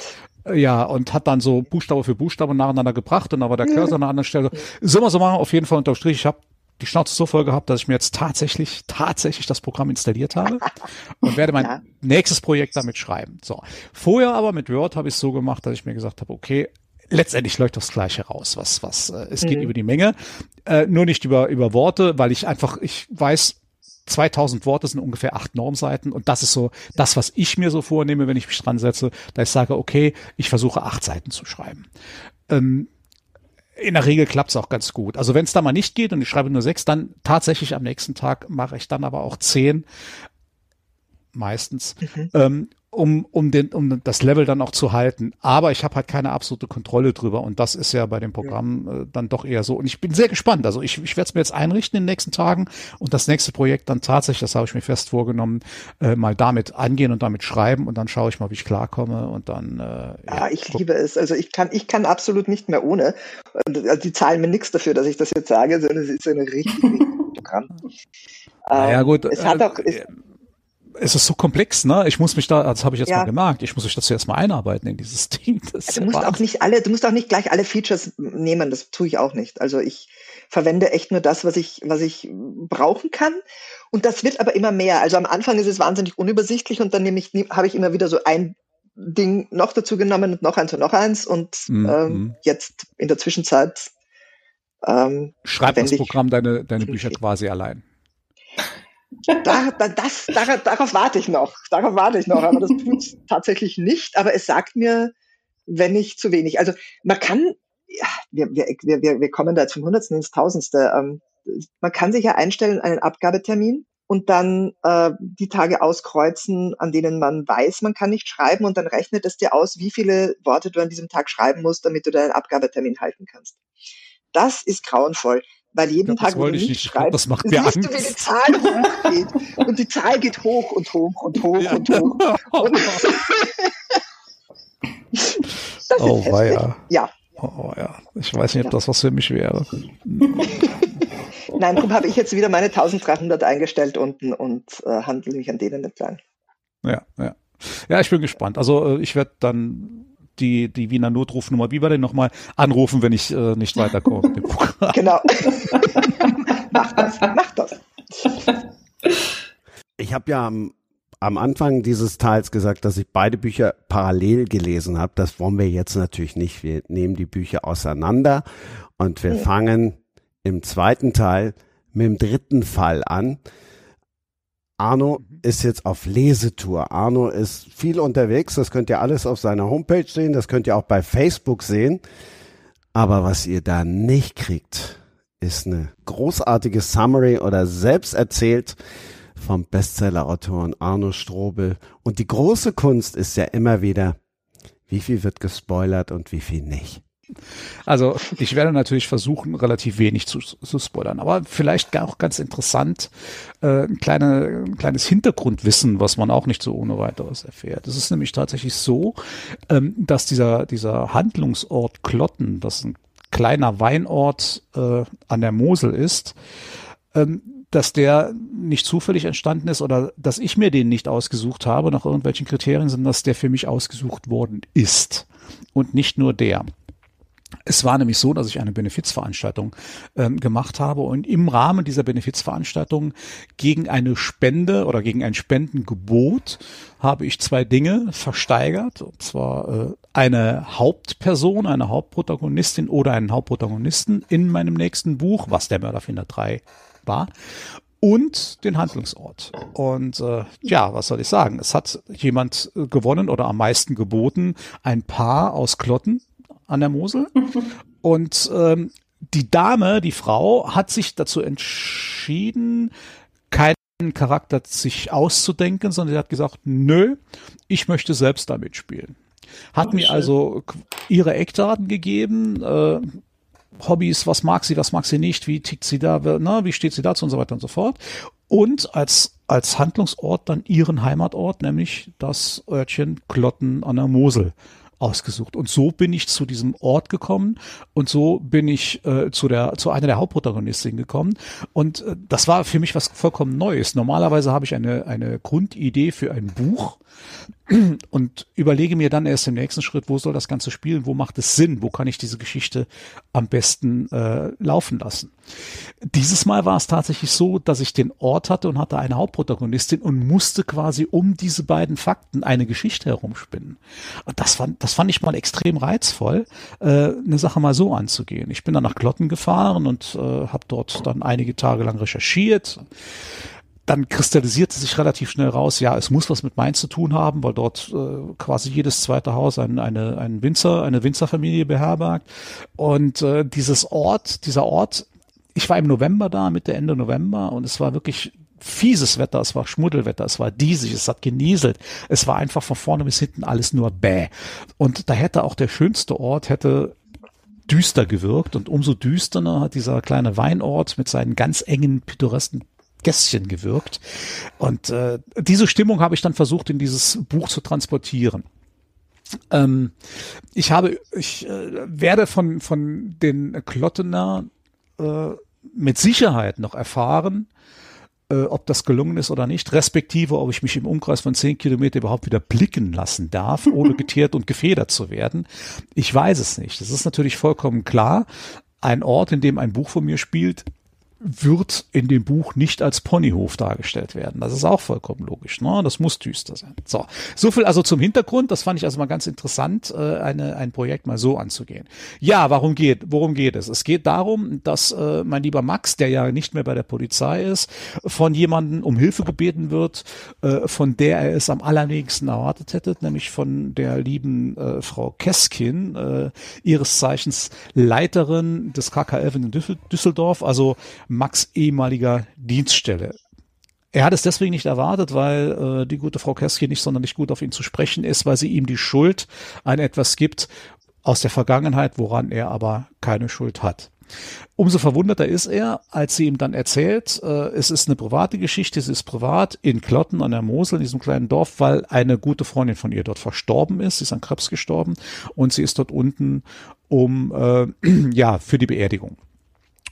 Ja, und hat dann so Buchstabe für Buchstabe nacheinander gebracht und da war der Cursor an einer anderen Stelle. So machen, auf jeden Fall unterm Strich. Ich habe die Schnauze so voll gehabt, dass ich mir jetzt tatsächlich, tatsächlich das Programm installiert habe und werde mein ja. nächstes Projekt damit schreiben. So. Vorher aber mit Word habe ich es so gemacht, dass ich mir gesagt habe, okay, letztendlich läuft das Gleiche raus, was, was, äh, es geht mhm. über die Menge, äh, nur nicht über, über Worte, weil ich einfach, ich weiß, 2000 Worte sind ungefähr acht Normseiten und das ist so das, was ich mir so vornehme, wenn ich mich dran setze, da ich sage, okay, ich versuche acht Seiten zu schreiben. Ähm, in der Regel klappt es auch ganz gut. Also wenn es da mal nicht geht und ich schreibe nur sechs, dann tatsächlich am nächsten Tag mache ich dann aber auch zehn meistens. Mhm. Ähm, um, um, den, um das Level dann auch zu halten. Aber ich habe halt keine absolute Kontrolle drüber und das ist ja bei dem Programm äh, dann doch eher so. Und ich bin sehr gespannt. Also ich, ich werde es mir jetzt einrichten in den nächsten Tagen und das nächste Projekt dann tatsächlich, das habe ich mir fest vorgenommen, äh, mal damit angehen und damit schreiben und dann schaue ich mal, wie ich klarkomme und dann. Äh, ja, ja ich guck. liebe es. Also ich kann, ich kann absolut nicht mehr ohne. Also die zahlen mir nichts dafür, dass ich das jetzt sage, sondern es ist ein richtig, richtig Programm. Naja, gut. Es hat äh, auch, es, es ist so komplex, ne? Ich muss mich da, das habe ich jetzt ja. mal gemerkt, ich muss mich dazu erstmal einarbeiten in dieses Ding. Das du musst auch nicht alle, du musst auch nicht gleich alle Features nehmen, das tue ich auch nicht. Also ich verwende echt nur das, was ich, was ich brauchen kann. Und das wird aber immer mehr. Also am Anfang ist es wahnsinnig unübersichtlich und dann nehme ich, habe ich immer wieder so ein Ding noch dazu genommen und noch eins und noch eins und mhm. ähm, mhm. jetzt in der Zwischenzeit ähm, Schreib das Programm deine, deine Bücher quasi allein. Da, da, das, darauf, darauf warte ich noch. Darauf warte ich noch, aber das tut es tatsächlich nicht. Aber es sagt mir, wenn nicht zu wenig. Also man kann, ja, wir, wir, wir, wir kommen da jetzt vom Hundertsten ins Tausendste. Ähm, man kann sich ja einstellen, einen Abgabetermin und dann äh, die Tage auskreuzen, an denen man weiß, man kann nicht schreiben und dann rechnet es dir aus, wie viele Worte du an diesem Tag schreiben musst, damit du deinen Abgabetermin halten kannst. Das ist grauenvoll, weil jeden ja, Tag, wenn du nicht, nicht schreibst, das macht mir siehst Angst. du, wie die Zahl hochgeht. Und die Zahl geht hoch und hoch und hoch ja. und hoch. Und das oh, ist weia. Ja. Oh, ja. Ich weiß nicht, ob das was für mich wäre. Nein, darum habe ich jetzt wieder meine 1300 eingestellt unten und äh, handle mich an denen entlang. Ja, ja. Ja, ich bin gespannt. Also äh, ich werde dann die, die Wiener Notrufnummer, wie war denn nochmal, anrufen, wenn ich äh, nicht weiterkomme. genau. mach das, mach das. Ich habe ja am, am Anfang dieses Teils gesagt, dass ich beide Bücher parallel gelesen habe. Das wollen wir jetzt natürlich nicht. Wir nehmen die Bücher auseinander und wir ja. fangen im zweiten Teil mit dem dritten Fall an. Arno mhm. ist jetzt auf Lesetour. Arno ist viel unterwegs. Das könnt ihr alles auf seiner Homepage sehen. Das könnt ihr auch bei Facebook sehen. Aber was ihr da nicht kriegt, ist eine großartige Summary oder selbst erzählt vom Bestseller-Autoren Arno Strobel. Und die große Kunst ist ja immer wieder, wie viel wird gespoilert und wie viel nicht. Also ich werde natürlich versuchen, relativ wenig zu, zu spoilern, aber vielleicht auch ganz interessant, äh, ein, kleine, ein kleines Hintergrundwissen, was man auch nicht so ohne weiteres erfährt. Es ist nämlich tatsächlich so, ähm, dass dieser, dieser Handlungsort Klotten, das ein kleiner Weinort äh, an der Mosel ist, ähm, dass der nicht zufällig entstanden ist oder dass ich mir den nicht ausgesucht habe nach irgendwelchen Kriterien, sondern dass der für mich ausgesucht worden ist. Und nicht nur der. Es war nämlich so, dass ich eine Benefizveranstaltung ähm, gemacht habe und im Rahmen dieser Benefizveranstaltung gegen eine Spende oder gegen ein Spendengebot habe ich zwei Dinge versteigert. Und zwar äh, eine Hauptperson, eine Hauptprotagonistin oder einen Hauptprotagonisten in meinem nächsten Buch, was der Mörderfinder 3 war und den Handlungsort. Und äh, ja, was soll ich sagen? Es hat jemand gewonnen oder am meisten geboten, ein Paar aus Klotten, an der Mosel. Und ähm, die Dame, die Frau, hat sich dazu entschieden, keinen Charakter sich auszudenken, sondern sie hat gesagt, nö, ich möchte selbst damit spielen. Hat oh, mir schön. also ihre Eckdaten gegeben, äh, Hobbys, was mag sie, was mag sie nicht, wie tickt sie da, na, wie steht sie dazu und so weiter und so fort. Und als, als Handlungsort dann ihren Heimatort, nämlich das Örtchen Klotten an der Mosel ausgesucht. Und so bin ich zu diesem Ort gekommen und so bin ich äh, zu der zu einer der Hauptprotagonistinnen gekommen. Und äh, das war für mich was vollkommen Neues. Normalerweise habe ich eine eine Grundidee für ein Buch und überlege mir dann erst im nächsten Schritt, wo soll das Ganze spielen, wo macht es Sinn, wo kann ich diese Geschichte am besten äh, laufen lassen. Dieses Mal war es tatsächlich so, dass ich den Ort hatte und hatte eine Hauptprotagonistin und musste quasi um diese beiden Fakten eine Geschichte herumspinnen. Das fand, das fand ich mal extrem reizvoll, äh, eine Sache mal so anzugehen. Ich bin dann nach Klotten gefahren und äh, habe dort dann einige Tage lang recherchiert dann kristallisierte sich relativ schnell raus, ja, es muss was mit Mainz zu tun haben, weil dort äh, quasi jedes zweite Haus ein, eine, ein Winzer, eine Winzerfamilie beherbergt. Und äh, dieses Ort, dieser Ort, ich war im November da, Mitte, Ende November, und es war wirklich fieses Wetter, es war Schmuddelwetter, es war diesig, es hat genieselt, es war einfach von vorne bis hinten alles nur bäh. Und da hätte auch der schönste Ort, hätte düster gewirkt und umso düsterner hat dieser kleine Weinort mit seinen ganz engen pittoresken Gässchen gewirkt. Und äh, diese Stimmung habe ich dann versucht, in dieses Buch zu transportieren. Ähm, ich habe, ich äh, werde von, von den Klottener äh, mit Sicherheit noch erfahren, äh, ob das gelungen ist oder nicht, respektive ob ich mich im Umkreis von zehn Kilometer überhaupt wieder blicken lassen darf, ohne geteert und gefedert zu werden. Ich weiß es nicht. Das ist natürlich vollkommen klar. Ein Ort, in dem ein Buch von mir spielt, wird in dem Buch nicht als Ponyhof dargestellt werden. Das ist auch vollkommen logisch. Ne? Das muss düster sein. So, so viel also zum Hintergrund. Das fand ich also mal ganz interessant, äh, eine, ein Projekt mal so anzugehen. Ja, warum geht, worum geht es? Es geht darum, dass äh, mein lieber Max, der ja nicht mehr bei der Polizei ist, von jemandem um Hilfe gebeten wird, äh, von der er es am allerwenigsten erwartet hätte, nämlich von der lieben äh, Frau Keskin, äh, ihres Zeichens Leiterin des KKF in Düsseldorf, also Max ehemaliger Dienststelle. Er hat es deswegen nicht erwartet, weil äh, die gute Frau Kersky nicht sonderlich gut auf ihn zu sprechen ist, weil sie ihm die Schuld an etwas gibt aus der Vergangenheit, woran er aber keine Schuld hat. Umso verwunderter ist er, als sie ihm dann erzählt, äh, es ist eine private Geschichte, es ist privat in Klotten an der Mosel, in diesem kleinen Dorf, weil eine gute Freundin von ihr dort verstorben ist, sie ist an Krebs gestorben und sie ist dort unten um äh, ja für die Beerdigung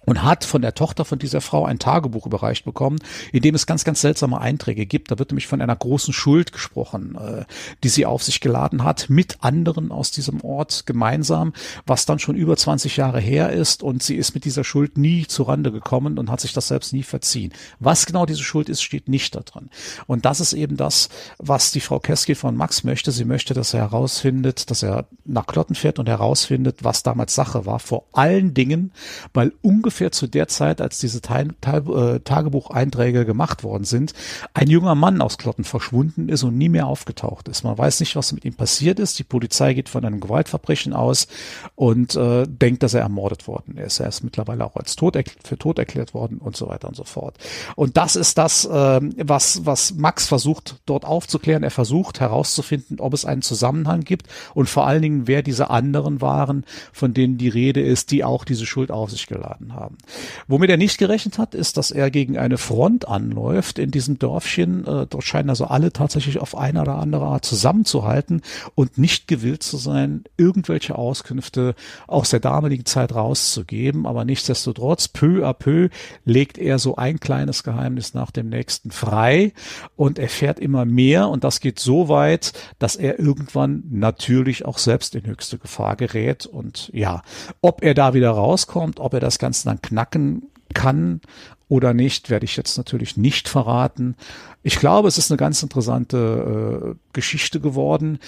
und hat von der Tochter von dieser Frau ein Tagebuch überreicht bekommen, in dem es ganz, ganz seltsame Einträge gibt. Da wird nämlich von einer großen Schuld gesprochen, äh, die sie auf sich geladen hat, mit anderen aus diesem Ort gemeinsam, was dann schon über 20 Jahre her ist und sie ist mit dieser Schuld nie zurande gekommen und hat sich das selbst nie verziehen. Was genau diese Schuld ist, steht nicht da drin. Und das ist eben das, was die Frau Keski von Max möchte. Sie möchte, dass er herausfindet, dass er nach Klotten fährt und herausfindet, was damals Sache war. Vor allen Dingen, weil ungefähr ungefähr zu der Zeit, als diese Teil, Teil, äh, Tagebucheinträge gemacht worden sind, ein junger Mann aus Klotten verschwunden ist und nie mehr aufgetaucht ist. Man weiß nicht, was mit ihm passiert ist. Die Polizei geht von einem Gewaltverbrechen aus und äh, denkt, dass er ermordet worden ist. Er ist mittlerweile auch als tot für tot erklärt worden und so weiter und so fort. Und das ist das, äh, was, was Max versucht dort aufzuklären. Er versucht herauszufinden, ob es einen Zusammenhang gibt und vor allen Dingen, wer diese anderen waren, von denen die Rede ist, die auch diese Schuld auf sich geladen haben haben. Womit er nicht gerechnet hat, ist, dass er gegen eine Front anläuft in diesem Dörfchen. Äh, dort scheinen also alle tatsächlich auf eine oder andere Art zusammenzuhalten und nicht gewillt zu sein, irgendwelche Auskünfte aus der damaligen Zeit rauszugeben. Aber nichtsdestotrotz, peu à peu legt er so ein kleines Geheimnis nach dem nächsten frei und erfährt immer mehr. Und das geht so weit, dass er irgendwann natürlich auch selbst in höchste Gefahr gerät. Und ja, ob er da wieder rauskommt, ob er das Ganze dann knacken kann oder nicht, werde ich jetzt natürlich nicht verraten. Ich glaube, es ist eine ganz interessante äh, Geschichte geworden.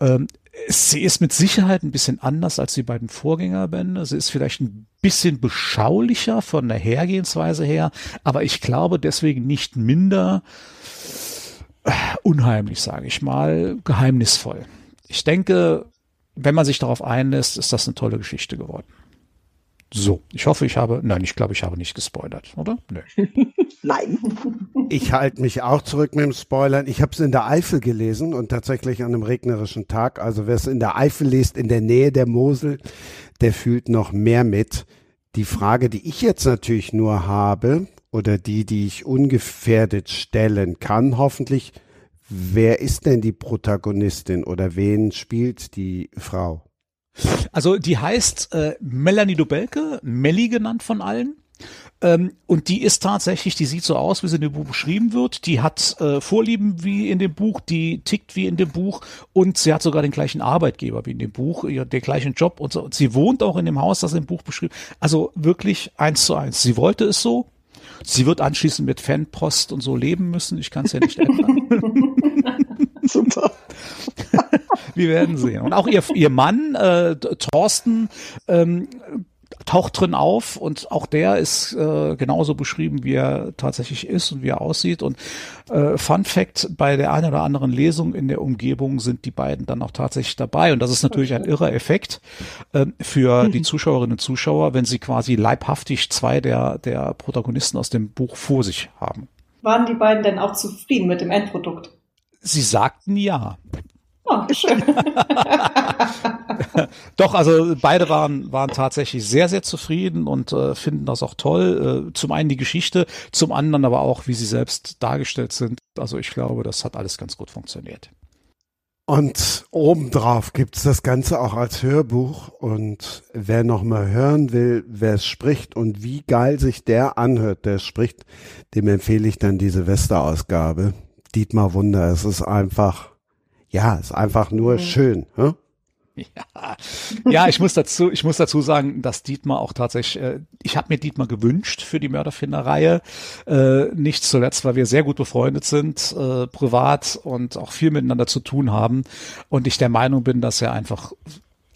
Ähm, sie ist mit Sicherheit ein bisschen anders als die beiden Vorgängerbände. Sie ist vielleicht ein bisschen beschaulicher von der Hergehensweise her, aber ich glaube deswegen nicht minder äh, unheimlich, sage ich mal, geheimnisvoll. Ich denke, wenn man sich darauf einlässt, ist das eine tolle Geschichte geworden. So, ich hoffe, ich habe, nein, ich glaube, ich habe nicht gespoilert, oder? Nö. nein. Ich halte mich auch zurück mit dem Spoilern. Ich habe es in der Eifel gelesen und tatsächlich an einem regnerischen Tag. Also wer es in der Eifel liest, in der Nähe der Mosel, der fühlt noch mehr mit. Die Frage, die ich jetzt natürlich nur habe, oder die, die ich ungefährdet stellen kann, hoffentlich, wer ist denn die Protagonistin oder wen spielt die Frau? Also die heißt äh, Melanie Dubelke, Melli genannt von allen. Ähm, und die ist tatsächlich, die sieht so aus, wie sie in dem Buch beschrieben wird. Die hat äh, Vorlieben wie in dem Buch, die tickt wie in dem Buch und sie hat sogar den gleichen Arbeitgeber wie in dem Buch, ja, den gleichen Job und so. Und sie wohnt auch in dem Haus, das im Buch beschrieben. Also wirklich eins zu eins. Sie wollte es so. Sie wird anschließend mit Fanpost und so leben müssen. Ich kann es ja nicht ändern. Super. Wir werden sehen. Und auch ihr, ihr Mann, äh, Thorsten, ähm, taucht drin auf und auch der ist äh, genauso beschrieben, wie er tatsächlich ist und wie er aussieht. Und äh, Fun Fact, bei der einen oder anderen Lesung in der Umgebung sind die beiden dann auch tatsächlich dabei. Und das ist natürlich ein irrer Effekt äh, für die Zuschauerinnen und Zuschauer, wenn sie quasi leibhaftig zwei der, der Protagonisten aus dem Buch vor sich haben. Waren die beiden denn auch zufrieden mit dem Endprodukt? Sie sagten ja. Oh, schön. Doch, also beide waren, waren tatsächlich sehr, sehr zufrieden und äh, finden das auch toll. Äh, zum einen die Geschichte, zum anderen aber auch, wie sie selbst dargestellt sind. Also ich glaube, das hat alles ganz gut funktioniert. Und obendrauf gibt's das Ganze auch als Hörbuch. Und wer noch mal hören will, wer es spricht und wie geil sich der anhört, der spricht, dem empfehle ich dann die Silvesterausgabe. Dietmar Wunder, es ist einfach ja, ist einfach nur mhm. schön. Hm? Ja. ja, ich muss dazu, ich muss dazu sagen, dass Dietmar auch tatsächlich, äh, ich habe mir Dietmar gewünscht für die Mörderfinder-Reihe, äh, nicht zuletzt, weil wir sehr gut befreundet sind, äh, privat und auch viel miteinander zu tun haben und ich der Meinung bin, dass er einfach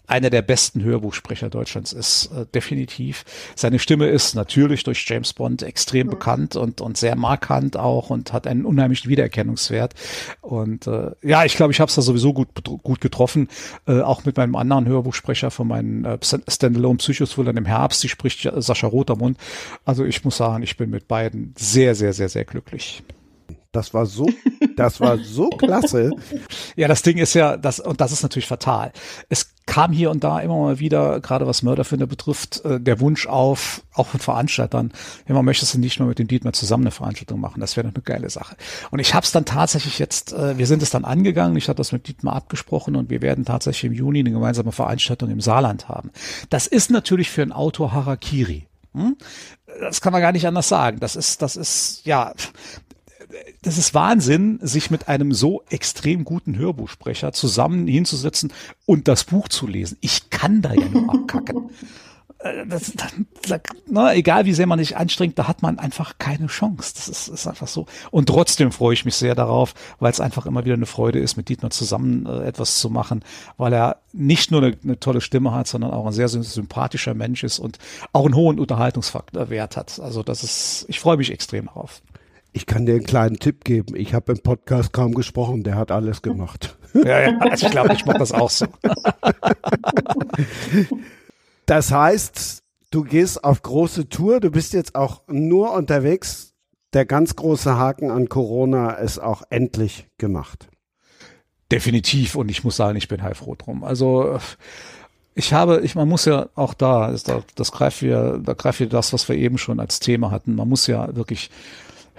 einer der besten Hörbuchsprecher Deutschlands ist, äh, definitiv. Seine Stimme ist natürlich durch James Bond extrem mhm. bekannt und, und sehr markant auch und hat einen unheimlichen Wiedererkennungswert. Und äh, ja, ich glaube, ich habe es da sowieso gut, gut getroffen, äh, auch mit meinem anderen Hörbuchsprecher von meinen äh, Standalone Psychothrillern im Herbst, die spricht Sascha Rotermund. Also ich muss sagen, ich bin mit beiden sehr, sehr, sehr, sehr glücklich. Das war so, das war so klasse. Ja, das Ding ist ja, das, und das ist natürlich fatal. Es kam hier und da immer mal wieder, gerade was Mörderfinder betrifft, äh, der Wunsch auf, auch von Veranstaltern, wenn man möchte, du nicht mal mit dem Dietmar zusammen eine Veranstaltung machen. Das wäre eine geile Sache. Und ich habe es dann tatsächlich jetzt, äh, wir sind es dann angegangen, ich hatte das mit Dietmar abgesprochen und wir werden tatsächlich im Juni eine gemeinsame Veranstaltung im Saarland haben. Das ist natürlich für einen Autor Harakiri. Hm? Das kann man gar nicht anders sagen. Das ist, das ist, ja, das ist Wahnsinn, sich mit einem so extrem guten Hörbuchsprecher zusammen hinzusetzen und das Buch zu lesen. Ich kann da ja nur abkacken. Äh, das, das, na, egal wie sehr man sich anstrengt, da hat man einfach keine Chance. Das ist, ist einfach so. Und trotzdem freue ich mich sehr darauf, weil es einfach immer wieder eine Freude ist, mit Dietmar zusammen äh, etwas zu machen, weil er nicht nur eine, eine, tolle Stimme hat, sondern auch ein sehr sympathischer Mensch ist und auch einen hohen Unterhaltungsfaktor Wert hat. Also das ist, ich freue mich extrem darauf. Ich kann dir einen kleinen Tipp geben. Ich habe im Podcast kaum gesprochen, der hat alles gemacht. Ja, ja also ich glaube, ich mache das auch so. Das heißt, du gehst auf große Tour, du bist jetzt auch nur unterwegs. Der ganz große Haken an Corona ist auch endlich gemacht. Definitiv und ich muss sagen, ich bin heilfroh drum. Also ich habe, ich, man muss ja auch da, das, das greift wir, da greift wir das, was wir eben schon als Thema hatten. Man muss ja wirklich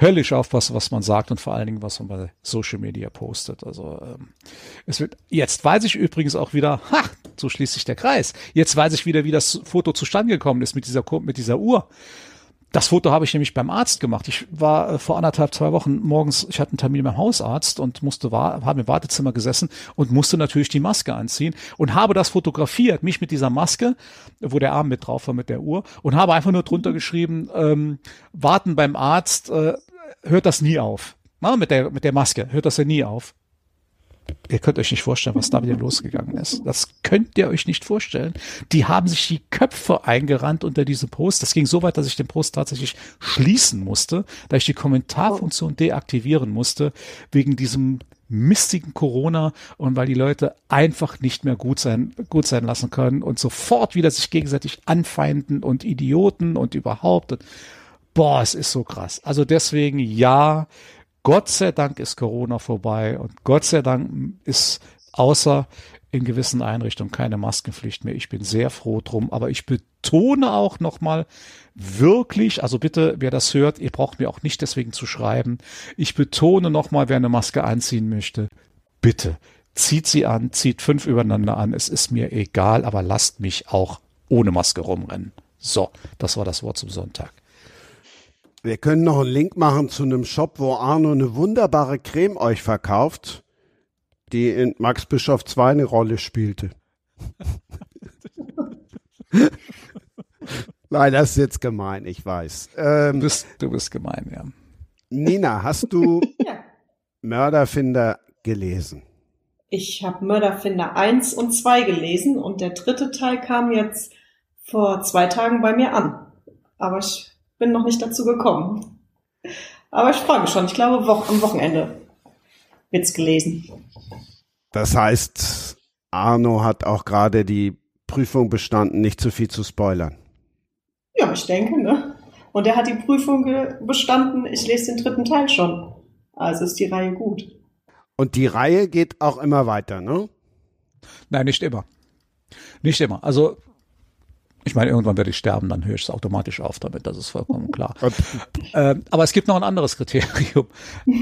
höllisch aufpassen, was man sagt und vor allen Dingen, was man bei Social Media postet. Also ähm, es wird, jetzt weiß ich übrigens auch wieder, ha, so schließt sich der Kreis. Jetzt weiß ich wieder, wie das Foto zustande gekommen ist mit dieser, mit dieser Uhr. Das Foto habe ich nämlich beim Arzt gemacht. Ich war äh, vor anderthalb, zwei Wochen morgens, ich hatte einen Termin beim Hausarzt und musste, war, habe im Wartezimmer gesessen und musste natürlich die Maske anziehen und habe das fotografiert, mich mit dieser Maske, wo der Arm mit drauf war mit der Uhr und habe einfach nur drunter geschrieben, ähm, warten beim Arzt, äh, hört das nie auf. Na, mit der, mit der Maske hört das ja nie auf. Ihr könnt euch nicht vorstellen, was da wieder losgegangen ist. Das könnt ihr euch nicht vorstellen. Die haben sich die Köpfe eingerannt unter diese Post. Das ging so weit, dass ich den Post tatsächlich schließen musste, da ich die Kommentarfunktion deaktivieren musste, wegen diesem mistigen Corona und weil die Leute einfach nicht mehr gut sein, gut sein lassen können und sofort wieder sich gegenseitig anfeinden und Idioten und überhaupt. Boah, es ist so krass. Also deswegen ja, Gott sei Dank ist Corona vorbei und Gott sei Dank ist außer in gewissen Einrichtungen keine Maskenpflicht mehr. Ich bin sehr froh drum, aber ich betone auch nochmal wirklich, also bitte, wer das hört, ihr braucht mir auch nicht deswegen zu schreiben. Ich betone nochmal, wer eine Maske anziehen möchte, bitte zieht sie an, zieht fünf übereinander an. Es ist mir egal, aber lasst mich auch ohne Maske rumrennen. So, das war das Wort zum Sonntag. Wir können noch einen Link machen zu einem Shop, wo Arno eine wunderbare Creme euch verkauft, die in Max Bischof 2 eine Rolle spielte. Nein, das ist jetzt gemein, ich weiß. Ähm, du, bist, du bist gemein, ja. Nina, hast du ja. Mörderfinder gelesen? Ich habe Mörderfinder 1 und 2 gelesen und der dritte Teil kam jetzt vor zwei Tagen bei mir an. Aber ich bin noch nicht dazu gekommen. Aber ich freue mich schon. Ich glaube, wo am Wochenende wird's gelesen. Das heißt, Arno hat auch gerade die Prüfung bestanden, nicht zu viel zu spoilern. Ja, ich denke, ne? Und er hat die Prüfung bestanden, ich lese den dritten Teil schon. Also ist die Reihe gut. Und die Reihe geht auch immer weiter, ne? Nein, nicht immer. Nicht immer. Also ich meine, irgendwann werde ich sterben, dann höre ich es automatisch auf damit, das ist vollkommen klar. ähm, aber es gibt noch ein anderes Kriterium.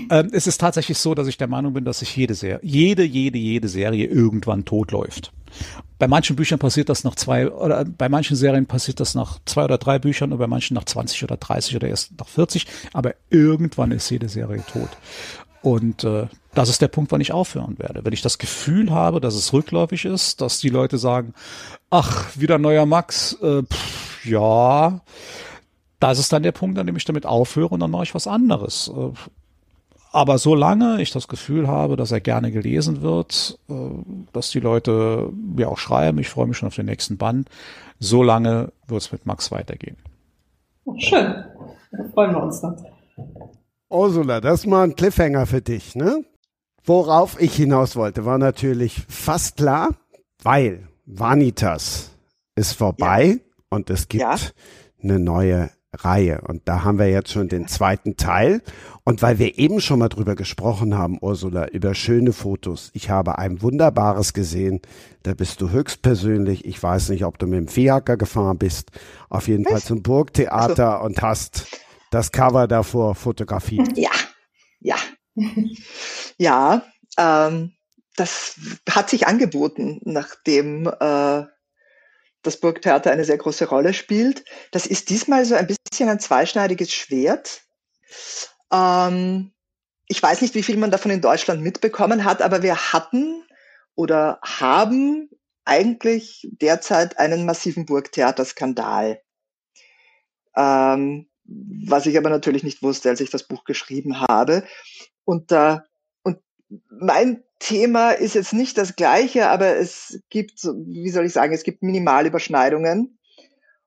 Ähm, es ist tatsächlich so, dass ich der Meinung bin, dass sich jede Serie, jede, jede, jede Serie irgendwann totläuft. Bei manchen Büchern passiert das nach zwei, oder bei manchen Serien passiert das nach zwei oder drei Büchern und bei manchen nach 20 oder 30 oder erst nach 40, aber irgendwann ist jede Serie tot. Und äh, das ist der Punkt, wann ich aufhören werde. Wenn ich das Gefühl habe, dass es rückläufig ist, dass die Leute sagen, ach, wieder neuer Max, äh, pff, ja, das ist dann der Punkt, an dem ich damit aufhöre und dann mache ich was anderes. Äh, aber solange ich das Gefühl habe, dass er gerne gelesen wird, äh, dass die Leute mir auch schreiben, ich freue mich schon auf den nächsten Band, solange wird es mit Max weitergehen. Schön. Da freuen wir uns dann. Ursula, das ist mal ein Cliffhanger für dich, ne? Worauf ich hinaus wollte, war natürlich fast klar, weil Vanitas ist vorbei ja. und es gibt ja. eine neue Reihe. Und da haben wir jetzt schon den zweiten Teil. Und weil wir eben schon mal drüber gesprochen haben, Ursula, über schöne Fotos. Ich habe ein wunderbares gesehen. Da bist du höchstpersönlich. Ich weiß nicht, ob du mit dem Fiaker gefahren bist. Auf jeden Was? Fall zum Burgtheater also. und hast das Cover davor fotografiert. Ja, ja. ja, ähm, das hat sich angeboten, nachdem äh, das Burgtheater eine sehr große Rolle spielt. Das ist diesmal so ein bisschen ein zweischneidiges Schwert. Ähm, ich weiß nicht, wie viel man davon in Deutschland mitbekommen hat, aber wir hatten oder haben eigentlich derzeit einen massiven Burgtheaterskandal. Ähm, was ich aber natürlich nicht wusste, als ich das Buch geschrieben habe. Und, äh, und mein Thema ist jetzt nicht das gleiche, aber es gibt, wie soll ich sagen, es gibt Minimalüberschneidungen.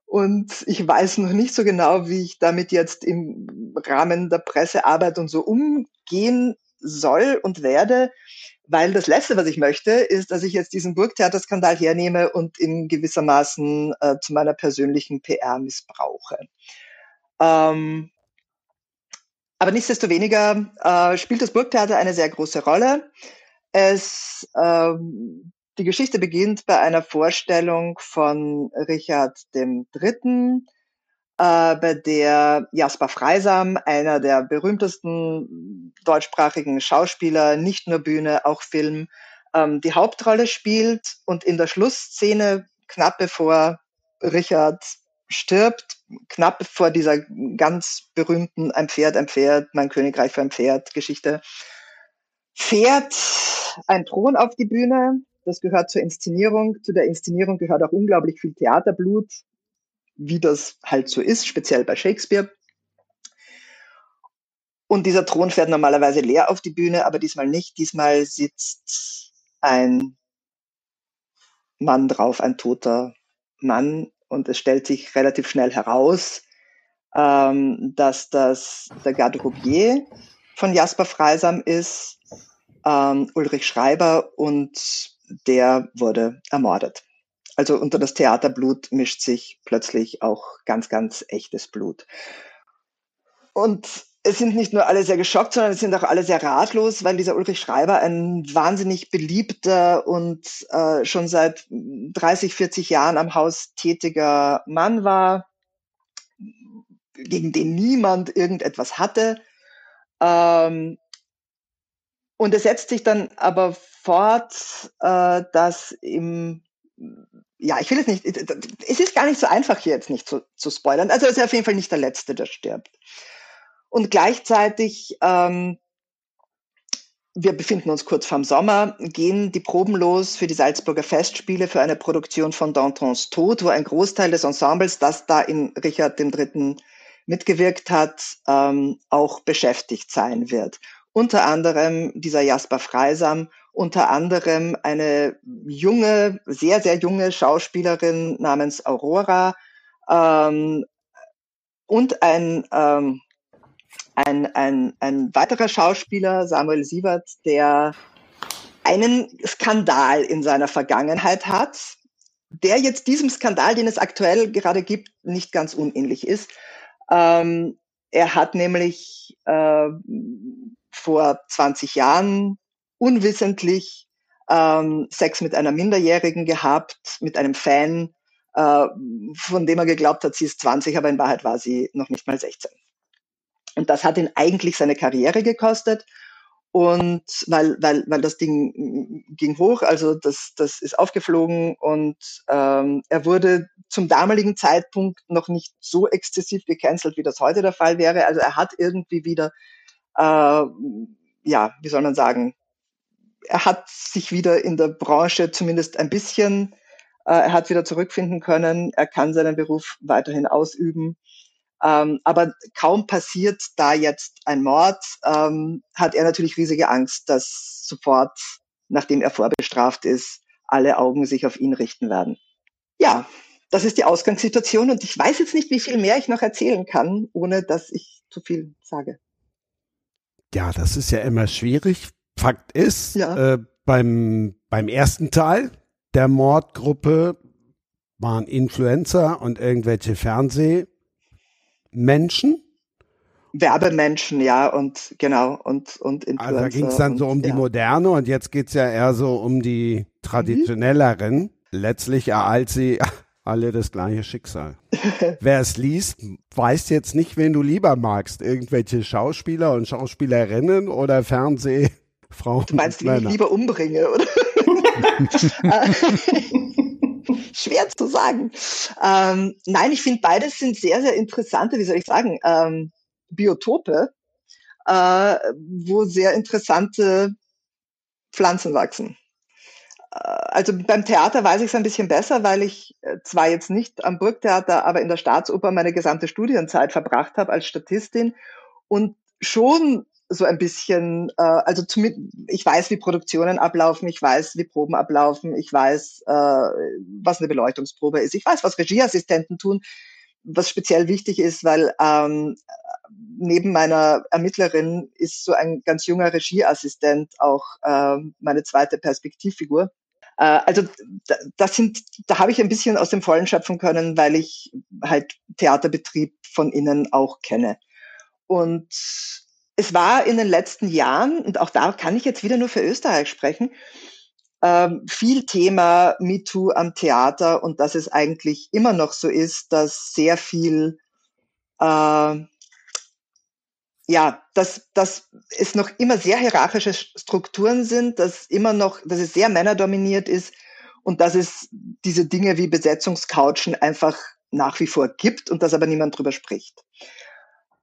Und ich weiß noch nicht so genau, wie ich damit jetzt im Rahmen der Pressearbeit und so umgehen soll und werde, weil das Letzte, was ich möchte, ist, dass ich jetzt diesen Burgtheaterskandal hernehme und in gewissermaßen äh, zu meiner persönlichen PR missbrauche. Ähm, aber nichtsdestoweniger äh, spielt das Burgtheater eine sehr große Rolle. Es, ähm, die Geschichte beginnt bei einer Vorstellung von Richard III., äh, bei der Jasper Freisam, einer der berühmtesten deutschsprachigen Schauspieler, nicht nur Bühne, auch Film, ähm, die Hauptrolle spielt und in der Schlussszene, knapp bevor Richard stirbt, knapp vor dieser ganz berühmten Ein Pferd, ein Pferd, mein Königreich für ein Pferd Geschichte, fährt ein Thron auf die Bühne. Das gehört zur Inszenierung. Zu der Inszenierung gehört auch unglaublich viel Theaterblut, wie das halt so ist, speziell bei Shakespeare. Und dieser Thron fährt normalerweise leer auf die Bühne, aber diesmal nicht. Diesmal sitzt ein Mann drauf, ein toter Mann. Und es stellt sich relativ schnell heraus, ähm, dass das der Garde von Jasper Freisam ist, ähm, Ulrich Schreiber und der wurde ermordet. Also unter das Theaterblut mischt sich plötzlich auch ganz, ganz echtes Blut. Und es sind nicht nur alle sehr geschockt, sondern es sind auch alle sehr ratlos, weil dieser Ulrich Schreiber ein wahnsinnig beliebter und äh, schon seit 30, 40 Jahren am Haus tätiger Mann war, gegen den niemand irgendetwas hatte. Ähm, und es setzt sich dann aber fort, äh, dass im, ja, ich will es nicht, es ist gar nicht so einfach hier jetzt nicht zu, zu spoilern. Also es ist auf jeden Fall nicht der Letzte, der stirbt. Und gleichzeitig, ähm, wir befinden uns kurz vorm Sommer, gehen die Proben los für die Salzburger Festspiele für eine Produktion von Dantons Tod, wo ein Großteil des Ensembles, das da in Richard III. mitgewirkt hat, ähm, auch beschäftigt sein wird unter anderem dieser Jasper Freisam, unter anderem eine junge, sehr, sehr junge Schauspielerin namens Aurora ähm, und ein, ähm, ein, ein, ein weiterer Schauspieler, Samuel Sievert, der einen Skandal in seiner Vergangenheit hat, der jetzt diesem Skandal, den es aktuell gerade gibt, nicht ganz unähnlich ist. Ähm, er hat nämlich äh, vor 20 Jahren unwissentlich ähm, Sex mit einer Minderjährigen gehabt, mit einem Fan, äh, von dem er geglaubt hat, sie ist 20, aber in Wahrheit war sie noch nicht mal 16. Und das hat ihn eigentlich seine Karriere gekostet. Und weil, weil, weil das Ding ging hoch, also das, das ist aufgeflogen und ähm, er wurde zum damaligen Zeitpunkt noch nicht so exzessiv gecancelt, wie das heute der Fall wäre. Also er hat irgendwie wieder äh, ja, wie soll man sagen, er hat sich wieder in der Branche zumindest ein bisschen, äh, er hat wieder zurückfinden können, er kann seinen Beruf weiterhin ausüben. Ähm, aber kaum passiert da jetzt ein Mord, ähm, hat er natürlich riesige Angst, dass sofort, nachdem er vorbestraft ist, alle Augen sich auf ihn richten werden. Ja, das ist die Ausgangssituation und ich weiß jetzt nicht, wie viel mehr ich noch erzählen kann, ohne dass ich zu viel sage. Ja, das ist ja immer schwierig. Fakt ist, ja. äh, beim, beim ersten Teil der Mordgruppe waren Influencer und irgendwelche Fernsehmenschen. Werbemenschen, ja, und genau, und, und Influencer. Also da ging es dann und, so um die moderne und jetzt geht es ja eher so um die traditionelleren. Mhm. Letztlich ereilt sie alle das gleiche Schicksal. Wer es liest, weiß jetzt nicht, wen du lieber magst. Irgendwelche Schauspieler und Schauspielerinnen oder Fernsehfrauen. Du meinst, wie ich lieber umbringe, oder? Schwer zu sagen. Ähm, nein, ich finde, beides sind sehr, sehr interessante, wie soll ich sagen, ähm, Biotope, äh, wo sehr interessante Pflanzen wachsen. Äh, also beim Theater weiß ich es ein bisschen besser, weil ich äh, zwar jetzt nicht am Burgtheater, aber in der Staatsoper meine gesamte Studienzeit verbracht habe als Statistin und schon so ein bisschen, äh, also zum, ich weiß, wie Produktionen ablaufen, ich weiß, wie Proben ablaufen, ich weiß, äh, was eine Beleuchtungsprobe ist, ich weiß, was Regieassistenten tun, was speziell wichtig ist, weil ähm, neben meiner Ermittlerin ist so ein ganz junger Regieassistent auch äh, meine zweite Perspektivfigur. Äh, also das sind, da habe ich ein bisschen aus dem Vollen schöpfen können, weil ich halt Theaterbetrieb von innen auch kenne. Und es war in den letzten Jahren, und auch da kann ich jetzt wieder nur für Österreich sprechen, ähm, viel Thema MeToo am Theater und dass es eigentlich immer noch so ist, dass sehr viel äh, ja, dass, dass es noch immer sehr hierarchische Strukturen sind, dass immer noch, dass es sehr männerdominiert ist und dass es diese Dinge wie Besetzungscouchen einfach nach wie vor gibt und dass aber niemand drüber spricht.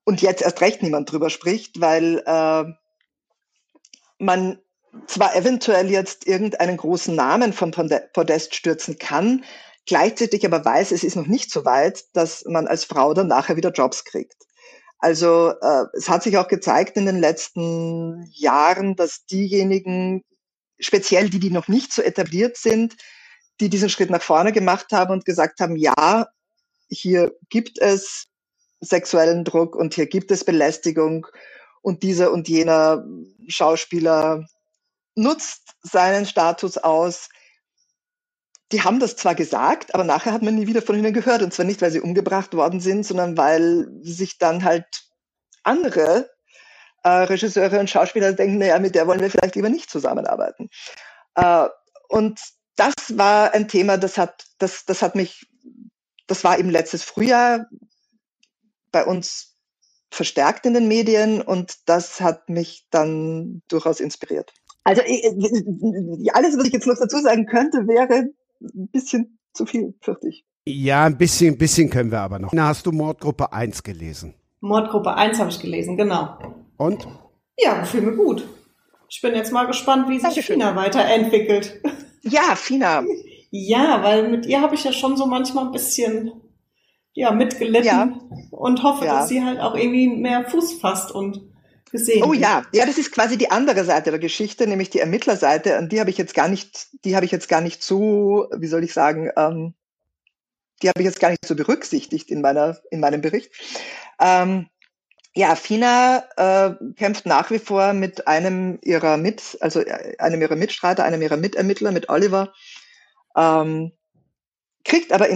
Und jetzt erst recht niemand drüber spricht, weil äh, man zwar eventuell jetzt irgendeinen großen Namen vom Podest stürzen kann, gleichzeitig aber weiß, es ist noch nicht so weit, dass man als Frau dann nachher wieder Jobs kriegt. Also äh, es hat sich auch gezeigt in den letzten Jahren, dass diejenigen, speziell die, die noch nicht so etabliert sind, die diesen Schritt nach vorne gemacht haben und gesagt haben, ja, hier gibt es sexuellen Druck und hier gibt es Belästigung und dieser und jener Schauspieler nutzt seinen Status aus, die haben das zwar gesagt, aber nachher hat man nie wieder von ihnen gehört. Und zwar nicht, weil sie umgebracht worden sind, sondern weil sich dann halt andere äh, Regisseure und Schauspieler denken, naja, mit der wollen wir vielleicht lieber nicht zusammenarbeiten. Äh, und das war ein Thema, das hat, das, das hat mich, das war eben letztes Frühjahr bei uns verstärkt in den Medien und das hat mich dann durchaus inspiriert. Also alles, was ich jetzt noch dazu sagen könnte, wäre, ein bisschen zu viel, fürchte ich. Ja, ein bisschen, ein bisschen können wir aber noch. Na, hast du Mordgruppe 1 gelesen? Mordgruppe 1 habe ich gelesen, genau. Und? Ja, gefiel mir gut. Ich bin jetzt mal gespannt, wie sich Dankeschön. Fina weiterentwickelt. Ja, Fina. Ja, weil mit ihr habe ich ja schon so manchmal ein bisschen ja, mitgelitten ja. und hoffe, ja. dass sie halt auch irgendwie mehr Fuß fasst und gesehen. Oh ja, ja, das ist quasi die andere Seite der Geschichte, nämlich die Ermittlerseite. Und die habe ich jetzt gar nicht, die habe ich jetzt gar nicht so, wie soll ich sagen, ähm, die habe ich jetzt gar nicht so berücksichtigt in meiner, in meinem Bericht. Ähm, ja, Fina äh, kämpft nach wie vor mit einem ihrer Mit, also äh, einem ihrer Mitstreiter, einem ihrer Mitermittler, mit Oliver, ähm, kriegt aber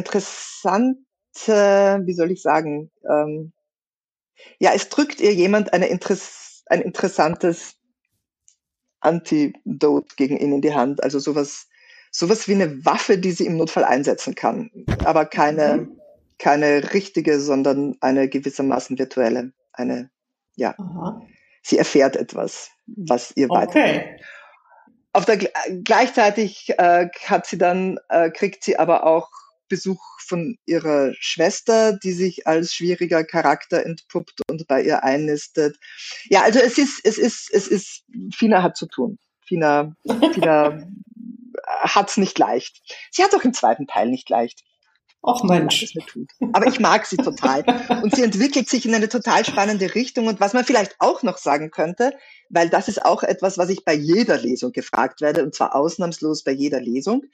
interessante, wie soll ich sagen, ähm, ja, es drückt ihr jemand eine Interess ein interessantes Antidot gegen ihn in die Hand. Also sowas, sowas wie eine Waffe, die sie im Notfall einsetzen kann. Aber keine, mhm. keine richtige, sondern eine gewissermaßen virtuelle. Eine, ja. Aha. Sie erfährt etwas, was ihr okay. weiterhilft. Auf der gleichzeitig äh, hat sie dann äh, kriegt sie aber auch Besuch von ihrer Schwester, die sich als schwieriger Charakter entpuppt und bei ihr einnistet. Ja, also es ist, es ist, es ist, Fina hat zu tun. Pina, Pina hat's nicht leicht. Sie hat auch im zweiten Teil nicht leicht. Ach Mensch. Aber ich mag sie total. Und sie entwickelt sich in eine total spannende Richtung. Und was man vielleicht auch noch sagen könnte, weil das ist auch etwas, was ich bei jeder Lesung gefragt werde, und zwar ausnahmslos bei jeder Lesung.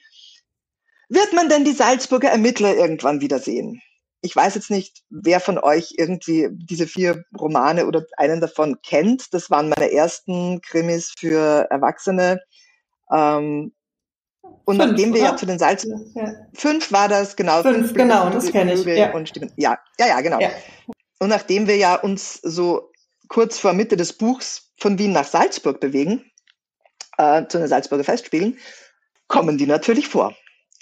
Wird man denn die Salzburger Ermittler irgendwann wiedersehen? Ich weiß jetzt nicht, wer von euch irgendwie diese vier Romane oder einen davon kennt. Das waren meine ersten Krimis für Erwachsene. Ähm, und fünf, nachdem wir oder? ja zu den Salz ja. fünf war das genau fünf genau das kenne ich ja. Und Stimmen. ja ja ja genau ja. und nachdem wir ja uns so kurz vor Mitte des Buchs von Wien nach Salzburg bewegen äh, zu den Salzburger Festspielen kommen die natürlich vor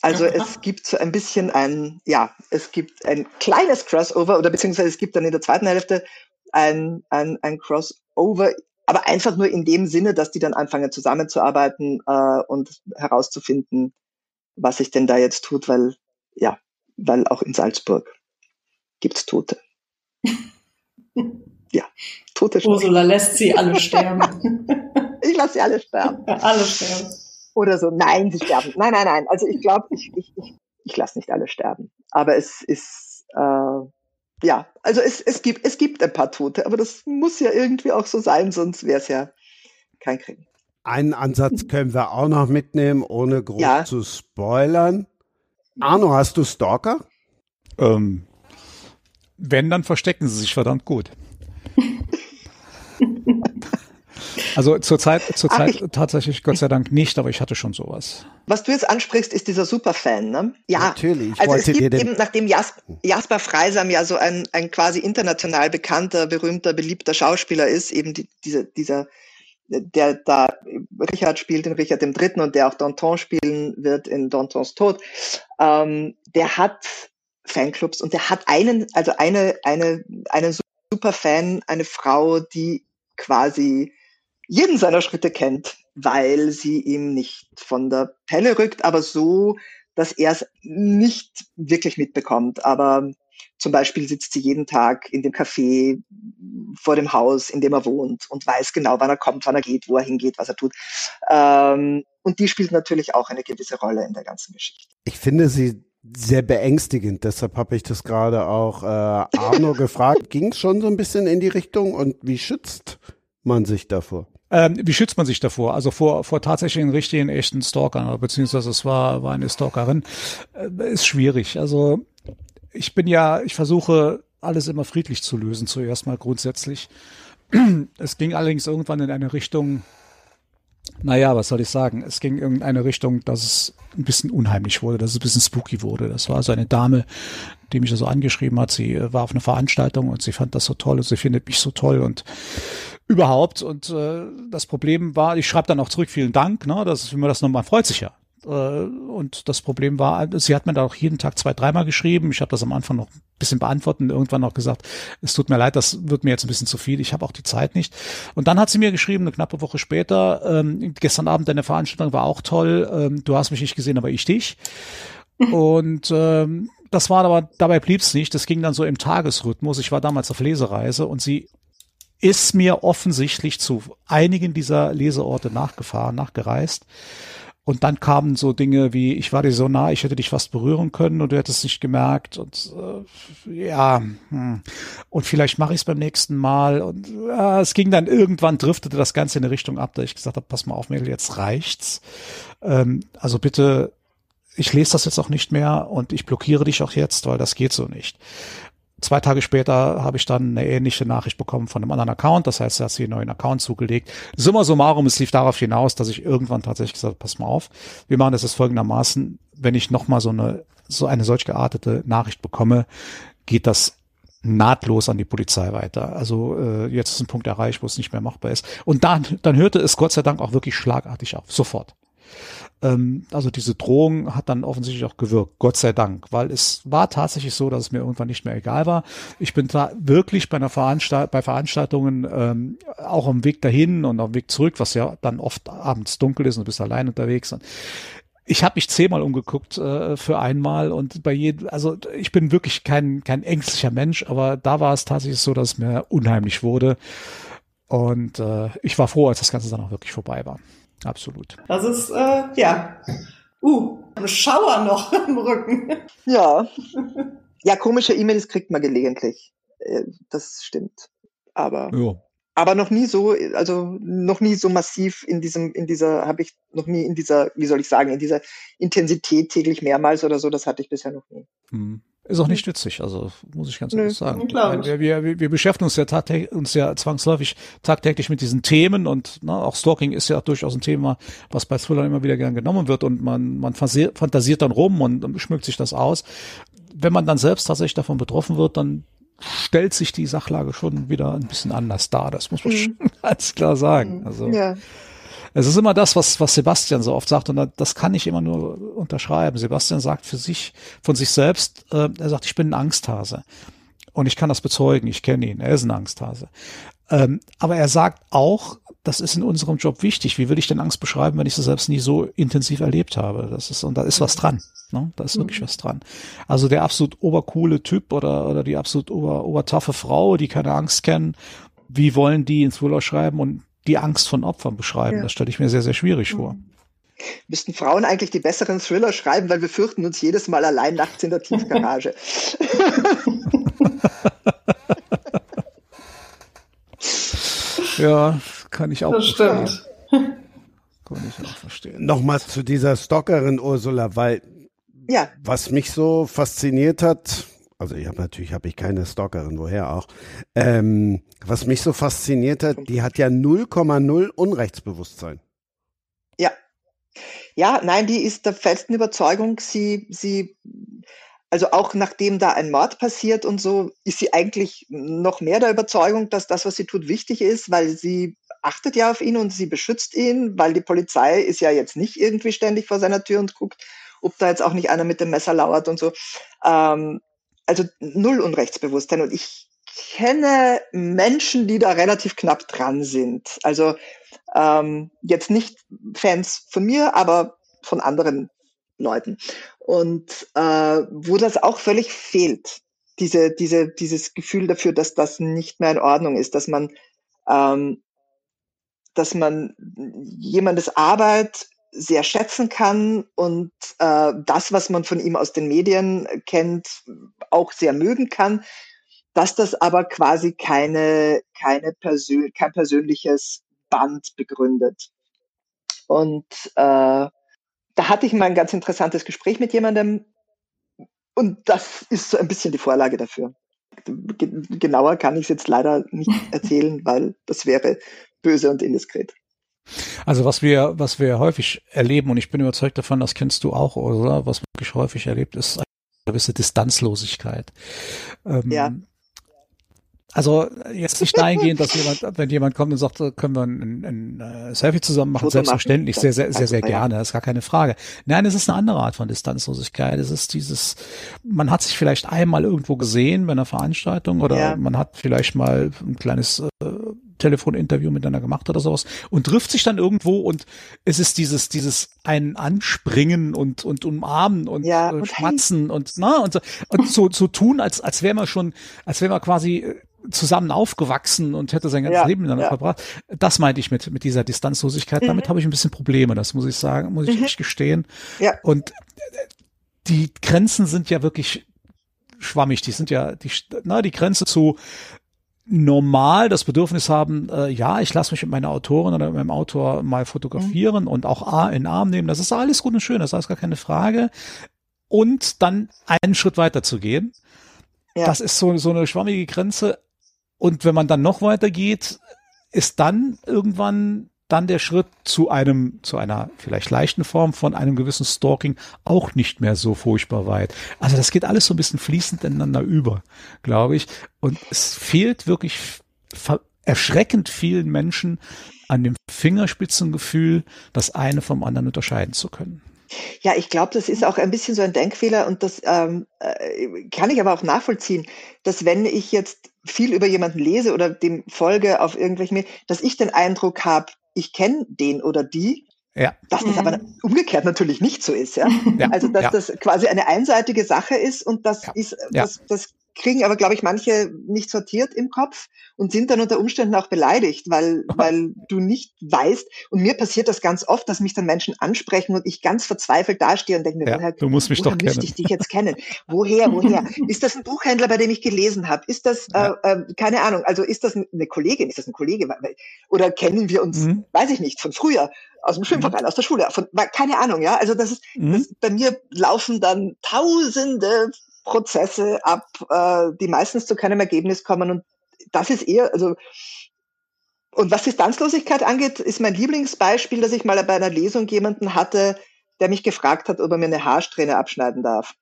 also es gibt so ein bisschen ein ja es gibt ein kleines Crossover oder beziehungsweise es gibt dann in der zweiten Hälfte ein ein, ein Crossover aber einfach nur in dem Sinne, dass die dann anfangen zusammenzuarbeiten äh, und herauszufinden, was sich denn da jetzt tut, weil ja, weil auch in Salzburg gibt's Tote. ja, Tote. Ursula lässt sie alle sterben. ich lasse sie alle sterben. alle sterben. Oder so, nein, sie sterben. Nein, nein, nein. Also ich glaube, ich, ich, ich, ich lasse nicht alle sterben. Aber es ist äh, ja, also es, es, gibt, es gibt ein paar Tote, aber das muss ja irgendwie auch so sein, sonst wäre es ja kein Krieg. Einen Ansatz können wir auch noch mitnehmen, ohne groß ja. zu spoilern. Arno, hast du Stalker? Ähm, wenn, dann verstecken sie sich verdammt gut. Also zurzeit, zurzeit Ach, tatsächlich Gott sei Dank nicht, aber ich hatte schon sowas. Was du jetzt ansprichst, ist dieser Superfan, ne? Ja, natürlich. Ich also es gibt eben, nachdem Jas Jasper Freisam ja so ein, ein quasi international bekannter, berühmter, beliebter Schauspieler ist, eben die, diese, dieser, der da Richard spielt in Richard dem Dritten und der auch Danton spielen wird in Dantons Tod, ähm, der hat Fanclubs und der hat einen, also eine, eine, einen Superfan, eine Frau, die quasi jeden seiner Schritte kennt, weil sie ihm nicht von der Pelle rückt, aber so, dass er es nicht wirklich mitbekommt. Aber zum Beispiel sitzt sie jeden Tag in dem Café vor dem Haus, in dem er wohnt und weiß genau, wann er kommt, wann er geht, wo er hingeht, was er tut. Ähm, und die spielt natürlich auch eine gewisse Rolle in der ganzen Geschichte. Ich finde sie sehr beängstigend. Deshalb habe ich das gerade auch äh, Arno gefragt. Ging es schon so ein bisschen in die Richtung und wie schützt man sich davor? Ähm, wie schützt man sich davor? Also vor, vor tatsächlichen richtigen, echten Stalkern, beziehungsweise es war, war eine Stalkerin, äh, ist schwierig. Also ich bin ja, ich versuche alles immer friedlich zu lösen, zuerst mal grundsätzlich. Es ging allerdings irgendwann in eine Richtung, naja, was soll ich sagen? Es ging in eine Richtung, dass es ein bisschen unheimlich wurde, dass es ein bisschen spooky wurde. Das war so eine Dame, die mich so also angeschrieben hat. Sie äh, war auf einer Veranstaltung und sie fand das so toll und sie findet mich so toll und überhaupt. Und äh, das Problem war, ich schreibe dann auch zurück, vielen Dank, ne, das ist mir das nochmal freut sich ja. Äh, und das Problem war, sie hat mir da auch jeden Tag zwei, dreimal geschrieben. Ich habe das am Anfang noch ein bisschen beantwortet und irgendwann auch gesagt, es tut mir leid, das wird mir jetzt ein bisschen zu viel, ich habe auch die Zeit nicht. Und dann hat sie mir geschrieben, eine knappe Woche später, ähm, gestern Abend deine Veranstaltung war auch toll, ähm, du hast mich nicht gesehen, aber ich dich. Und ähm, das war aber, dabei blieb's nicht. Das ging dann so im Tagesrhythmus. Ich war damals auf Lesereise und sie ist mir offensichtlich zu einigen dieser Leseorte nachgefahren, nachgereist. Und dann kamen so Dinge wie, ich war dir so nah, ich hätte dich fast berühren können und du hättest nicht gemerkt. Und äh, ja, hm. und vielleicht mache ich es beim nächsten Mal. Und äh, es ging dann irgendwann, driftete das Ganze in eine Richtung ab, da ich gesagt habe, pass mal auf, Mädel, jetzt reicht's. Ähm, also bitte, ich lese das jetzt auch nicht mehr und ich blockiere dich auch jetzt, weil das geht so nicht. Zwei Tage später habe ich dann eine ähnliche Nachricht bekommen von einem anderen Account. Das heißt, er hat sich einen neuen Account zugelegt. Summa summarum, es lief darauf hinaus, dass ich irgendwann tatsächlich gesagt habe, pass mal auf, wir machen das jetzt folgendermaßen, wenn ich nochmal so eine, so eine solch geartete Nachricht bekomme, geht das nahtlos an die Polizei weiter. Also äh, jetzt ist ein Punkt erreicht, wo es nicht mehr machbar ist. Und dann, dann hörte es Gott sei Dank auch wirklich schlagartig auf, sofort. Ähm, also diese Drohung hat dann offensichtlich auch gewirkt, Gott sei Dank, weil es war tatsächlich so, dass es mir irgendwann nicht mehr egal war. Ich bin da wirklich bei einer Veranstalt bei Veranstaltungen ähm, auch am Weg dahin und am Weg zurück, was ja dann oft abends dunkel ist und du bist allein unterwegs. Und ich habe mich zehnmal umgeguckt äh, für einmal und bei jedem, also ich bin wirklich kein, kein ängstlicher Mensch, aber da war es tatsächlich so, dass es mir unheimlich wurde. Und äh, ich war froh, als das Ganze dann auch wirklich vorbei war. Absolut. Das ist, äh, ja, uh, ein Schauer noch im Rücken. Ja. Ja, komische E-Mails kriegt man gelegentlich. Äh, das stimmt. Aber. Ja aber noch nie so, also noch nie so massiv in diesem, in dieser, habe ich noch nie in dieser, wie soll ich sagen, in dieser Intensität täglich mehrmals oder so, das hatte ich bisher noch nie. Hm. Ist auch nicht witzig, also muss ich ganz ehrlich sagen. Wir, wir, wir beschäftigen uns ja, uns ja zwangsläufig tagtäglich mit diesen Themen und ne, auch Stalking ist ja durchaus ein Thema, was bei Thrillern immer wieder gern genommen wird und man, man fantasiert dann rum und, und schmückt sich das aus. Wenn man dann selbst tatsächlich davon betroffen wird, dann stellt sich die Sachlage schon wieder ein bisschen anders dar. Das muss man mhm. schon ganz klar sagen. Also ja. Es ist immer das, was, was Sebastian so oft sagt, und das kann ich immer nur unterschreiben. Sebastian sagt für sich, von sich selbst, äh, er sagt, ich bin ein Angsthase. Und ich kann das bezeugen, ich kenne ihn, er ist ein Angsthase. Ähm, aber er sagt auch, das ist in unserem Job wichtig. Wie würde ich denn Angst beschreiben, wenn ich sie selbst nie so intensiv erlebt habe? Das ist, und da ist was dran. Ne? Da ist wirklich mhm. was dran. Also der absolut obercoole Typ oder, oder die absolut ober, obertaffe Frau, die keine Angst kennen, wie wollen die ins Thriller schreiben und die Angst von Opfern beschreiben? Ja. Das stelle ich mir sehr, sehr schwierig mhm. vor. Müssten Frauen eigentlich die besseren Thriller schreiben, weil wir fürchten uns jedes Mal allein nachts in der Tiefgarage. ja, kann ich auch das stimmt. Kann ich auch verstehen. Nochmal zu dieser Stalkerin Ursula, weil ja. was mich so fasziniert hat, also ich habe natürlich habe ich keine Stalkerin, woher auch. Ähm, was mich so fasziniert hat, die hat ja 0,0 Unrechtsbewusstsein. Ja. Ja, nein, die ist der festen Überzeugung, sie, sie, also auch nachdem da ein Mord passiert und so, ist sie eigentlich noch mehr der Überzeugung, dass das, was sie tut, wichtig ist, weil sie achtet ja auf ihn und sie beschützt ihn, weil die Polizei ist ja jetzt nicht irgendwie ständig vor seiner Tür und guckt, ob da jetzt auch nicht einer mit dem Messer lauert und so. Ähm, also null Unrechtsbewusstsein. Und ich kenne Menschen, die da relativ knapp dran sind. Also ähm, jetzt nicht Fans von mir, aber von anderen Leuten. Und äh, wo das auch völlig fehlt, diese, diese, dieses Gefühl dafür, dass das nicht mehr in Ordnung ist, dass man ähm, dass man jemandes Arbeit sehr schätzen kann und äh, das, was man von ihm aus den Medien kennt, auch sehr mögen kann, dass das aber quasi keine, keine Persön kein persönliches Band begründet. Und äh, da hatte ich mal ein ganz interessantes Gespräch mit jemandem und das ist so ein bisschen die Vorlage dafür. Genauer kann ich es jetzt leider nicht erzählen, weil das wäre böse und indiskret. Also was wir, was wir häufig erleben, und ich bin überzeugt davon, das kennst du auch, oder? Was man wirklich häufig erlebt, ist eine gewisse Distanzlosigkeit. Ähm, ja. Also jetzt nicht dahingehend, dass jemand, wenn jemand kommt und sagt, können wir ein, ein, ein äh, Selfie zusammen machen, Foto selbstverständlich, machen. sehr, sehr, sehr, sehr gerne, das ist gar keine Frage. Nein, es ist eine andere Art von Distanzlosigkeit. Es ist dieses, man hat sich vielleicht einmal irgendwo gesehen bei einer Veranstaltung oder ja. man hat vielleicht mal ein kleines äh, Telefoninterview miteinander gemacht oder sowas und trifft sich dann irgendwo und es ist dieses, dieses ein Anspringen und, und umarmen und, ja, und äh, schmatzen hey. und, na, und, und so, so tun, als, als wäre man schon, als wäre man quasi äh, zusammen aufgewachsen und hätte sein ganzes ja, Leben miteinander ja. verbracht. Das meinte ich mit, mit dieser Distanzlosigkeit. Mhm. Damit habe ich ein bisschen Probleme, das muss ich sagen, muss ich mhm. nicht gestehen. Ja. Und die Grenzen sind ja wirklich schwammig. Die sind ja, die, na, die Grenze zu normal das Bedürfnis haben, äh, ja, ich lasse mich mit meiner Autorin oder mit meinem Autor mal fotografieren mhm. und auch A in Arm nehmen. Das ist alles gut und schön, das ist gar keine Frage. Und dann einen Schritt weiter zu gehen. Ja. Das ist so, so eine schwammige Grenze. Und wenn man dann noch weiter geht, ist dann irgendwann dann der Schritt zu einem, zu einer vielleicht leichten Form von einem gewissen Stalking auch nicht mehr so furchtbar weit. Also das geht alles so ein bisschen fließend ineinander über, glaube ich. Und es fehlt wirklich erschreckend vielen Menschen an dem Fingerspitzengefühl, das eine vom anderen unterscheiden zu können. Ja, ich glaube, das ist auch ein bisschen so ein Denkfehler und das ähm, äh, kann ich aber auch nachvollziehen, dass wenn ich jetzt viel über jemanden lese oder dem folge auf irgendwelchen, dass ich den Eindruck habe, ich kenne den oder die. Ja. Dass das aber mhm. umgekehrt natürlich nicht so ist, ja. ja. Also dass ja. das quasi eine einseitige Sache ist und das ist, das, das kriegen aber, glaube ich, manche nicht sortiert im Kopf und sind dann unter Umständen auch beleidigt, weil, weil du nicht weißt. Und mir passiert das ganz oft, dass mich dann Menschen ansprechen und ich ganz verzweifelt dastehe und denke mir, ja, woher, du musst mich doch kennen. ich dich jetzt kennen? Woher, woher? ist das ein Buchhändler, bei dem ich gelesen habe? Ist das, ja. äh, äh, keine Ahnung, also ist das eine Kollegin? Ist das ein Kollege? Oder kennen wir uns, mhm. weiß ich nicht, von früher? aus dem Schwimmverein, mhm. aus der Schule, von, keine Ahnung, ja. Also das ist, mhm. das, bei mir laufen dann tausende Prozesse ab, äh, die meistens zu keinem Ergebnis kommen. Und das ist eher, also und was Distanzlosigkeit angeht, ist mein Lieblingsbeispiel, dass ich mal bei einer Lesung jemanden hatte, der mich gefragt hat, ob er mir eine Haarsträhne abschneiden darf.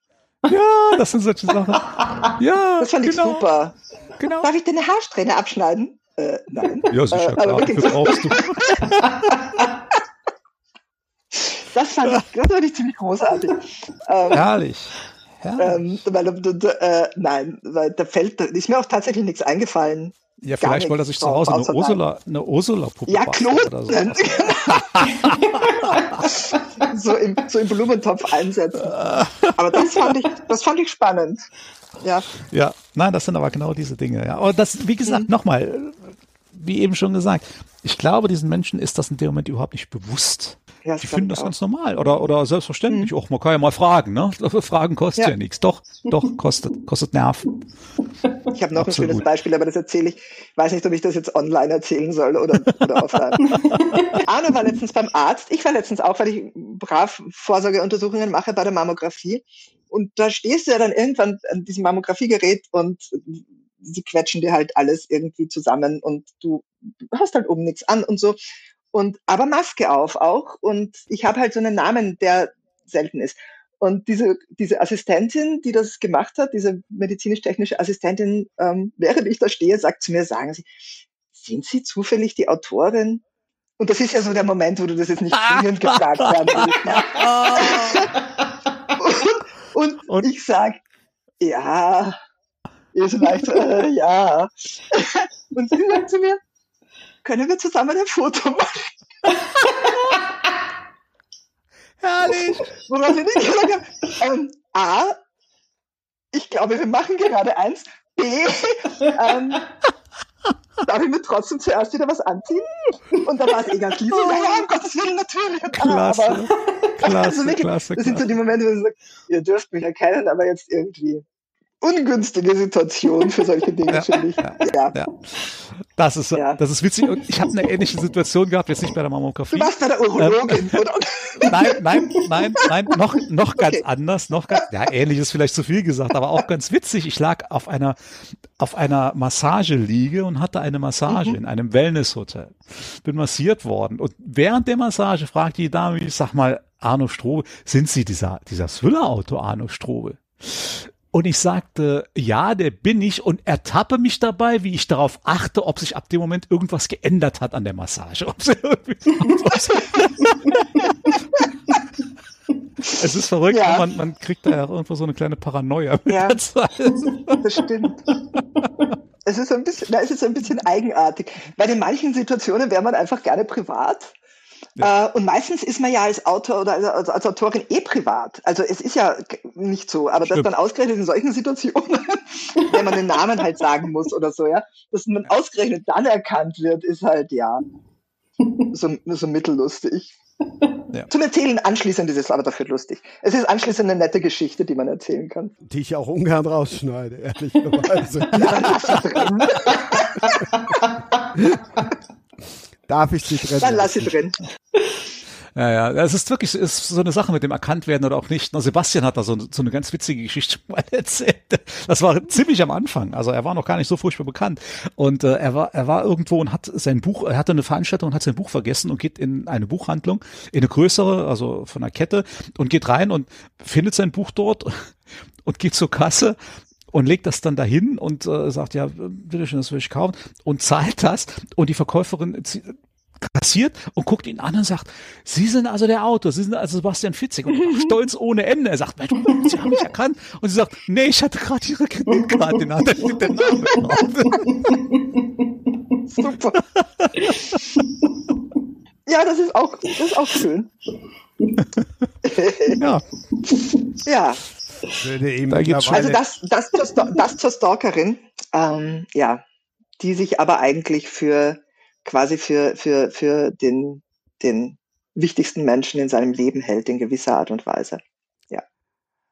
Ja, das sind solche Sachen. Ja, das fand genau. ich super. Genau. Darf ich dir eine Haarsträhne abschneiden? Äh, nein. Ja, sicher, äh, klar. Dafür brauchst du. das fand ich, das fand ich ziemlich großartig. Ähm, Herrlich. Ähm, weil, äh, nein, weil da fällt, ist mir auch tatsächlich nichts eingefallen. Ja, vielleicht wollte er sich zu Hause eine Ursula, eine Ursula-Puppe Ja, Knoten. So. so, im, so im Blumentopf einsetzen. Aber das fand ich, das fand ich spannend. Ja. Ja, nein, das sind aber genau diese Dinge. Ja. Aber das, wie gesagt, mhm. nochmal, wie eben schon gesagt, ich glaube, diesen Menschen ist das in dem Moment überhaupt nicht bewusst. Ja, die finden das auch. ganz normal oder, oder selbstverständlich. Mhm. Auch man kann ja mal fragen, ne? Fragen kostet ja, ja nichts. Doch, doch, kostet, kostet Nerven. Ich habe noch Absolut. ein schönes Beispiel, aber das erzähle ich. Ich weiß nicht, ob ich das jetzt online erzählen soll oder, oder offline. Arne war letztens beim Arzt. Ich war letztens auch, weil ich brav Vorsorgeuntersuchungen mache bei der Mammographie. Und da stehst du ja dann irgendwann an diesem Mammografiegerät und sie quetschen dir halt alles irgendwie zusammen und du hast halt oben nichts an und so und aber Maske auf auch und ich habe halt so einen Namen, der selten ist. Und diese, diese Assistentin, die das gemacht hat, diese medizinisch-technische Assistentin, ähm, während ich da stehe, sagt zu mir, sagen Sie, sind Sie zufällig die Autorin? Und das ist ja so der Moment, wo du das jetzt nicht zwingend gefragt werden willst. und, und, und, ich sag, ja, ist vielleicht, äh, ja. und sie sagt zu mir, können wir zusammen ein Foto machen? Herrlich. Worauf ich nicht gesagt habe, ähm, A, ich glaube, wir machen gerade eins. B, ähm, darf ich mir trotzdem zuerst wieder was anziehen? Und dann war es eh ganz lieb. Oh. Ja, um Gottes Willen, natürlich. Klasse, aber, klasse, also wirklich, klasse, Das sind so die Momente, wo ich sage, ihr dürft mich erkennen, aber jetzt irgendwie ungünstige Situation für solche Dinge, ja, finde ich. Ja, ja. ja, Das ist, das ist witzig. Und ich habe eine ähnliche Situation gehabt, jetzt nicht bei der Mammographie. Du warst bei der Urologin, ähm, oder? Nein, nein, nein, nein, noch, noch ganz okay. anders, noch ganz, ja, ähnlich ist vielleicht zu viel gesagt, aber auch ganz witzig. Ich lag auf einer, auf einer Massageliege und hatte eine Massage mhm. in einem Wellnesshotel. Bin massiert worden. Und während der Massage fragt die Dame, ich sag mal, Arno Strobe, sind Sie dieser, dieser Thriller-Auto Arno Strobe? Und ich sagte, ja, der bin ich und ertappe mich dabei, wie ich darauf achte, ob sich ab dem Moment irgendwas geändert hat an der Massage. es ist verrückt, ja. man, man kriegt da ja irgendwo so eine kleine Paranoia mit ja, der Zeit. Das stimmt. Es ist ein bisschen, na, es ist ein bisschen eigenartig, weil in manchen Situationen wäre man einfach gerne privat ja. Äh, und meistens ist man ja als Autor oder als, als, Autorin eh privat. Also es ist ja nicht so, aber Stimmt. dass dann ausgerechnet in solchen Situationen, wenn man den Namen halt sagen muss oder so, ja, dass man ausgerechnet dann erkannt wird, ist halt ja so, so mittellustig. Ja. Zum Erzählen anschließend ist es aber dafür lustig. Es ist anschließend eine nette Geschichte, die man erzählen kann. Die ich auch ungern rausschneide, ehrlicherweise. ja. Darf ich sie drin? Dann lass sie drin. Ja, ja, es ist wirklich ist so eine Sache mit dem Erkanntwerden oder auch nicht. Na, Sebastian hat da so, so eine ganz witzige Geschichte mal erzählt. Das war ziemlich am Anfang. Also er war noch gar nicht so furchtbar bekannt. Und äh, er war er war irgendwo und hat sein Buch, er hatte eine Veranstaltung und hat sein Buch vergessen und geht in eine Buchhandlung, in eine größere, also von einer Kette und geht rein und findet sein Buch dort und geht zur Kasse und legt das dann dahin und äh, sagt, ja, bitteschön, das will ich kaufen und zahlt das und die Verkäuferin kassiert und guckt ihn an und sagt, Sie sind also der Autor, Sie sind also Sebastian Fitzig und stolz ohne Ende. Er sagt, Sie haben mich erkannt. Und sie sagt, nee, ich hatte gerade Ihre Kreditkarte in der Hand, da steht der Name drauf. Super. ja, das ist auch, das ist auch schön. ja. Ja. Da also das, das, zur, das zur Stalkerin, ähm, ja, die sich aber eigentlich für quasi für, für, für den, den wichtigsten Menschen in seinem Leben hält, in gewisser Art und Weise. Ja.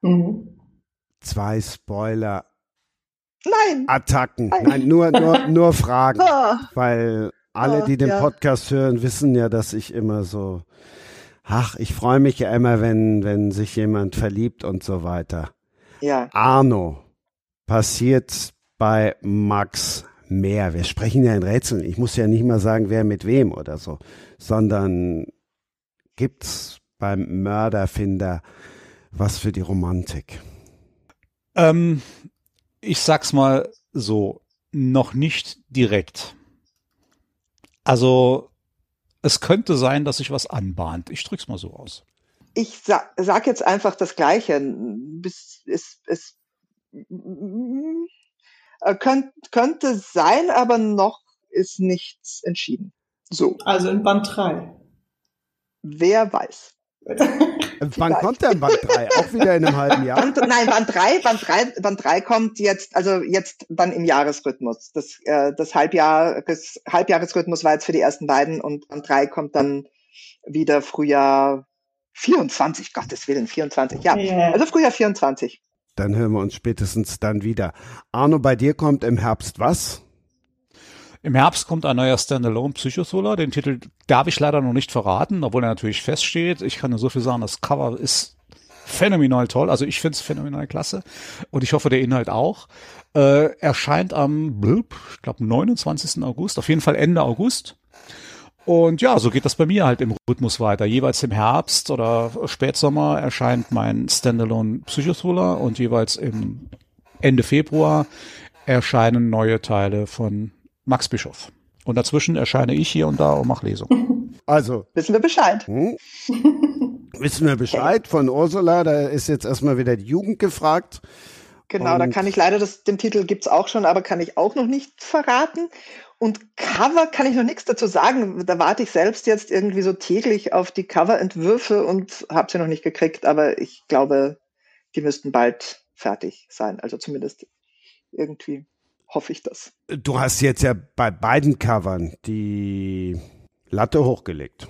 Mhm. Zwei Spoiler. Nein. Attacken. Nein, Nein nur, nur, nur Fragen. Ah. Weil alle, die den ja. Podcast hören, wissen ja, dass ich immer so, ach, ich freue mich ja immer, wenn, wenn sich jemand verliebt und so weiter. Ja. Arno, passiert bei Max mehr? Wir sprechen ja in Rätseln. Ich muss ja nicht mal sagen, wer mit wem oder so, sondern gibt's beim Mörderfinder was für die Romantik? Ähm, ich sag's mal so, noch nicht direkt. Also es könnte sein, dass sich was anbahnt. Ich drück's mal so aus. Ich sag, sag jetzt einfach das Gleiche. Es, es, es äh, könnt, könnte sein, aber noch ist nichts entschieden. So. Also in Band 3. Wer weiß. Wann kommt denn Band 3? Auch wieder in einem halben Jahr? Band, nein, Band 3, Band 3, Band 3 kommt jetzt, also jetzt dann im Jahresrhythmus. Das, äh, das Halbjahres, Halbjahresrhythmus war jetzt für die ersten beiden und Band 3 kommt dann wieder Frühjahr 24, Gottes Willen, 24, ja. Yeah. Also Frühjahr 24. Dann hören wir uns spätestens dann wieder. Arno, bei dir kommt im Herbst was? Im Herbst kommt ein neuer Standalone Psychothriller. Den Titel darf ich leider noch nicht verraten, obwohl er natürlich feststeht. Ich kann nur so viel sagen, das Cover ist phänomenal toll. Also ich finde es phänomenal klasse. Und ich hoffe, der Inhalt auch. Äh, erscheint am, ich glaube, 29. August, auf jeden Fall Ende August. Und ja, so geht das bei mir halt im Rhythmus weiter. Jeweils im Herbst oder Spätsommer erscheint mein Standalone Psychothriller und jeweils im Ende Februar erscheinen neue Teile von Max Bischof. Und dazwischen erscheine ich hier und da und mache Lesungen. Also. Wissen wir Bescheid. Hm? Wissen wir Bescheid von Ursula, da ist jetzt erstmal wieder die Jugend gefragt. Genau, und da kann ich leider, das, den Titel gibt's auch schon, aber kann ich auch noch nicht verraten. Und Cover kann ich noch nichts dazu sagen. Da warte ich selbst jetzt irgendwie so täglich auf die Coverentwürfe und habe sie noch nicht gekriegt, aber ich glaube, die müssten bald fertig sein. Also zumindest irgendwie hoffe ich das. Du hast jetzt ja bei beiden Covern die Latte hochgelegt.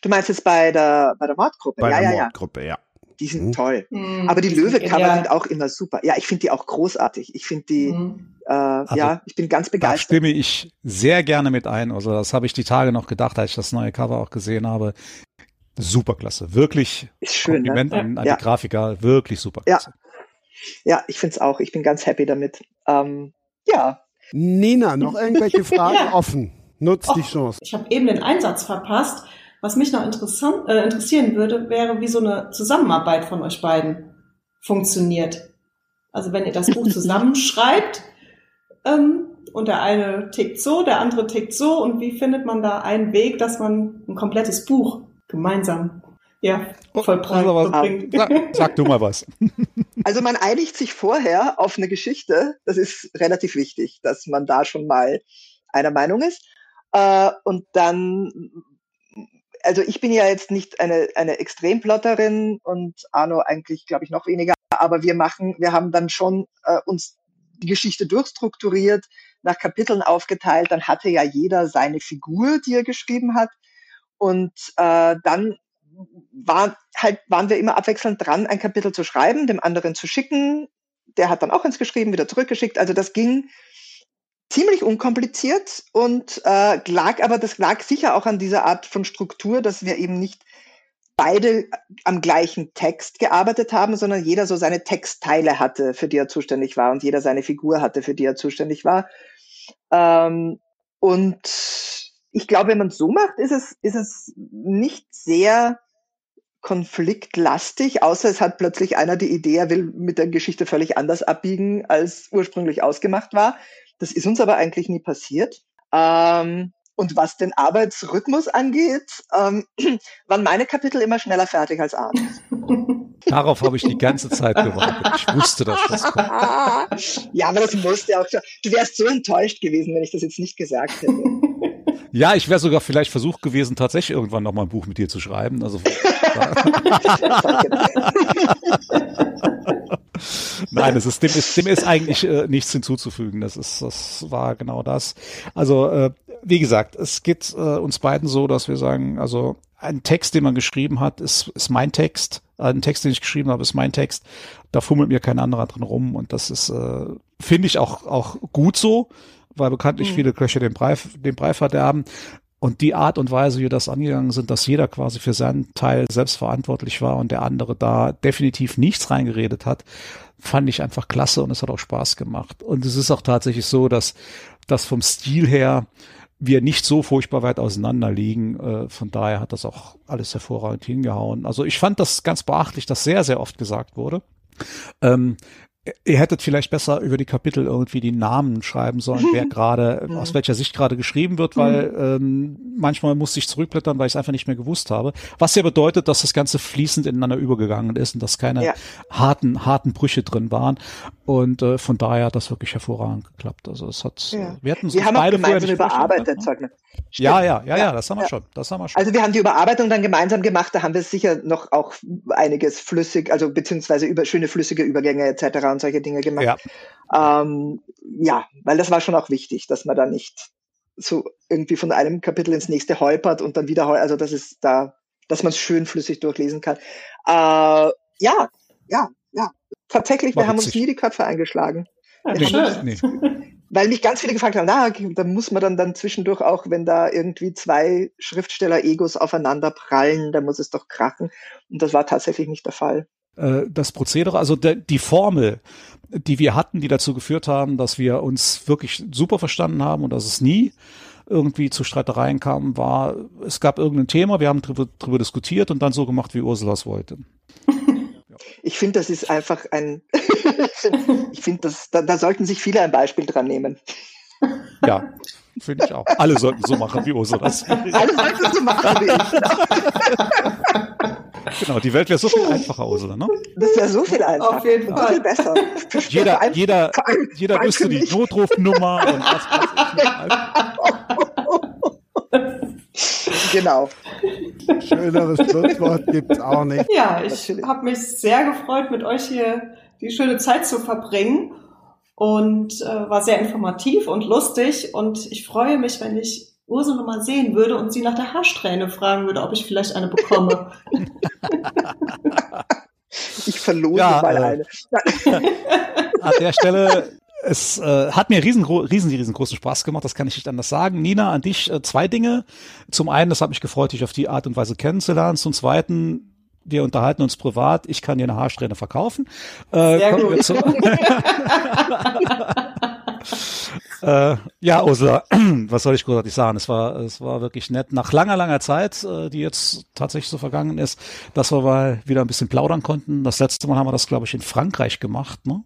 Du meinst jetzt bei der, bei der Mordgruppe? Bei ja, der ja, Mordgruppe, ja. Die sind mhm. toll. Mhm, Aber die Löwe-Cover sind auch immer super. Ja, ich finde die auch großartig. Ich finde die, mhm. äh, also, ja, ich bin ganz begeistert. Da stimme ich sehr gerne mit ein. Also das habe ich die Tage noch gedacht, als ich das neue Cover auch gesehen habe. Superklasse. Wirklich ist schön, ne? Kompliment ne? an, an ja. die Grafiker. Wirklich superklasse. Ja, ja ich finde es auch. Ich bin ganz happy damit. Ähm, ja. Nina, noch irgendwelche Fragen ja. offen? Nutzt Och, die Chance. Ich habe eben den Einsatz verpasst. Was mich noch interessant, äh, interessieren würde, wäre, wie so eine Zusammenarbeit von euch beiden funktioniert. Also wenn ihr das Buch zusammenschreibt ähm, und der eine tickt so, der andere tickt so und wie findet man da einen Weg, dass man ein komplettes Buch gemeinsam ja, vollbracht also, sag, sag du mal was. Also man einigt sich vorher auf eine Geschichte. Das ist relativ wichtig, dass man da schon mal einer Meinung ist. Äh, und dann also ich bin ja jetzt nicht eine, eine Extremplotterin und Arno eigentlich, glaube ich, noch weniger, aber wir machen, wir haben dann schon äh, uns die Geschichte durchstrukturiert, nach Kapiteln aufgeteilt, dann hatte ja jeder seine Figur, die er geschrieben hat. Und äh, dann war halt, waren wir immer abwechselnd dran, ein Kapitel zu schreiben, dem anderen zu schicken. Der hat dann auch ins geschrieben, wieder zurückgeschickt. Also das ging ziemlich unkompliziert und äh, lag aber, das lag sicher auch an dieser Art von Struktur, dass wir eben nicht beide am gleichen Text gearbeitet haben, sondern jeder so seine Textteile hatte, für die er zuständig war und jeder seine Figur hatte, für die er zuständig war. Ähm, und ich glaube, wenn man es so macht, ist es, ist es nicht sehr konfliktlastig, außer es hat plötzlich einer die Idee, er will mit der Geschichte völlig anders abbiegen, als ursprünglich ausgemacht war. Das ist uns aber eigentlich nie passiert. Ähm, und was den Arbeitsrhythmus angeht, ähm, waren meine Kapitel immer schneller fertig als Arne. Darauf habe ich die ganze Zeit gewartet. Ich wusste, dass das kommt. Ja, aber das musste auch schon. Du wärst so enttäuscht gewesen, wenn ich das jetzt nicht gesagt hätte. Ja, ich wäre sogar vielleicht versucht gewesen, tatsächlich irgendwann noch mal ein Buch mit dir zu schreiben. Also Nein, das ist, dem ist, dem ist eigentlich äh, nichts hinzuzufügen. Das ist, das war genau das. Also, äh, wie gesagt, es geht äh, uns beiden so, dass wir sagen, also ein Text, den man geschrieben hat, ist, ist mein Text. Ein Text, den ich geschrieben habe, ist mein Text. Da fummelt mir kein anderer drin rum. Und das ist, äh, finde ich auch, auch gut so, weil bekanntlich mhm. viele Köche den Brei, den Brei verderben. Und die Art und Weise, wie wir das angegangen sind, dass jeder quasi für seinen Teil selbst verantwortlich war und der andere da definitiv nichts reingeredet hat, fand ich einfach klasse und es hat auch Spaß gemacht. Und es ist auch tatsächlich so, dass das vom Stil her wir nicht so furchtbar weit auseinander liegen. Äh, von daher hat das auch alles hervorragend hingehauen. Also ich fand das ganz beachtlich, dass sehr, sehr oft gesagt wurde. Ähm, Ihr hättet vielleicht besser über die Kapitel irgendwie die Namen schreiben sollen, wer gerade, aus welcher Sicht gerade geschrieben wird, weil mhm. ähm, manchmal musste ich zurückblättern, weil ich es einfach nicht mehr gewusst habe. Was ja bedeutet, dass das Ganze fließend ineinander übergegangen ist und dass keine ja. harten, harten Brüche drin waren. Und äh, von daher hat das wirklich hervorragend geklappt. Also es hat, ja. wir hatten wir haben beide gemeinsam überarbeitet, Zeugnis. Ja, ja, ja, ja, das haben wir schon. Das haben wir schon. Also wir haben die Überarbeitung dann gemeinsam gemacht. Da haben wir sicher noch auch einiges flüssig, also beziehungsweise über schöne flüssige Übergänge etc. und solche Dinge gemacht. Ja. Ähm, ja, weil das war schon auch wichtig, dass man da nicht so irgendwie von einem Kapitel ins nächste holpert und dann wieder, also das ist da, dass man es schön flüssig durchlesen kann. Äh, ja, ja, ja. Tatsächlich, wir haben uns nie die Köpfe eingeschlagen. Ja. Weil mich ganz viele gefragt haben, na, da muss man dann, dann zwischendurch auch, wenn da irgendwie zwei Schriftsteller-Egos aufeinander prallen, da muss es doch krachen. Und das war tatsächlich nicht der Fall. Äh, das Prozedere, also de, die Formel, die wir hatten, die dazu geführt haben, dass wir uns wirklich super verstanden haben und dass es nie irgendwie zu Streitereien kam, war, es gab irgendein Thema, wir haben drüber, drüber diskutiert und dann so gemacht, wie Ursula es wollte. Ich finde, das ist einfach ein, ich finde, da, da sollten sich viele ein Beispiel dran nehmen. Ja, finde ich auch. Alle sollten so machen wie Ursula. Alle sollten so machen wie ich. Genau, die Welt wäre so viel einfacher, Ursula, ne? Das wäre so viel einfacher. Auf jeden Fall. Viel besser. Jeder, jeder, jeder wüsste die Notrufnummer und was weiß Genau. Schöneres Schlusswort gibt's auch nicht. Ja, ich habe mich sehr gefreut, mit euch hier die schöne Zeit zu verbringen und äh, war sehr informativ und lustig und ich freue mich, wenn ich Ursula mal sehen würde und sie nach der Haarsträhne fragen würde, ob ich vielleicht eine bekomme. ich verlose ja, mal äh, eine. an der Stelle, es äh, hat mir riesen, riesen, riesengroßen Spaß gemacht, das kann ich nicht anders sagen. Nina, an dich äh, zwei Dinge. Zum einen, das hat mich gefreut, dich auf die Art und Weise kennenzulernen. Zum zweiten, wir unterhalten uns privat, ich kann dir eine Haarsträhne verkaufen. Äh, Sehr gut. Äh, ja, Ursula, was soll ich großartig sagen? Es war, es war wirklich nett. Nach langer, langer Zeit, äh, die jetzt tatsächlich so vergangen ist, dass wir mal wieder ein bisschen plaudern konnten. Das letzte Mal haben wir das, glaube ich, in Frankreich gemacht, ne?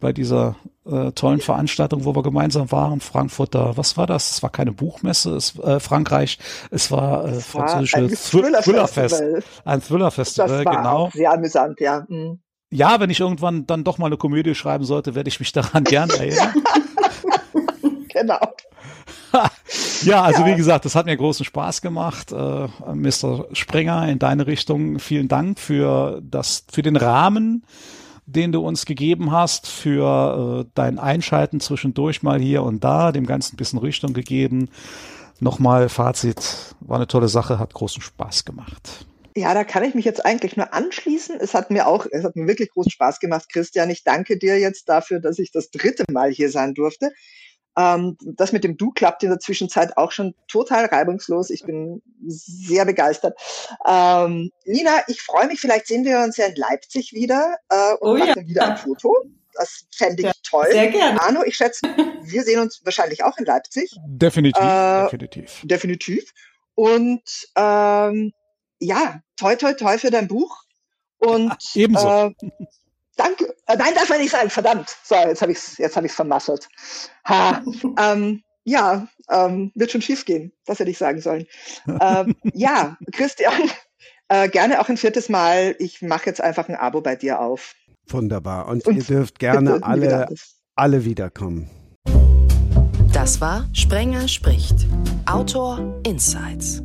Bei dieser äh, tollen Veranstaltung, wo wir gemeinsam waren, Frankfurter, was war das? Es war keine Buchmesse, es äh, Frankreich, es war äh, französisches Thriller-Fest. Ein Thriller-Festival, genau. sehr amüsant, ja. Mhm. Ja, wenn ich irgendwann dann doch mal eine Komödie schreiben sollte, werde ich mich daran gern erinnern. genau. ja, also ja. wie gesagt, das hat mir großen Spaß gemacht. Äh, Mr. Sprenger, in deine Richtung vielen Dank für das, für den Rahmen, den du uns gegeben hast, für äh, dein Einschalten zwischendurch mal hier und da, dem Ganzen ein bisschen Richtung gegeben. Nochmal Fazit, war eine tolle Sache, hat großen Spaß gemacht. Ja, da kann ich mich jetzt eigentlich nur anschließen. Es hat mir auch, es hat mir wirklich großen Spaß gemacht, Christian. Ich danke dir jetzt dafür, dass ich das dritte Mal hier sein durfte. Ähm, das mit dem Du klappt in der Zwischenzeit auch schon total reibungslos. Ich bin sehr begeistert. Ähm, Nina, ich freue mich, vielleicht sehen wir uns ja in Leipzig wieder äh, und oh, machen ja. wieder ein Foto. Das fände ich ja, toll. Sehr gerne. Arno, ich schätze, wir sehen uns wahrscheinlich auch in Leipzig. Definitiv, äh, definitiv. Definitiv. Und ähm, ja, toi, toi, toi für dein Buch. Und ebenso. Äh, Danke. Äh, nein, darf man nicht sagen. Verdammt. So, jetzt habe ich es jetzt hab ich's vermasselt. Ha. ähm, ja, ähm, wird schon schief gehen. Das hätte ich sagen sollen. ähm, ja, Christian, äh, gerne auch ein viertes Mal. Ich mache jetzt einfach ein Abo bei dir auf. Wunderbar. Und, Und ihr dürft gerne alle, alle wiederkommen. Das war Sprenger spricht. Autor Insights.